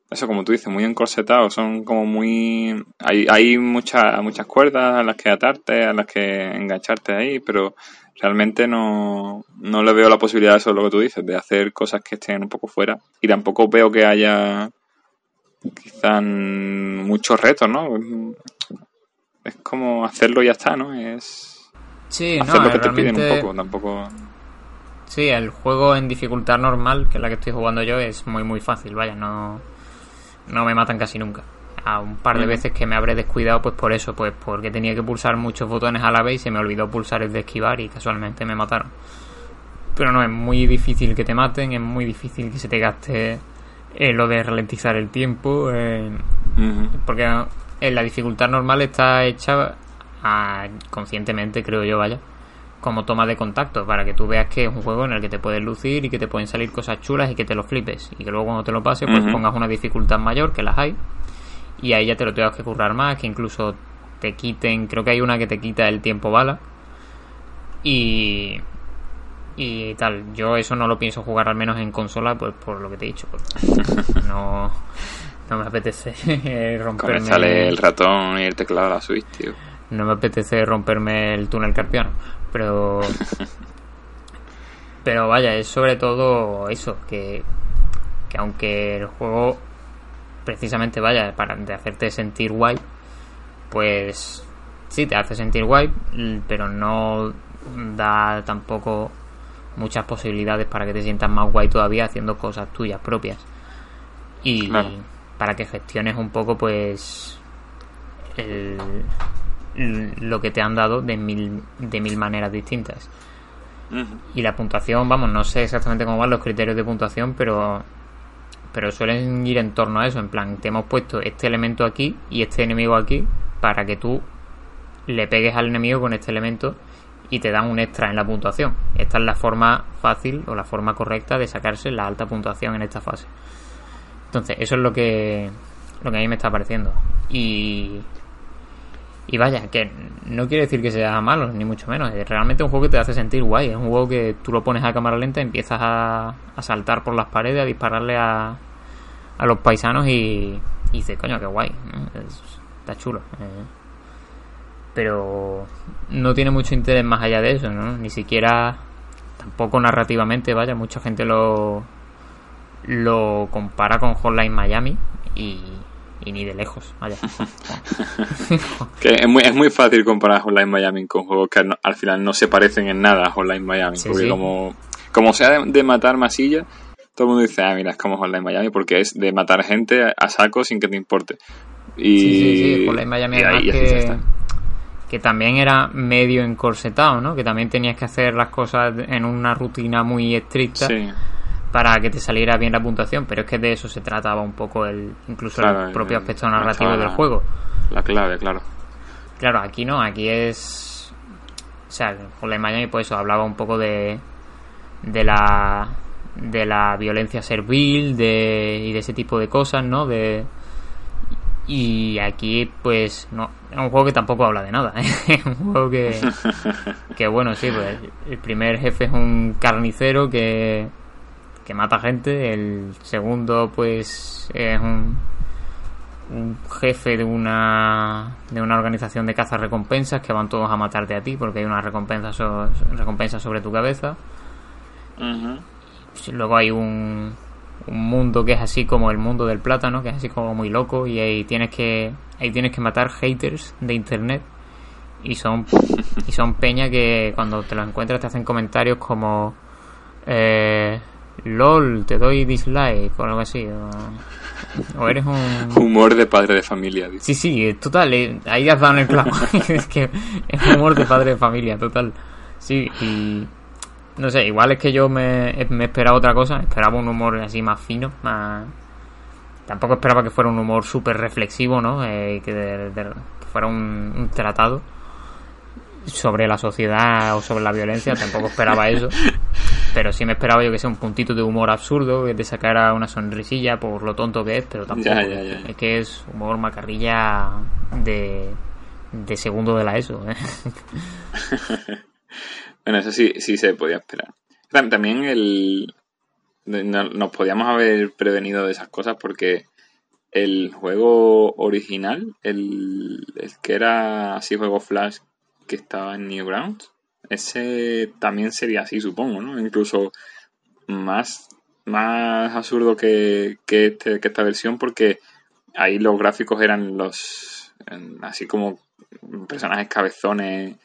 eso como tú dices, muy encorsetados. Son como muy... Hay, hay muchas muchas cuerdas a las que atarte, a las que engancharte ahí, pero realmente no, no le veo la posibilidad eso, lo que tú dices, de hacer cosas que estén un poco fuera. Y tampoco veo que haya quizás muchos retos, ¿no? Es como hacerlo y ya está, ¿no? Es sí, hacer lo que te piden un poco, tampoco... Sí, el juego en dificultad normal, que es la que estoy jugando yo, es muy muy fácil, vaya, no, no me matan casi nunca. A un par de veces que me habré descuidado pues por eso, pues porque tenía que pulsar muchos botones a la vez y se me olvidó pulsar el de esquivar y casualmente me mataron. Pero no, es muy difícil que te maten, es muy difícil que se te gaste eh, lo de ralentizar el tiempo, eh, porque en la dificultad normal está hecha conscientemente, creo yo, vaya, como toma de contacto, para que tú veas que es un juego en el que te puedes lucir y que te pueden salir cosas chulas y que te lo flipes, y que luego cuando te lo pases, pues pongas una dificultad mayor, que las hay, y ahí ya te lo tengas que currar más, que incluso te quiten, creo que hay una que te quita el tiempo bala. Y y tal, yo eso no lo pienso jugar al menos en consola pues por lo que te he dicho, [LAUGHS] no no me apetece [LAUGHS] romperme sale el ratón y el teclado de la Switch, tío. No me apetece romperme el túnel carpiano, pero [LAUGHS] pero vaya, es sobre todo eso, que que aunque el juego precisamente vaya para de hacerte sentir guay, pues sí te hace sentir guay, pero no da tampoco muchas posibilidades para que te sientas más guay todavía haciendo cosas tuyas propias. Y para que gestiones un poco pues lo que te han dado de mil, de mil maneras distintas. Y la puntuación, vamos, no sé exactamente cómo van los criterios de puntuación, pero pero suelen ir en torno a eso, en plan, te hemos puesto este elemento aquí y este enemigo aquí para que tú le pegues al enemigo con este elemento y te dan un extra en la puntuación. Esta es la forma fácil o la forma correcta de sacarse la alta puntuación en esta fase. Entonces, eso es lo que lo que a mí me está pareciendo. Y y vaya, que no quiere decir que sea malo, ni mucho menos. Es realmente un juego que te hace sentir guay. Es un juego que tú lo pones a cámara lenta, empiezas a, a saltar por las paredes, a dispararle a, a los paisanos y, y dices, coño, qué guay. está chulo. Eh. pero no tiene mucho interés más allá de eso, ¿no? Ni siquiera, tampoco narrativamente, vaya, mucha gente lo, lo compara con Hotline Miami y y ni de lejos, vaya. [LAUGHS] que es muy, es muy fácil comparar Hotline Miami con juegos que al final no se parecen en nada a Hotline Miami, porque como como sea de, matar masilla, todo el mundo dice, ah, mira, es como Hotline Miami porque es de matar gente a saco sin que te importe. Y, sí, sí, sí, Hotline Miami que, que también era medio encorsetado, ¿no? Que también tenías que hacer las cosas en una rutina muy estricta. Sí para que te saliera bien la puntuación, pero es que de eso se trataba un poco el incluso el propio aspecto narrativo del juego. La clave, claro. Claro, aquí no, aquí es o sea, con la Miami pues eso hablaba un poco de de la de la violencia servil de, y de ese tipo de cosas, ¿no? De, y aquí, pues, no, es un juego que tampoco habla de nada. [LAUGHS] ¿eh? Es un juego que, [LAUGHS] que, bueno, sí, pues el primer jefe es un carnicero que, que mata gente. El segundo, pues, es un, un jefe de una, de una organización de caza recompensas que van todos a matarte a ti porque hay una recompensa, so, recompensa sobre tu cabeza. Luego hay un, un mundo que es así como el mundo del plátano, que es así como muy loco y ahí tienes que ahí tienes que matar haters de internet y son y son peña que cuando te lo encuentras te hacen comentarios como eh, lol te doy dislike o algo así o, eres un humor de padre de familia sí sí total eh, ahí has dado en el clavo [LAUGHS] es que es humor de padre de familia total sí y no sé, igual es que yo me, me esperaba otra cosa, esperaba un humor así más fino, más... Tampoco esperaba que fuera un humor súper reflexivo, ¿no? Eh, que, fuera un, tratado sobre la sociedad o sobre la violencia, tampoco esperaba eso. [LAUGHS] Pero sí me esperaba yo que sea un puntito de humor absurdo, que te sacara una sonrisilla por lo tonto que es, pero tampoco. Es que es humor macarrilla de, de segundo de la ESO. ¿eh? [LAUGHS] Bueno, eso sí, sí se podía esperar. También el, nos podíamos haber prevenido de esas cosas porque el juego original, el, que era así juego Flash que estaba en Newgrounds, ese también sería así, supongo, ¿no? Incluso más, más absurdo que, que, este, que esta versión porque ahí los gráficos eran los así como personajes cabezones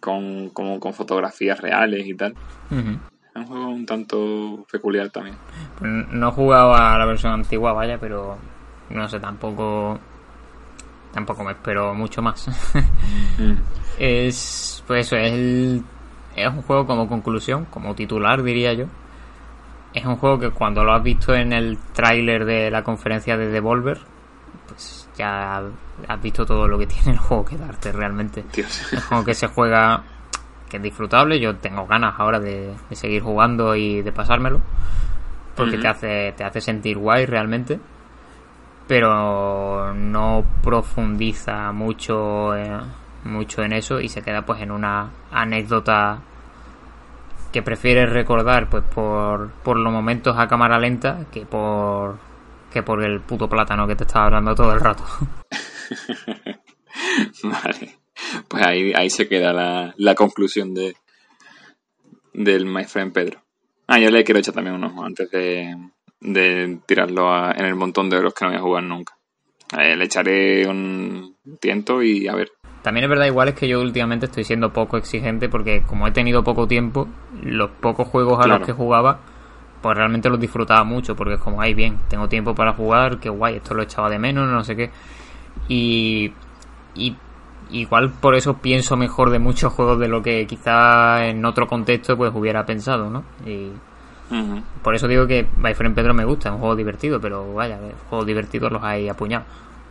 con, como con fotografías reales y tal. Es un juego un tanto peculiar también. Pues no he jugado a la versión antigua, vaya, pero no sé, tampoco tampoco me espero mucho más. [LAUGHS] Mm. Es, pues eso, es, el, es un juego como conclusión, como titular diría yo. Es un juego que cuando lo has visto en el tráiler de la conferencia de Devolver, pues ya has visto todo lo que [LAUGHS] tiene el juego que darte realmente. Es como que se juega, que es disfrutable. Yo tengo ganas ahora de, seguir jugando y de pasármelo. Porque te, hace, te hace sentir guay realmente. Pero no profundiza mucho, eh, mucho en eso y se queda pues en una anécdota que prefieres recordar pues por, por los momentos a cámara lenta que por que por el puto plátano que te estaba hablando todo el rato. [LAUGHS] vale. Pues ahí, ahí se queda la, la conclusión de del My Friend Pedro. Ah, yo le quiero echar también un ojo antes de, de tirarlo en el montón de euros que no voy a jugar nunca. Eh, le echaré un tiento y a ver. También es verdad, igual es que yo últimamente estoy siendo poco exigente porque como he tenido poco tiempo, los pocos juegos a los que jugaba pues realmente lo disfrutaba mucho porque es como, ay, bien, tengo tiempo para jugar, qué guay, esto lo echaba de menos, no sé qué. Y, y igual por eso pienso mejor de muchos juegos de lo que quizá en otro contexto pues hubiera pensado, ¿no? Y por eso digo que My Friend Pedro me gusta, es un juego divertido, pero vaya, juegos divertidos los hay apuñados.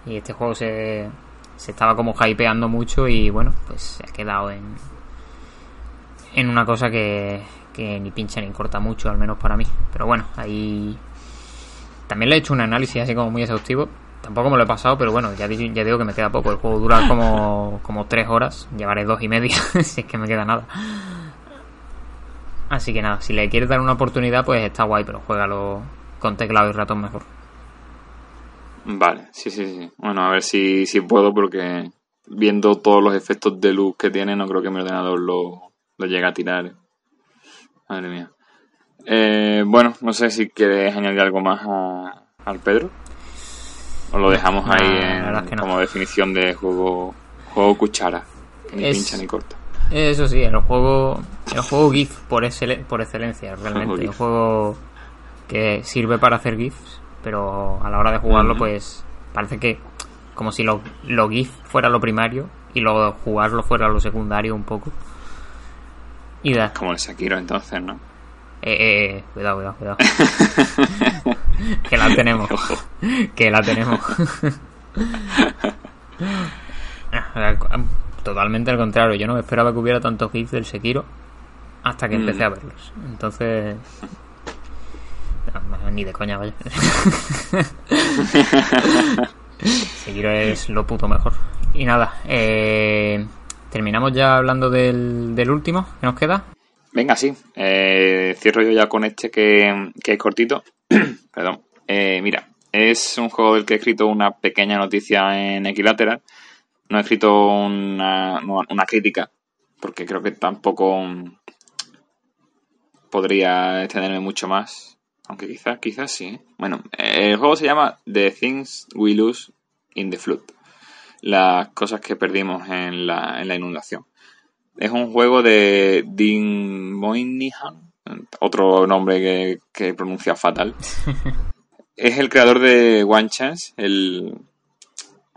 Y este juego se, se estaba como hypeando mucho y bueno, pues se ha quedado en, en una cosa que, que ni pincha ni corta mucho, al menos para mí. Pero bueno, ahí también le he hecho un análisis así como muy exhaustivo. Tampoco me lo he pasado, pero bueno, ya, digo que me queda poco. El juego dura como, como tres horas. Llevaré dos y media, [LAUGHS] si es que me queda nada. Así que nada, si le quieres dar una oportunidad, pues está guay, pero juégalo con teclado y ratón mejor. Vale, sí, sí, sí. Bueno, a ver si, si puedo, porque viendo todos los efectos de luz que tiene, no creo que mi ordenador lo, lo llegue a tirar. Madre mía. Eh, bueno, no sé si quieres añadir algo más al Pedro. O lo dejamos ahí como definición de juego juego cuchara. ni pincha ni corta. Eso sí, el juego, el juego GIF por, por excelencia, realmente. Un juego que sirve para hacer GIFs, pero a la hora de jugarlo, pues parece que como si lo, lo GIF fuera lo primario y lo jugarlo fuera lo secundario un poco. Como el Sekiro entonces, ¿no? Eh, eh, eh, cuidado, cuidado, cuidado. [LAUGHS] que la tenemos. que la tenemos. [LAUGHS] Totalmente al contrario, yo no esperaba que hubiera tantos hits del Sekiro hasta que empecé a mm. verlos. Entonces, ni de coña, vaya. [LAUGHS] Sekiro es lo puto mejor. Y nada, eh, terminamos ya hablando del, del último que nos queda. Venga, sí. Eh, cierro yo ya con este que, que es cortito. [CLEARS THROAT] Perdón. Eh, mira, es un juego del que he escrito una pequeña noticia en Equilateral. No he escrito una, una crítica, porque creo que tampoco podría extenderme mucho más. Aunque quizás, quizás sí. Bueno, el juego se llama The Things We Lose in the Flood. Las cosas que perdimos en la, en la inundación. Es un juego de Dean Moynihan, otro nombre que, que pronuncia fatal. [LAUGHS] es el creador de One Chance, el,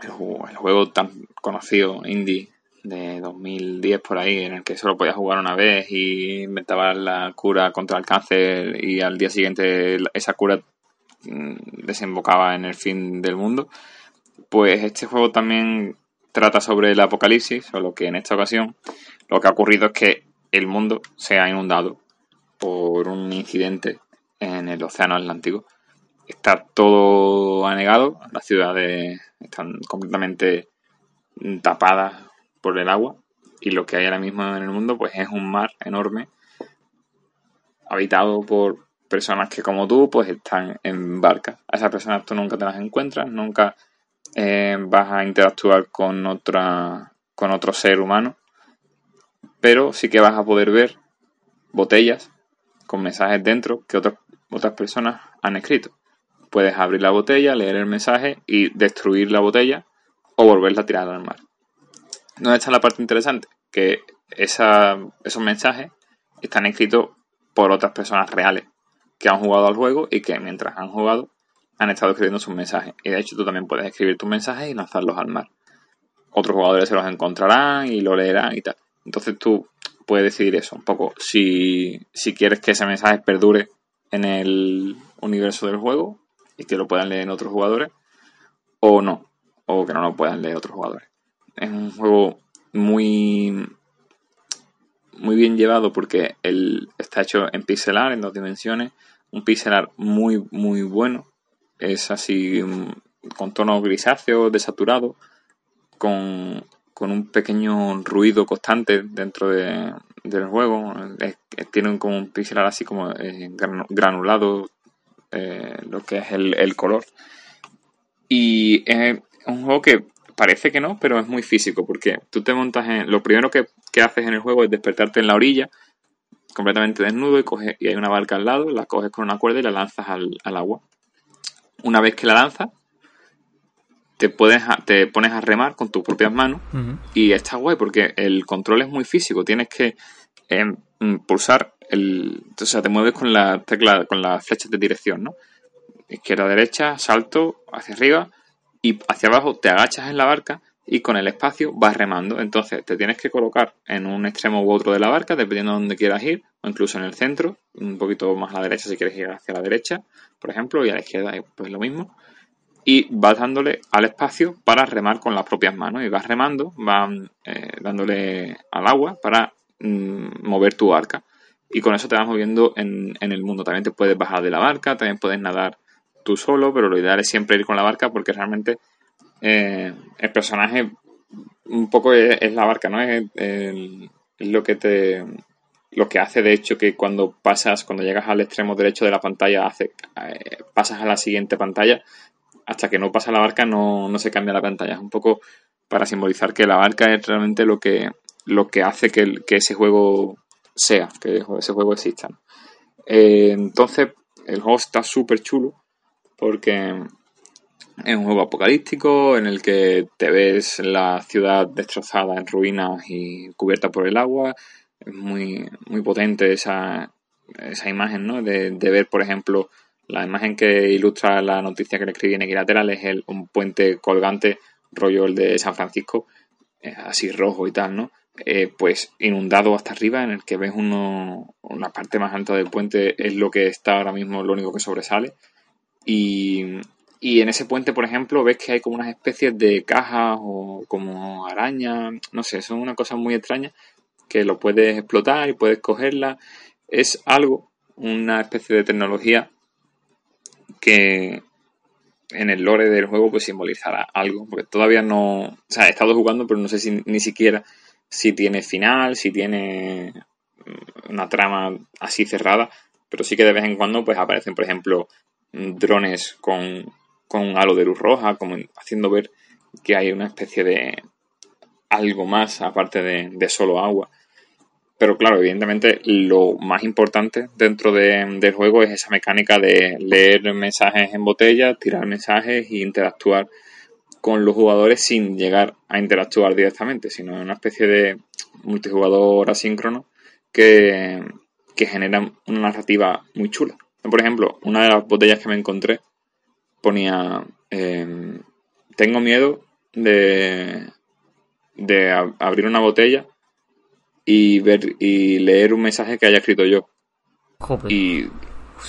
el, juego tan conocido indie de 2010 por ahí, en el que solo podías jugar una vez y inventabas la cura contra el cáncer y al día siguiente esa cura mm, desembocaba en el fin del mundo. Pues este juego también trata sobre el apocalipsis, solo que en esta ocasión lo que ha ocurrido es que el mundo se ha inundado por un incidente en el Océano Atlántico. Está todo anegado, las ciudades están completamente tapadas por el agua y lo que hay ahora mismo en el mundo pues es un mar enorme habitado por personas que como tú pues están en barcas. A esas personas tú nunca te las encuentras, nunca eh, vas a interactuar con otra con otro ser humano, pero sí que vas a poder ver botellas con mensajes dentro que otras, otras personas han escrito. Puedes abrir la botella, leer el mensaje y destruir la botella o volverla a tirar al mar. ¿Dónde está la parte interesante? Que esos mensajes están escritos por otras personas reales que han jugado al juego y que mientras han jugado han estado escribiendo sus mensajes. Y de hecho tú también puedes escribir tus mensajes y lanzarlos al mar. Otros jugadores se los encontrarán y lo leerán y tal. Entonces tú puedes decidir eso un poco. Si, si quieres que ese mensaje perdure en el universo del juego y que lo puedan leer otros jugadores o no. O que no lo puedan leer otros jugadores. Es un juego muy muy bien llevado porque él está hecho en pixelar en dos dimensiones un pixelar muy muy bueno es así mm, con tonos grisáceos, desaturados, con, con un pequeño ruido constante dentro de, del juego. tienen como un pixelar así como eh, granulado, eh, lo que es el, color. Y es un juego que parece que no, pero es muy físico, porque tú te montas en... Lo primero que, haces en el juego es despertarte en la orilla, completamente desnudo, y, coge, y hay una barca al lado, la coges con una cuerda y la lanzas al, al agua una vez que la lanzas, te, puedes te pones a remar con tus propias manos y está guay porque el control es muy físico. Tienes que em, pulsar el. O sea, te mueves con la tecla, con las flechas de dirección, ¿no? Izquierda, derecha, salto, hacia arriba y hacia abajo te agachas en la barca y con el espacio vas remando. Entonces te tienes que colocar en un extremo u otro de la barca, dependiendo de dónde quieras ir, o incluso en el centro, un poquito más a la derecha si quieres ir hacia la derecha, por ejemplo, y a la izquierda pues lo mismo. Y vas dándole al espacio para remar con las propias manos. Y vas remando, vas eh, dándole al agua para mm, mover tu barca. Y con eso te vas moviendo en, en el mundo. También te puedes bajar de la barca, también puedes nadar tú solo, pero lo ideal es siempre ir con la barca porque realmente eh, el personaje un poco es, la barca, ¿no? Es, lo que te lo que hace de hecho que cuando pasas, cuando llegas al extremo derecho de la pantalla, hace, eh, pasas a la siguiente pantalla, hasta que no pasa la barca no, no, se cambia la pantalla. Es un poco para simbolizar que la barca es realmente lo que, lo que hace que, que ese juego sea, que ese juego exista. Eh, entonces, el juego está súper chulo porque es un juego apocalíptico en el que te ves la ciudad destrozada en ruinas y cubierta por el agua. Es muy, muy potente esa, esa imagen, ¿no? De, ver, por ejemplo, la imagen que ilustra la noticia que le escribí en Equilateral es el, un puente colgante, rollo el de San Francisco, así rojo y tal, ¿no? Eh, pues inundado hasta arriba, en el que ves uno, una parte más alta del puente, es lo que está ahora mismo, lo único que sobresale. Y, y en ese puente, por ejemplo, ves que hay como unas especies de cajas o como arañas, no sé, son una cosa muy extraña que lo puedes explotar y puedes cogerla. Es algo, una especie de tecnología que en el lore del juego pues simbolizará algo, porque todavía no, o sea, he estado jugando, pero no sé si ni siquiera si tiene final, si tiene una trama así cerrada, pero sí que de vez en cuando pues aparecen, por ejemplo, drones con, con un halo de luz roja, como haciendo ver que hay una especie de algo más aparte de, de solo agua. Pero claro, evidentemente lo más importante dentro del juego es esa mecánica de leer mensajes en botella, tirar mensajes e interactuar con los jugadores sin llegar a interactuar directamente, sino en una especie de multijugador asíncrono que, que genera una narrativa muy chula. Por ejemplo, una de las botellas que me encontré ponía, em, tengo miedo de, de abrir una botella y ver y leer un mensaje que haya escrito yo. Y,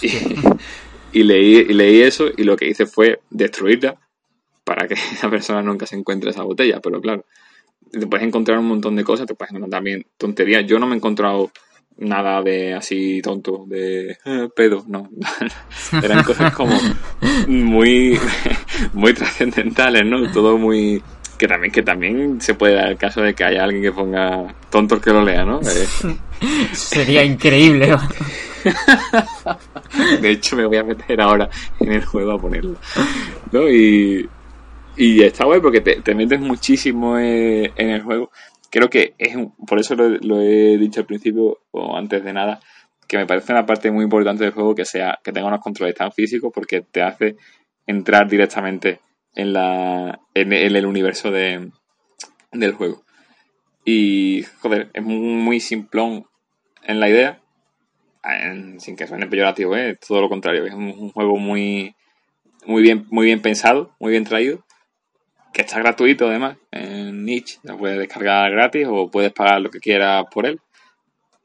[LAUGHS] y, leí, leí eso y lo que hice fue destruirla para que [LAUGHS] esa persona nunca se encuentre esa botella. Pero claro, te puedes encontrar un montón de cosas, te puedes encontrar también tonterías. Yo no me he encontrado nada de así tonto, de eh, pedo, no. [LAUGHS] Eran cosas como muy, [LAUGHS] muy trascendentales, ¿no? Todo muy que también, que también se puede dar el caso de que haya alguien que ponga tontos que lo lea, ¿no? Eh. Sería increíble. de hecho, me voy a meter ahora en el juego a ponerlo. ¿no? Y, y está guay porque te, metes muchísimo en, el juego. Creo que es por eso lo, he dicho al principio o antes de nada, que me parece una parte muy importante del juego que sea que tenga unos controles tan físicos porque te hace entrar directamente en, la, en, el universo de, del juego. Y, joder, es muy simplón en la idea, sin que suene peyorativo, ¿eh? todo lo contrario, es un, juego muy, muy, bien, muy bien pensado, muy bien traído, que está gratuito además en Niche, lo puedes descargar gratis o puedes pagar lo que quieras por él,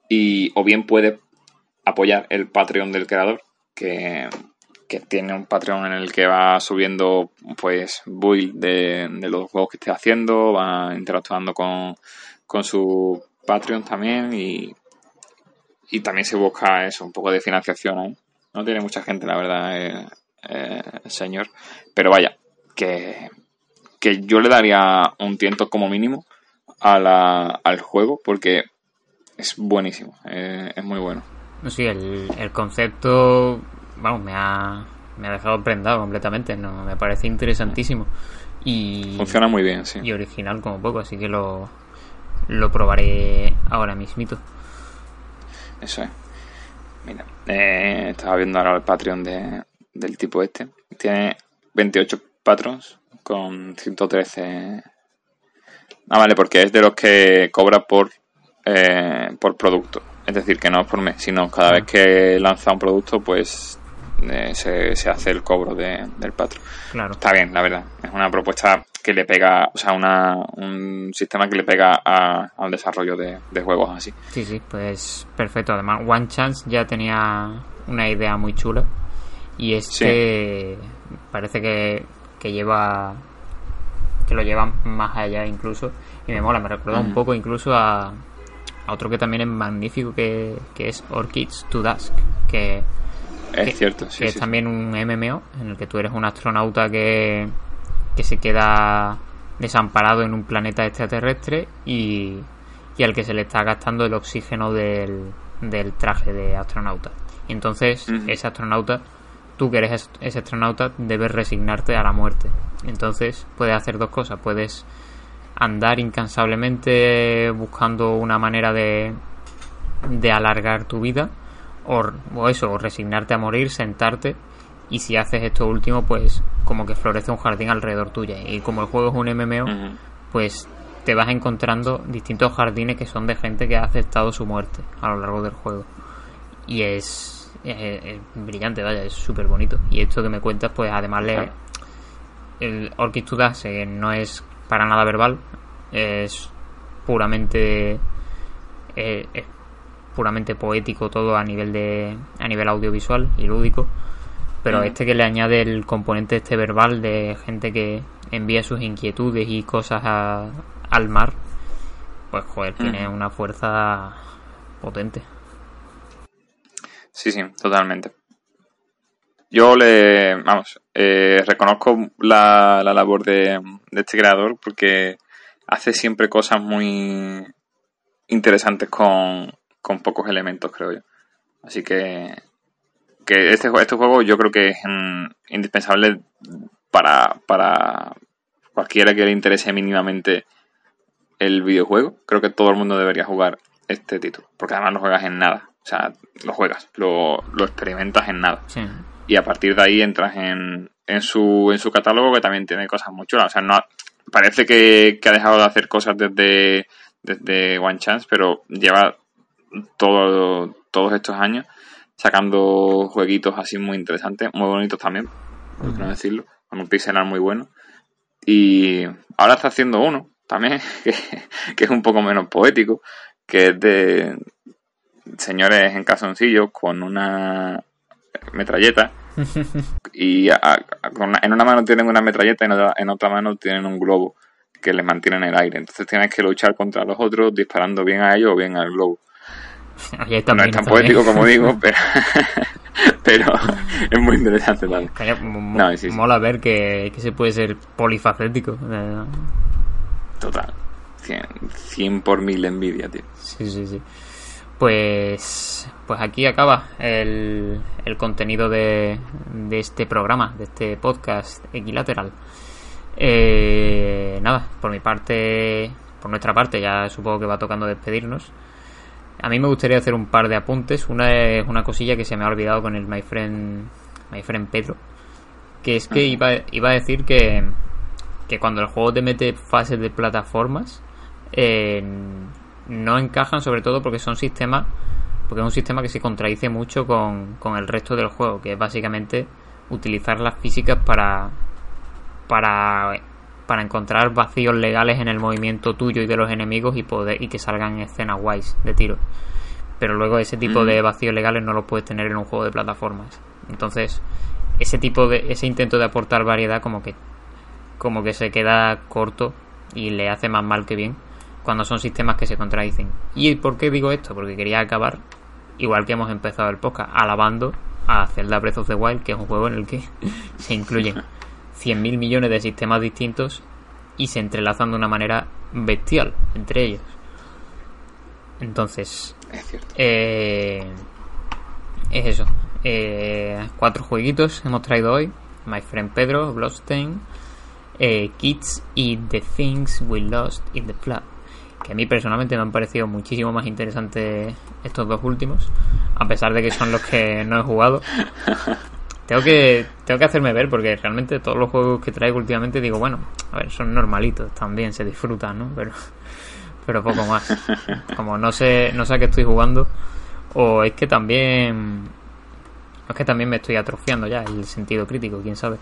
y, o bien puedes apoyar el Patreon del creador, que que tiene un Patreon en el que va subiendo pues build de, los juegos que esté haciendo, va interactuando con, su Patreon también y, y también se busca eso, un poco de financiación ahí. No tiene mucha gente, la verdad, eh, eh, señor. Pero vaya, que, que yo le daría un tiento como mínimo a la, al juego porque es buenísimo, eh, es muy bueno. Sí, el, el concepto vamos, me ha, me ha dejado prendado completamente, no me parece interesantísimo. Y, Funciona muy bien, sí. Y original como poco, así que lo, lo probaré ahora mismito. Eso es. Mira, eh, estaba viendo ahora el Patreon de, del tipo este. Tiene 28 patrons con 113... Ah, vale, porque es de los que cobra por, eh, por producto. Es decir, que no es por mes, sino cada vez que lanza un producto, pues eh, se, hace el cobro del patrón. Claro. Está bien, la verdad. Es una propuesta que le pega, o sea, una, un sistema que le pega al desarrollo de, juegos así. Sí, sí, pues perfecto. Además, One Chance ya tenía una idea muy chula y este parece que, que lleva que lo lleva más allá incluso y me mola, me recuerda un poco incluso a, a otro que también es magnífico que, que es Orchids to Dusk que es cierto, sí, es también un MMO en el que tú eres un astronauta que, que se queda desamparado en un planeta extraterrestre y, y al que se le está gastando el oxígeno del, del traje de astronauta. Y entonces ese astronauta, tú que eres ese astronauta, debes resignarte a la muerte. Entonces puedes hacer dos cosas. Puedes andar incansablemente buscando una manera de, de alargar tu vida o, eso, o resignarte a morir, sentarte y si haces esto último, pues como que florece un jardín alrededor tuya. Y como el juego es un MMO, pues te vas encontrando distintos jardines que son de gente que ha aceptado su muerte a lo largo del juego. Y es, es, brillante, vaya, es súper bonito. Y esto que me cuentas, pues además le, el Orchid no es para nada verbal, es puramente eh, puramente poético todo a nivel de a nivel audiovisual y lúdico. Pero este que le añade el componente este verbal de gente que envía sus inquietudes y cosas al mar pues joder tiene una fuerza potente sí sí totalmente yo le, vamos, eh, reconozco la, la labor de, de este creador porque hace siempre cosas muy interesantes con, con pocos elementos, creo yo. Así que, que este, este juego yo creo que es mm, indispensable para, para cualquiera que le interese mínimamente el videojuego. Creo que todo el mundo debería jugar este título, porque además no juegas en nada. O sea, lo juegas, lo, lo experimentas en nada. Sí. Y a partir de ahí entras en, en, su, en su catálogo que también tiene cosas muy chulas. O sea, no, parece que, que ha dejado de hacer cosas desde, desde One Chance, pero lleva todo, todos estos años sacando jueguitos así muy interesantes, muy bonitos también, por qué no decirlo, con un pixel art muy bueno. Y ahora está haciendo uno también, [LAUGHS] que, que es un poco menos poético, que es de señores en calzoncillos con una metralleta [LAUGHS] y a- en una mano tienen una metralleta y en otra, en otra mano tienen un globo que les mantiene en el aire. Entonces tienes que luchar contra los otros disparando bien a ellos o bien al globo. Oye, No es tan también. poético como digo, [LAUGHS] pero, [LAUGHS] pero es muy interesante también. Calla, mo- mo- No, sí, sí. Mola ver que, que se puede ser polifacético. Total. 100, 100 por mil envidia, tío. Sí, sí, sí. Pues, pues aquí acaba el, el contenido de, de este programa, de este podcast equilateral. Eh, nada, por mi parte, por nuestra parte, ya supongo que va tocando despedirnos. A mí me gustaría hacer un par de apuntes. Una es una cosilla que se me ha olvidado con el My Friend, my friend Pedro. Que es que Ajá. iba, iba a decir que, que cuando el juego te mete fases de plataformas, eh, no encajan sobre todo porque son sistemas porque es un sistema que se contradice mucho con, con el resto del juego que es básicamente utilizar las físicas para para para encontrar vacíos legales en el movimiento tuyo y de los enemigos y poder y que salgan escenas guays de tiro. Pero luego ese tipo Mm. de vacíos legales no los puedes tener en un juego de plataformas. Entonces ese tipo de ese intento de aportar variedad como que como que se queda corto y le hace más mal que bien cuando son sistemas que se contradicen. ¿Y por qué digo esto? Porque quería acabar, igual que hemos empezado el podcast, alabando a Zelda Breath of the Wild, que es un juego en el que [LAUGHS] se incluyen 100.000 millones de sistemas distintos y se entrelazan de una manera bestial entre ellos. Entonces, Es eh, es eso. Eh, cuatro jueguitos hemos traído hoy. My Friend Pedro, Bloodstain, eh, Kids y The Things We Lost in the Flood. Que a mí personalmente me han parecido muchísimo más interesantes estos dos últimos. A pesar de que son los que no he jugado. Tengo que, tengo que hacerme ver porque realmente todos los juegos que traigo últimamente digo, bueno, a ver, son normalitos también, se disfrutan, ¿no? Pero, pero poco más. Como no sé, no sé a qué estoy jugando. O es que también. Es que también me estoy atrofiando ya el sentido crítico, quién sabe.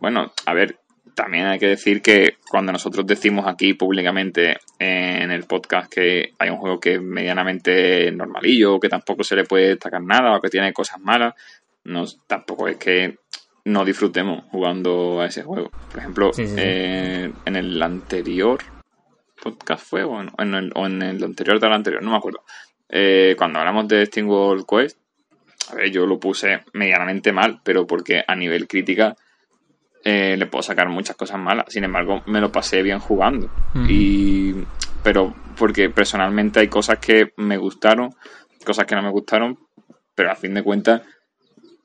Bueno, a ver, también hay que decir que cuando nosotros decimos aquí públicamente en el podcast que hay un juego que es medianamente normalillo, que tampoco se le puede destacar nada o que tiene cosas malas, no, tampoco es que no disfrutemos jugando a ese juego. Por ejemplo, Sí, sí, sí. eh, en el anterior podcast fue o en, el, o en el anterior del anterior, no me acuerdo. Eh, cuando hablamos de Steamworld Quest, a ver, yo lo puse medianamente mal, pero porque a nivel crítica eh, le puedo sacar muchas cosas malas. Sin embargo, me lo pasé bien jugando. Y pero porque personalmente hay cosas que me gustaron, cosas que no me gustaron, pero a fin de cuentas,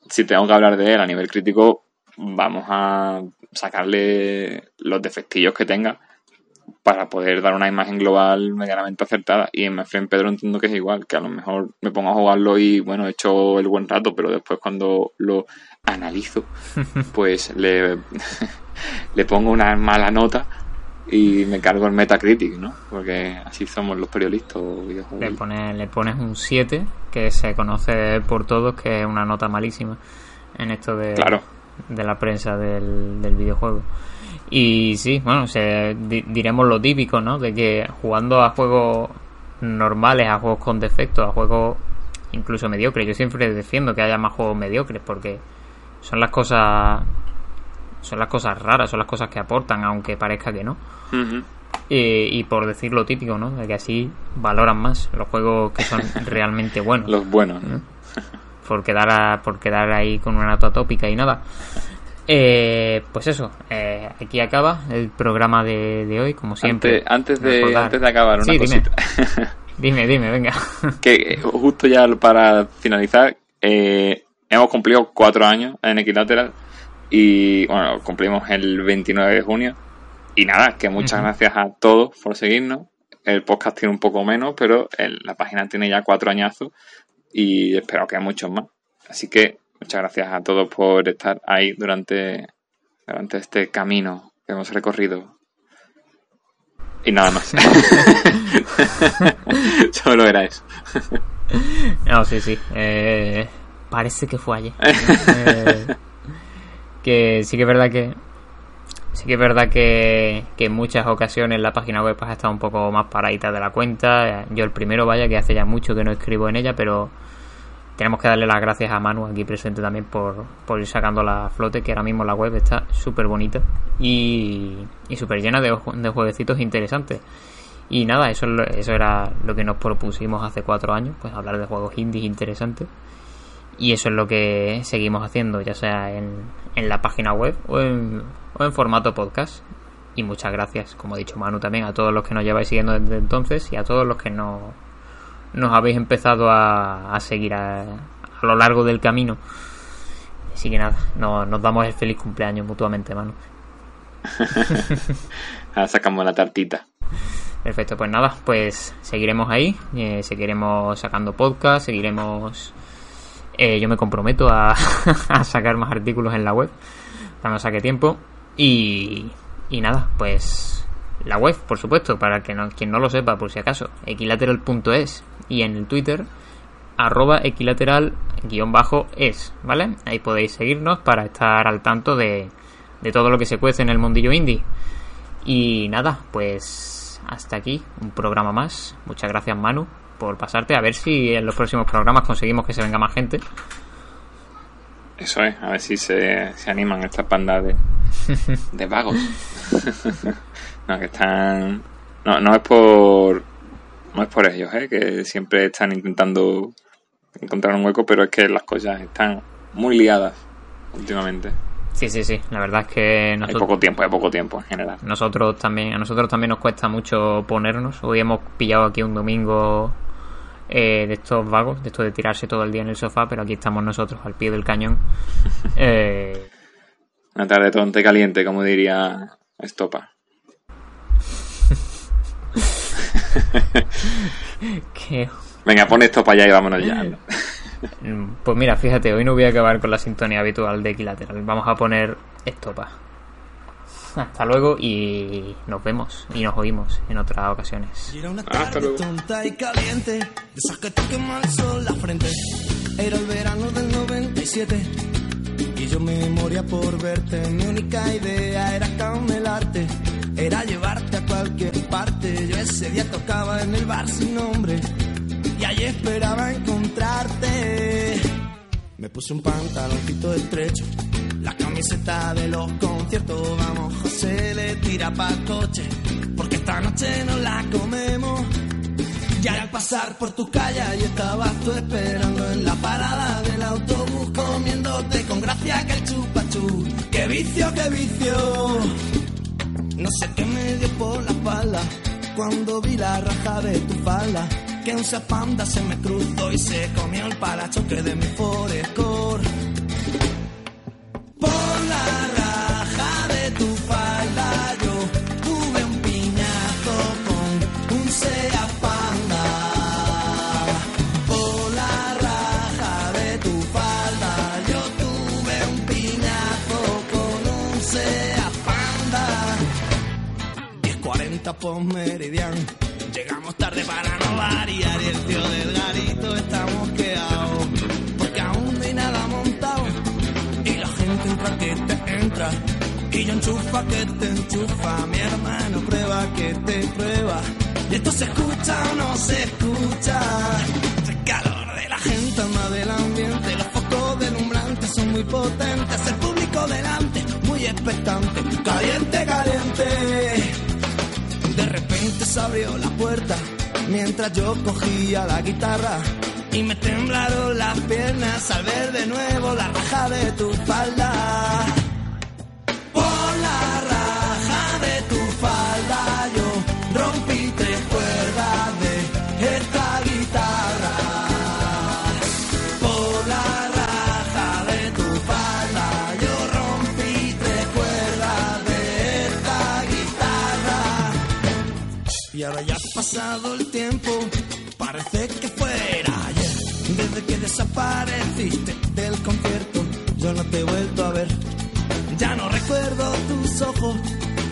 si tengo que hablar de él a nivel crítico, vamos a sacarle los defectillos que tenga para poder dar una imagen global medianamente acertada. Y en My Friend Pedro entiendo que es igual, que a lo mejor me pongo a jugarlo y bueno, he hecho el buen rato, pero después cuando lo analizo, pues le, [LAUGHS] le pongo una mala nota y me cargo el Metacritic, ¿no? Porque así somos los periodistas Le pones, le pones un 7, que se conoce por todos que es una nota malísima en esto de, Claro. de la prensa del, del videojuego. Y sí, bueno, se, di- diremos lo típico, ¿no? De que jugando a juegos normales, a juegos con defectos, a juegos incluso mediocres, yo siempre defiendo que haya más juegos mediocres porque son las cosas son las cosas raras, son las cosas que aportan, aunque parezca que no. Y, y por decir lo típico, ¿no? De que así valoran más los juegos que son [LAUGHS] realmente buenos. Los buenos, ¿no? por quedar, por quedar ahí con una nota tópica y nada. Eh, pues eso, eh, aquí acaba el programa de, hoy, como siempre. Antes, de, antes de acabar, una cosita. Dime. dime, venga. [LAUGHS] que justo ya para finalizar, eh, hemos cumplido cuatro años en Equilateral y bueno, cumplimos el 29 de junio. Y nada, que muchas gracias a todos por seguirnos. El podcast tiene un poco menos, pero la página tiene ya cuatro añazos y espero que haya muchos más. Así que muchas gracias a todos por estar ahí durante, durante este camino que hemos recorrido. Y nada más. [LAUGHS] Solo era eso. [LAUGHS] no, sí, sí. Eh, parece que fue ayer. [LAUGHS] Eh, que sí que es verdad que sí que es verdad que, que, en muchas ocasiones la página web pues, ha estado un poco más paradita de la cuenta. Yo el primero, vaya, que hace ya mucho que no escribo en ella, pero tenemos que darle las gracias a Manu aquí presente también por, por ir sacando la flote, que ahora mismo la web está súper bonita y, y súper llena de, de jueguecitos interesantes. Y nada, eso, eso era lo que nos propusimos hace cuatro años, pues hablar de juegos indies interesantes. Y eso es lo que seguimos haciendo, ya sea en, en la página web o en, o en formato podcast. Y muchas gracias, como ha dicho Manu también, a todos los que nos lleváis siguiendo desde entonces y a todos los que no, nos habéis empezado a, a seguir a, a, lo largo del camino. Así que nada, no, nos damos el feliz cumpleaños mutuamente, Manu. [LAUGHS] Ahora sacamos la tartita. Perfecto, pues nada, pues seguiremos ahí, eh, seguiremos sacando podcast, seguiremos eh, yo me comprometo [LAUGHS] a, sacar más artículos en la web cuando saque tiempo. Y, y nada, pues la web, por supuesto, para que no, quien no lo sepa, por si acaso, equilateral.es y en el Twitter arroba equilateral guion bajo es, ¿vale? Ahí podéis seguirnos para estar al tanto de, de todo lo que se cuece en el mundillo indie. Y nada, pues hasta aquí, un programa más. Muchas gracias Manu por pasarte. A ver si en los próximos programas conseguimos que se venga más gente. Eso es, a ver si se, se animan estas pandas de, de vagos. [LAUGHS] no, que están... No, no es por... No es por ellos, ¿eh? que siempre están intentando encontrar un hueco, pero es que las cosas están muy liadas últimamente. Sí, sí, sí. La verdad es que nosotros, hay poco tiempo, hay poco tiempo en general. Nosotros también, a nosotros también nos cuesta mucho ponernos. Hoy hemos pillado aquí un domingo eh, de estos vagos, de esto de tirarse todo el día en el sofá, pero aquí estamos nosotros al pie del cañón. [LAUGHS] Eh... Una tarde tonte caliente, como diría Estopa. [LAUGHS] ¿Qué? Venga, pon esto para allá y vámonos ya. [LAUGHS] Pues mira, fíjate, hoy no voy a acabar con la sintonía habitual de Equilateral. Vamos a poner Estopa. Hasta luego y nos vemos y nos oímos en otras ocasiones. Era una tarde tonta y caliente, de esas que te quema el sol la frente. Era el verano del 97 y yo me moría por verte. Mi única idea era camelarte, era llevarte a cualquier parte. Yo ese día tocaba en el bar sin nombre y allí esperaba encontrarte. Me puse un pantaloncito estrecho la camiseta de los conciertos, vamos, José le tira pa' coche, porque esta noche no la comemos. Ya al pasar por tu calle y estabas tú esperando en la parada del autobús, comiéndote con gracia que el chupachú. ¡Qué vicio, qué vicio! No sé qué me dio por la espalda cuando vi la raja de tu falda. Que un zapanda se me cruzó y se comió el parachoque de mi Forescore por la raja de tu falda yo tuve un piñazo con un Sea Panda. Por la raja de tu falda yo tuve un piñazo con un Sea Panda. 10.40 por Meridian. Llegamos tarde para no variar y el tío del garito está mosqueado. Que te entra. Y yo enchufa que te enchufa. Mi hermano prueba que te prueba. Y esto se escucha o no se escucha. El calor de la gente ama del ambiente. Los focos delumbrantes son muy potentes. El público delante, muy expectante. Caliente, caliente. De repente se abrió la puerta. Mientras yo cogía la guitarra y me temblaron las piernas al ver de nuevo la raja de tu falda. Por la raja de tu falda yo rompí tres cuerdas de esta guitarra. Por la raja de tu falda yo rompí tres cuerdas de esta guitarra. Y ahora ya ha pasado el tiempo, parece que desapareciste del concierto, yo no te he vuelto a ver. Ya no recuerdo tus ojos,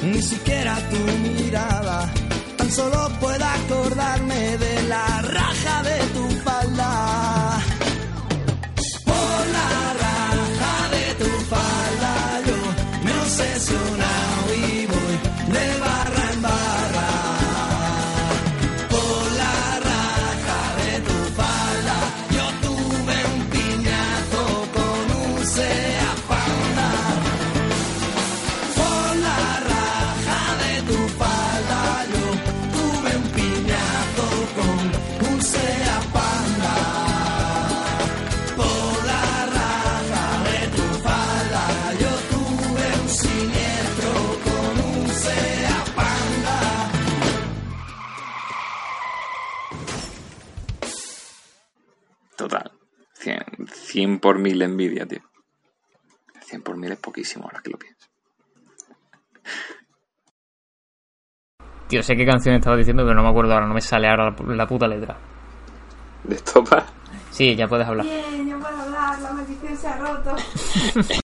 ni siquiera tu mirada. Tan solo puedo acordarme de la raja de tu falda. Por la raja de tu falda yo me he 100, 100 por mil envidia, tío. 100 por mil es poquísimo ahora que lo pienso. Tío, sé qué canción estaba diciendo, pero no me acuerdo ahora, no me sale ahora la, la puta letra. De estopa. Sí, ya puedes hablar. Bien, yo puedo hablar, la maldición se ha roto. [LAUGHS]